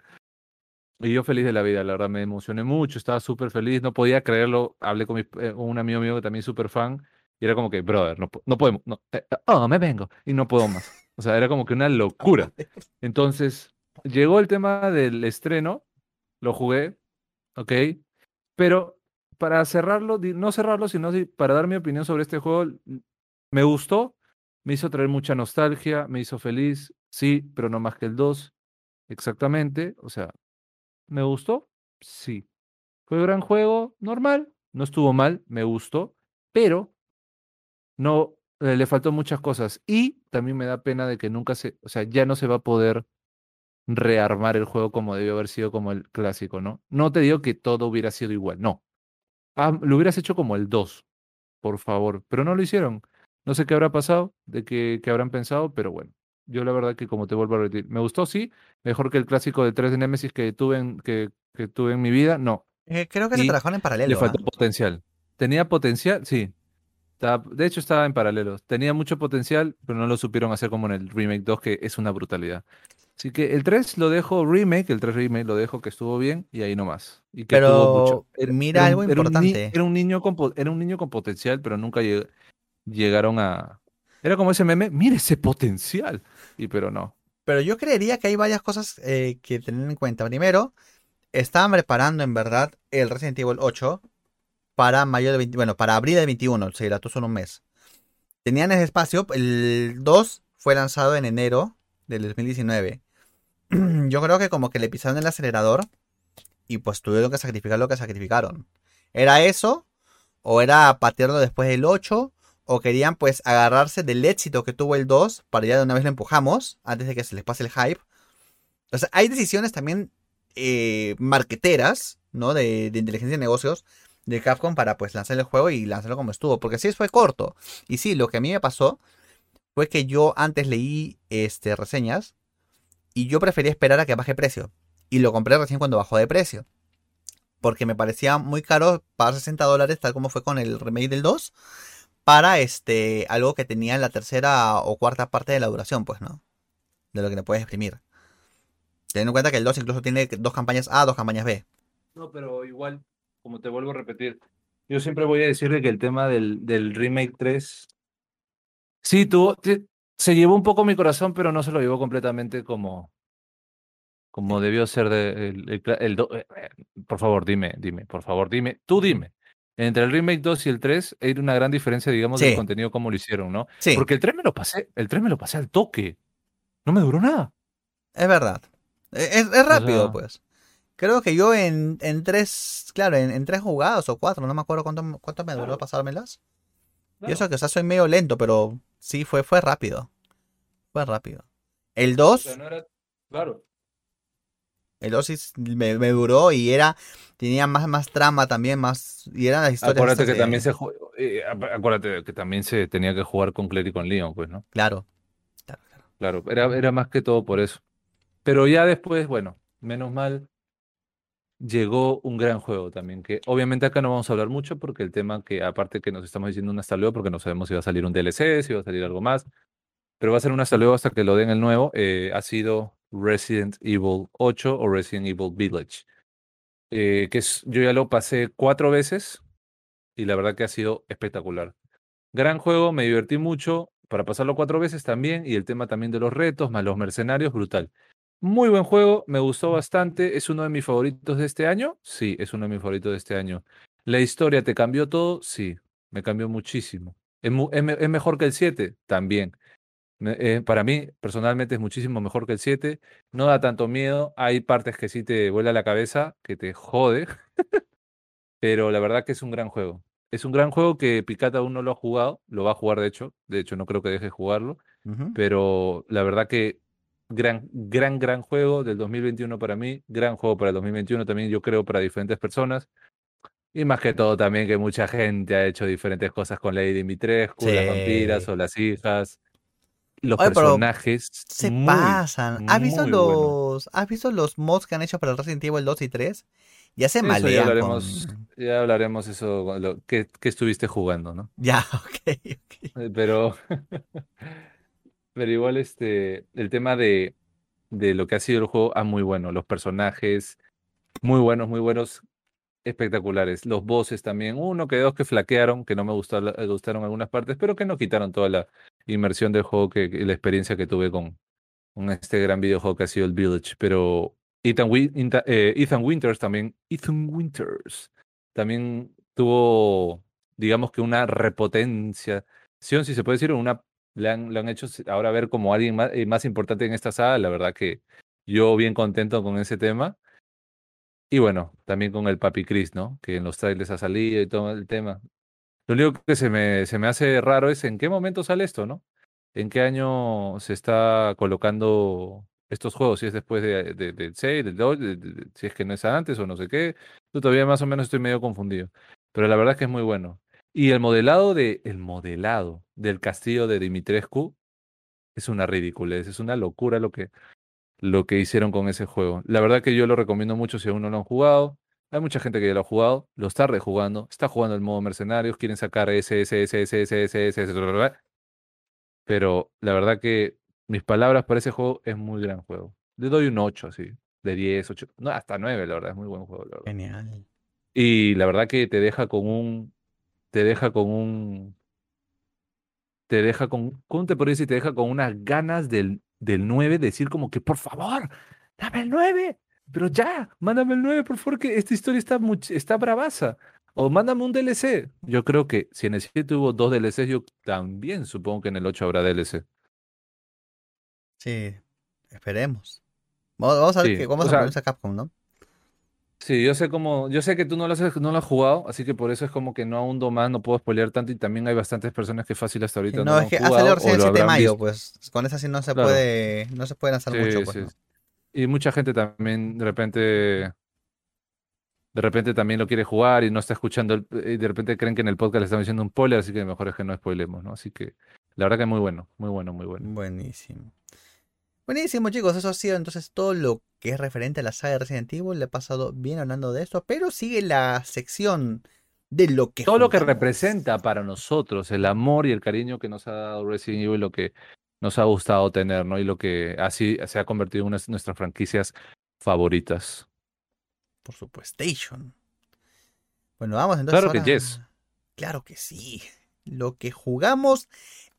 B: Y yo feliz de la vida, la verdad, me emocioné mucho, estaba súper feliz, no podía creerlo. Hablé con, mi- eh, con un amigo mío que también es súper fan y era como que, brother, no, no podemos, no, oh, me vengo y no puedo más. O sea, era como que una locura. Entonces, llegó el tema del estreno, lo jugué, ¿ok? Pero para cerrarlo, no cerrarlo, sino si- para dar mi opinión sobre este juego, me gustó, me hizo traer mucha nostalgia, me hizo feliz, sí, pero no más que el 2, exactamente. O sea, ¿me gustó? Sí. ¿Fue un gran juego? Normal, no estuvo mal, me gustó, pero no, eh, le faltó muchas cosas. Y también me da pena de que nunca se, o sea, ya no se va a poder rearmar el juego como debió haber sido como el clásico, ¿no? No te digo que todo hubiera sido igual, no. Ah, lo hubieras hecho como el 2, por favor, pero no lo hicieron. No sé qué habrá pasado, de qué, qué habrán pensado, pero bueno. Yo la verdad que como te vuelvo a repetir, me gustó, sí, mejor que el clásico de 3 de Nemesis que tuve en, que, que tuve en mi vida, no.
A: Eh, creo que se
B: Y
A: trabajaron en paralelo.
B: Le faltó potencial. ¿Tenía potencial? Sí. Estaba- de hecho, estaba en paralelo. Tenía mucho potencial, pero no lo supieron hacer como en el Remake 2, que es una brutalidad. Así que el 3 lo dejo remake, el 3 remake lo dejo que estuvo bien y ahí nomás. Y que
A: Pero
B: mucho.
A: mira algo
B: un ni-
A: importante.
B: era un niño con, era un niño con potencial, pero nunca lleg- llegaron a. Era como ese meme, mire ese potencial. Y pero no.
A: Pero yo creería que hay varias cosas eh, que tener en cuenta. Primero, estaban preparando en verdad el Resident Evil 8 para mayo de 20, bueno, para abril del 21, se dilató solo un mes. Tenían ese espacio, el 2 fue lanzado en enero del 2019. Yo creo que como que le pisaron el acelerador y pues tuvieron que sacrificar lo que sacrificaron. ¿Era eso? ¿O era patearlo después del 8? ¿O querían pues agarrarse del éxito que tuvo el 2 para ya de una vez lo empujamos antes de que se les pase el hype? Entonces hay decisiones también eh, marqueteras, ¿no? De, de inteligencia de negocios de Capcom para pues lanzar el juego y lanzarlo como estuvo. Porque sí fue corto. Y sí, lo que a mí me pasó fue que yo antes leí este, reseñas y yo prefería esperar a que baje precio. Y lo compré recién cuando bajó de precio. Porque me parecía muy caro pagar 60 dólares, tal como fue con el remake del 2, para este algo que tenía en la tercera o cuarta parte de la duración, pues, ¿no? De lo que le puedes exprimir. Teniendo en cuenta que el 2 incluso tiene dos campañas A, dos campañas B.
B: No, pero igual, como te vuelvo a repetir, yo siempre voy a decirle que el tema del, del remake 3 Sí, tuvo, se llevó un poco mi corazón, pero no se lo llevó completamente como, como debió ser de, el, el, eh, eh, por favor, dime, dime, por favor, dime, tú dime. Entre el remake 2 y el 3 hay una gran diferencia, digamos, del contenido como lo hicieron, ¿no?
A: Sí.
B: Porque el 3 me lo pasé, el 3 me lo pasé al toque. No me duró nada.
A: Es verdad. E, es, es rápido, pues. Creo que yo en, en tres, claro, en, en, tres jugadas o cuatro, no me acuerdo cuánto, cuánto me duró pasármelas. Y eso que o sea, soy medio lento, pero Sí, fue, fue rápido. Fue rápido. El 2.
B: Claro.
A: El 2 sí me, duró y era. Tenía más, más trama también, más. Y eran las historias.
B: Acuérdate que también se eh, acuérdate que también se tenía que jugar con Claire y con Leon, pues, ¿no?
A: Claro.
B: Claro, claro. era, era más que todo por eso. Pero ya después, bueno, menos mal, llegó un gran juego también, que obviamente acá no vamos a hablar mucho porque el tema que aparte que nos estamos diciendo un hasta luego porque no sabemos si va a salir un DLC, si va a salir algo más, pero va a ser un hasta luego hasta que lo den el nuevo, eh, ha sido Resident Evil 8 o Resident Evil Village, eh, que es, yo ya lo pasé cuatro veces y la verdad que ha sido espectacular. Gran juego, me divertí mucho para pasarlo cuatro veces también y el tema también de los retos, más los mercenarios, brutal. Muy buen juego, me gustó bastante. ¿Es uno de mis favoritos de este año? Sí, es uno de mis favoritos de este año. ¿La historia te cambió todo? Sí, me cambió muchísimo. ¿Es, mejor que el 7? También. Eh, para mí, personalmente, es muchísimo mejor que el 7. No da tanto miedo. Hay partes que sí te vuela la cabeza, que te jode. Pero la verdad que es un gran juego. Es un gran juego que Picata aún no lo ha jugado. Lo va a jugar, de hecho. De hecho, no creo que deje de jugarlo. Pero la verdad que gran, gran, gran juego del 2021 para mí, gran juego para el 2021 también, yo creo, para diferentes personas. Y más que todo también que mucha gente ha hecho diferentes cosas con Lady Dimitrescu, las vampiras o las hijas. Los personajes
A: se pasan. ¿Has visto los ¿Has visto los mods que han hecho para el Resident Evil 2 y 3? Ya se malean.
B: Ya hablaremos, ya hablaremos eso, lo, que, que, estuviste jugando, ¿no?
A: Ya, ok, ok.
B: Eh, pero Pero igual este, el tema de, de lo que ha sido el juego, ah, muy bueno. Los personajes, muy buenos, muy buenos, espectaculares. Los bosses también, uno que dos que flaquearon, que no me gustaron, eh, gustaron algunas partes, pero que no quitaron toda la inmersión del juego que, la experiencia que tuve con, con este gran videojuego que ha sido el Village. Pero Ethan, eh, Ethan Winters también, Ethan Winters también tuvo, digamos que una repotencia, si se puede decir, una le han, hecho ahora ver como alguien más, eh, más, importante en esta sala. La verdad que yo bien contento con ese tema. Y bueno, también con el Papi Chris, ¿no? Que en los trailers ha salido y todo el tema. Lo único que se me, se me hace raro es en qué momento sale esto, ¿no? ¿En qué año se está colocando estos juegos? Si es después de, del 6, del 2, si es que no es antes o no sé qué. Yo todavía más o menos estoy medio confundido. Pero la verdad es que es muy bueno. Y el modelado, de, el modelado del castillo de Dimitrescu es una ridiculez, es una locura lo que, lo que hicieron con ese juego. La verdad que yo lo recomiendo mucho si aún no lo han jugado. Hay mucha gente que ya lo ha jugado, lo está rejugando, está jugando el modo mercenarios, quieren sacar ese, ese, ese, ese, ese, ese, ese, pero la verdad que mis palabras para ese juego es muy gran juego. Le doy un 8 así, de 10, 8, no, hasta 9, la verdad, es muy buen juego, la verdad.
A: Genial.
B: Y la verdad que te deja con un te deja con un. Te deja con. ¿Cómo te podría decir? Te deja con unas ganas del, del 9, decir como que, por favor, dame el 9. pero ya, mándame el 9, por favor, que esta historia está, está bravaza. O mándame un DLC. Yo creo que si en el 7 hubo dos DLCs, yo también supongo que en el 8 habrá DLC.
A: Sí, esperemos. Vamos, a ver qué, cómo se pronuncia Capcom, ¿no?
B: Sí, yo sé cómo, yo sé que tú no lo, has, no lo has jugado, así que por eso es como que no ahundo más, no puedo spoilear tanto y también hay bastantes personas que fácil hasta ahorita no,
A: no es que ha salido recién el 7 de mayo, pues con esa sí no se puede, no se pueden hacer mucho, pues,
B: Y mucha gente también de repente, de repente también lo quiere jugar y no está escuchando, y de repente creen que en el podcast le estamos diciendo un spoiler, así que mejor es que no spoilemos, ¿no? Así que la verdad que es muy bueno, muy bueno, muy bueno.
A: Buenísimo. Buenísimo, chicos. Eso ha sido entonces todo lo que es referente a la saga de Resident Evil. Le he pasado bien hablando de esto, pero sigue la sección de lo que.
B: Todo lo que representa para nosotros, el amor y el cariño que nos ha dado Resident Evil, lo que nos ha gustado tener, ¿no? Y lo que así se ha convertido en una de nuestras franquicias favoritas.
A: Por supuesto. Bueno, vamos entonces.
B: Claro que yes.
A: Claro que sí. Lo que jugamos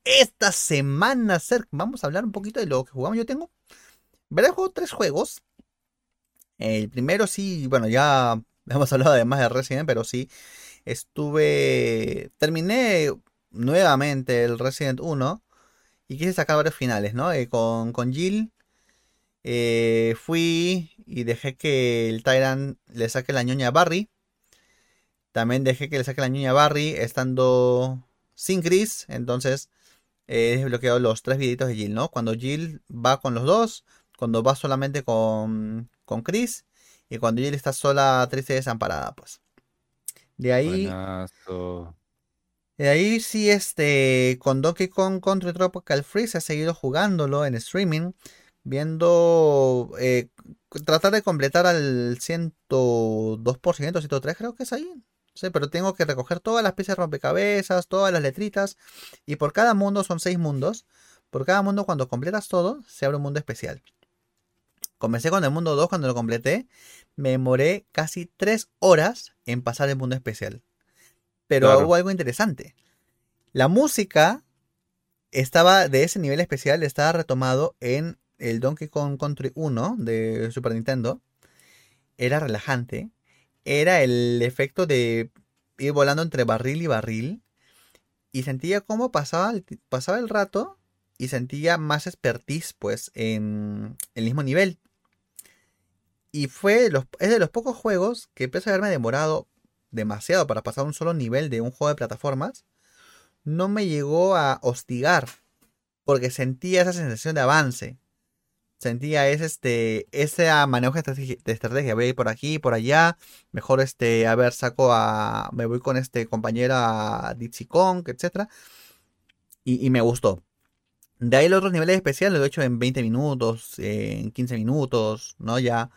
A: esta semana. Vamos a hablar un poquito de lo que jugamos. Yo tengo. ¿Verdad? Juego tres juegos. El primero sí, bueno, ya hemos hablado además de Resident, pero sí. Estuve. Terminé nuevamente el Resident 1. Y quise sacar varios finales, ¿no? Eh, con, con Jill. Eh, fui y dejé que el Tyrant le saque la ñoña a Barry. También dejé que le saque la ñoña a Barry estando sin Chris. Entonces he desbloqueado los tres videitos de Jill, ¿no? Cuando Jill va con los dos, cuando va solamente con, con Chris y cuando Jill está sola, triste y desamparada, pues. De ahí... De ahí sí, este, con Donkey Kong Country Tropical Freeze he seguido jugándolo en streaming, viendo, eh, tratar de completar al 102%, 103 creo que es ahí, Sí, pero tengo que recoger todas las piezas de rompecabezas, todas las letritas. Y por cada mundo son seis mundos. Por cada mundo, cuando completas todo, se abre un mundo especial. Comencé con el mundo 2 cuando lo completé. Me demoré casi tres horas en pasar el mundo especial. Pero hubo algo interesante. La música estaba de ese nivel especial, estaba retomado en el Donkey Kong Country 1 de Super Nintendo. Era relajante era el efecto de ir volando entre barril y barril. Y sentía cómo pasaba el, pasaba el rato y sentía más expertise pues en el mismo nivel. Y fue es de los pocos juegos que pese a haberme demorado demasiado para pasar un solo nivel de un juego de plataformas, no me llegó a hostigar porque sentía esa sensación de avance sentía es este ese manejo de estrategia, voy a ir por aquí y por allá mejor este a ver saco a me voy con este compañera Dixie Kong etcétera y, me gustó. De ahí los otros niveles especiales lo he hecho en 20 minutos en 15 minutos no ya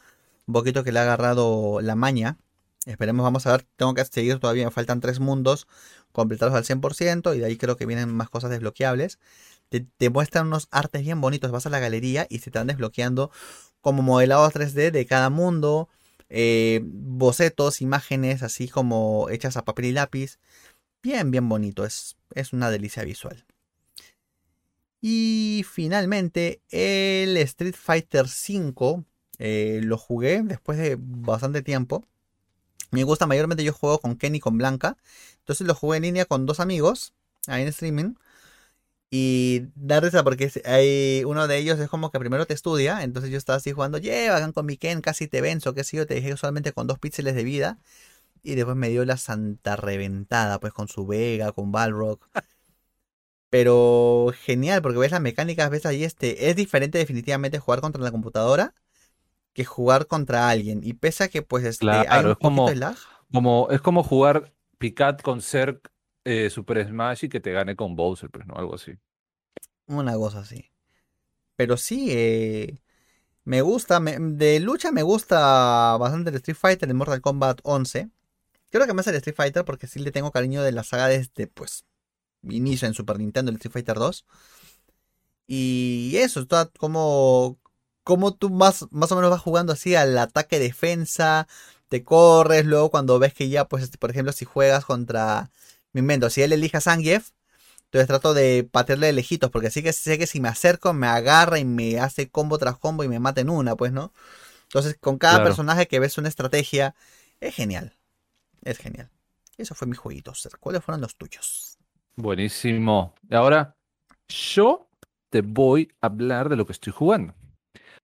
A: un poquito que le ha agarrado la maña. Esperemos vamos a ver tengo que seguir todavía me faltan tres mundos completados al 100% y de ahí creo que vienen más cosas desbloqueables te, muestran unos artes bien bonitos. Vas a la galería y se te desbloqueando como modelados 3D de cada mundo. Eh, bocetos, imágenes así como hechas a papel y lápiz. Bien, bien bonito. Es, es una delicia visual. Y finalmente el Street Fighter V eh, lo jugué después de bastante tiempo. Me gusta mayormente yo juego con Kenny y con Blanca. Entonces lo jugué en línea con dos amigos ahí en streaming. Y da risa porque hay uno de ellos es como que primero te estudia, entonces yo estaba así jugando, llevan con mi Ken, casi te venzo, qué sé yo, te dejé solamente con dos píxeles de vida. Y después me dio la santa reventada, pues con su Vega, con Balrog. Pero genial, porque ves las mecánicas, ves ahí este. Es diferente definitivamente jugar contra la computadora que jugar contra alguien. Y pese a que pues este,
B: hay un es como, como, es como jugar Picat con Zerg eh, Super Smash y que te gane con Bowser, pues, ¿no? Algo así.
A: Una cosa así. Pero sí, eh, me gusta, de lucha me gusta bastante el Street Fighter, el Mortal Kombat 11. Creo que más el Street Fighter porque sí le tengo cariño de la saga desde, pues, inicio en Super Nintendo, el Street Fighter 2. Y eso, está como, como tú más, más o menos vas jugando así al ataque defensa, te corres, luego cuando ves que ya, pues, por ejemplo, si juegas contra me invento, si él elige a Zangief, entonces trato de patearle de lejitos, porque así que sé que si me acerco me agarra y me hace combo tras combo y me mata en una, pues, ¿no? Entonces, con cada
B: Claro.
A: personaje que ves una estrategia, es genial. Es genial. Eso fue mi jueguito. ¿Cuáles fueron los tuyos?
B: Buenísimo. Y ahora, yo te voy a hablar de lo que estoy jugando.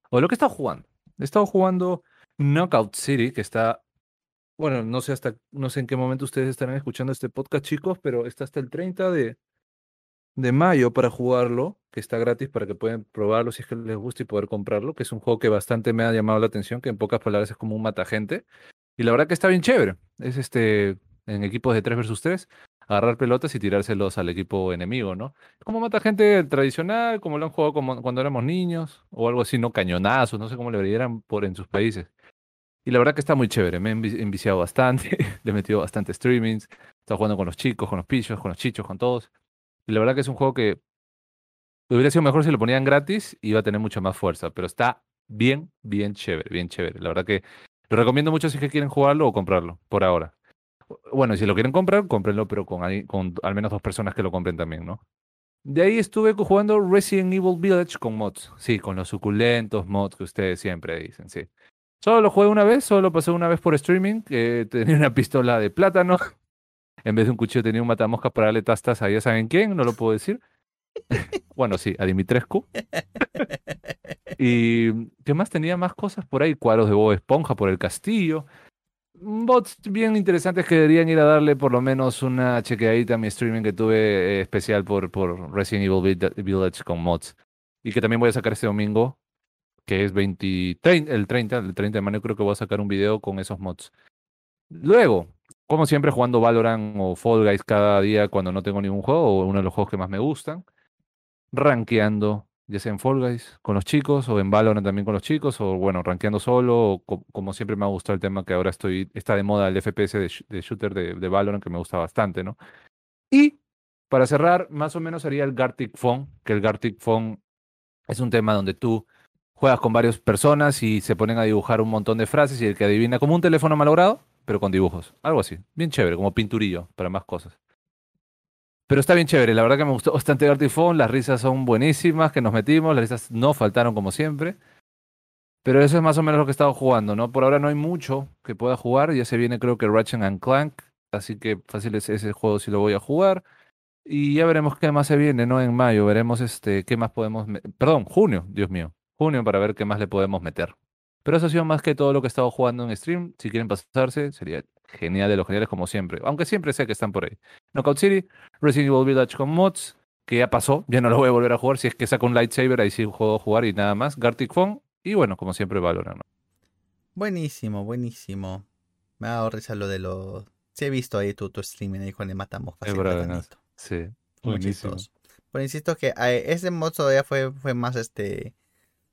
B: O de lo que he estado jugando. He estado jugando Knockout City, que está. Bueno, no sé hasta, no sé en qué momento ustedes estarán escuchando este podcast, chicos, pero está hasta el 30 de, de mayo para jugarlo, que está gratis para que puedan probarlo si es que les gusta y poder comprarlo, que es un juego que bastante me ha llamado la atención, que en pocas palabras es como un matagente. Y la verdad que está bien chévere. Es este en equipos de 3 versus 3, agarrar pelotas y tirárselos al equipo enemigo, ¿no? Como mata gente tradicional, como lo han jugado como cuando éramos niños, o algo así, no cañonazos, no sé cómo le dieran por en sus países. Y la verdad que está muy chévere, me he envi- enviciado bastante, le he metido bastante streamings, estado jugando con los chicos, con los pillos, con los chichos, con todos. Y la verdad que es un juego que hubiera sido mejor si lo ponían gratis, iba a tener mucha más fuerza, pero está bien, bien chévere, bien chévere. La verdad que lo recomiendo mucho si es que quieren jugarlo o comprarlo, por ahora. Bueno, y si lo quieren comprar, cómprenlo, pero con, con al menos dos personas que lo compren también, ¿no? De ahí estuve jugando Resident Evil Village con mods. Sí, con los suculentos mods que ustedes siempre dicen, sí. Solo lo jugué una vez, solo lo pasé una vez por streaming, que tenía una pistola de plátano. En vez de un cuchillo tenía un matamoscas para darle tastas a ya saben quién, no lo puedo decir. bueno, sí, a Dimitrescu. Y ¿qué más tenía más cosas por ahí? Cuadros de Bob Esponja por el castillo. Bots bien interesantes que deberían ir a darle por lo menos una chequeadita a mi streaming que tuve eh, especial por, por Resident Evil Vill- Village con mods. Y que también voy a sacar este domingo, que es 20, 30 el 30, el 30 de mayo creo que voy a sacar un video con esos mods. Luego, como siempre, jugando Valorant o Fall Guys cada día cuando no tengo ningún juego, o uno de los juegos que más me gustan. Rankeando, ya sea en Fall Guys con los chicos, o en Valorant también con los chicos, o bueno, rankeando solo, o co- como siempre me ha gustado el tema que ahora estoy, está de moda el FPS de, sh- de shooter de, de Valorant, que me gusta bastante, ¿no? Y para cerrar, más o menos haría el Gartic Phone, que el Gartic Phone es un tema donde tú juegas con varias personas y se ponen a dibujar un montón de frases y el que adivina como un teléfono malogrado, pero con dibujos. Algo así. Bien chévere, como pinturillo para más cosas. Pero está bien chévere, la verdad que me gustó bastante Phone, las risas son buenísimas que nos metimos, las risas no faltaron como siempre. Pero eso es más o menos lo que he estado jugando, ¿no? Por ahora no hay mucho que pueda jugar, ya se viene creo que Ratchet and Clank, así que fácil es ese juego si lo voy a jugar. Y ya veremos qué más se viene, ¿no? En mayo, veremos este, qué más podemos... Perdón, junio, Dios mío. Junio para ver qué más le podemos meter. Pero eso ha sido más que todo lo que he estado jugando en stream. Si quieren pasarse, sería genial de los geniales como siempre. Aunque siempre sé que están por ahí. Knockout City, Resident Evil Village con mods, que ya pasó, ya no lo voy a volver a jugar. Si es que saco un lightsaber, ahí sí puedo jugar y nada más. Gartic Phone, y bueno, como siempre, Valorant.
A: Buenísimo, buenísimo. Me ha dado risa lo de los. Sí, he visto ahí tu, tu streaming ahí con el matamoscas.
B: Es
A: y el
B: bravazo.
A: platanito.
B: Sí, buenísimo.
A: Pero insisto que ese mod todavía fue, fue más este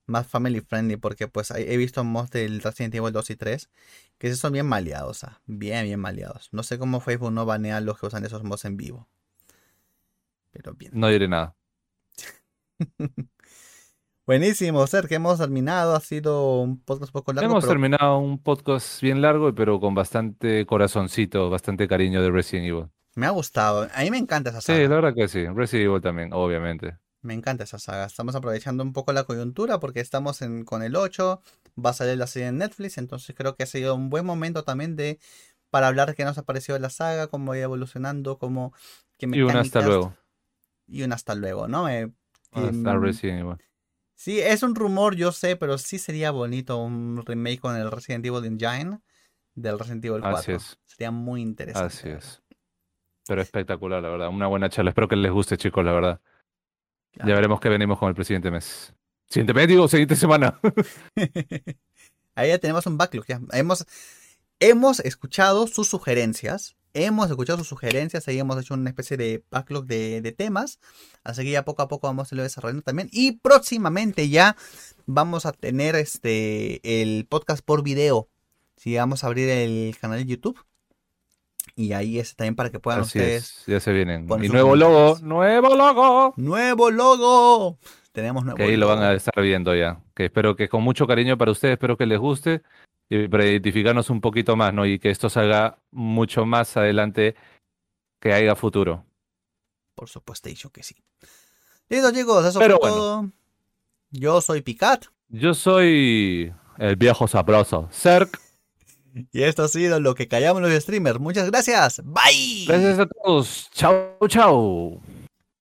A: más family friendly porque pues he visto mods del Resident Evil 2 y 3 que sí son bien maleados, ah, bien bien maleados. No sé cómo Facebook no banea a los que usan esos mods en vivo. Pero bien.
B: No diré nada.
A: Buenísimo, Ser, que hemos terminado. Ha sido un podcast poco largo,
B: Hemos
A: pero
B: terminado un podcast bien largo, pero con bastante corazoncito, bastante cariño de Resident Evil.
A: me ha gustado. A mí me encanta esa
B: Sí,
A: saga.
B: la verdad que sí. Resident Evil también, obviamente.
A: Me encanta esa saga. Estamos aprovechando un poco la coyuntura porque estamos en, con el 8. Va a salir la serie en Netflix. Entonces creo que ha sido un buen momento también de para hablar de qué nos ha parecido la saga, cómo va evolucionando, cómo qué
B: Y un hasta
A: mecánicas-
B: luego.
A: Y un hasta luego, ¿no? Eh,
B: Hasta
A: em,
B: Resident Evil.
A: sí, es un rumor, yo sé, pero sí sería bonito un remake con el Resident Evil Engine del Resident Evil 4.
B: Así es.
A: Sería muy interesante.
B: Así es. Pero espectacular, la verdad. Una buena charla. Espero que les guste, chicos, la verdad.
A: Claro.
B: Ya veremos qué venimos con el presidente mes. Siguiente mes, digo, siguiente semana.
A: Ahí ya tenemos un backlog. Ya. Hemos, hemos escuchado sus sugerencias. Hemos escuchado sus sugerencias. Ahí hemos hecho una especie de backlog de, de temas. Así que ya poco a poco vamos a irlo desarrollando también. Y próximamente ya vamos a tener este el podcast por video. Sí, vamos a abrir el canal de YouTube. Y ahí es también para que puedan
B: Así
A: ustedes.
B: es. Ya se vienen. Y nuevo logo. Nuevo logo.
A: ¡Nuevo logo! Tenemos nuevo
B: Que ahí lo van a estar viendo ya. Que espero que con mucho cariño para ustedes, espero que les guste. Y para identificarnos un poquito más, ¿no? Y que esto salga mucho más adelante que haya futuro.
A: Por supuesto, que sí. Listo, chicos, eso
B: Pero
A: fue
B: bueno.
A: todo. Yo soy Picat.
B: Yo soy El viejo sabroso. Cerc.
A: Y esto ha sido lo que callamos los streamers. Muchas gracias. Bye.
B: Gracias a todos. Chao, chao.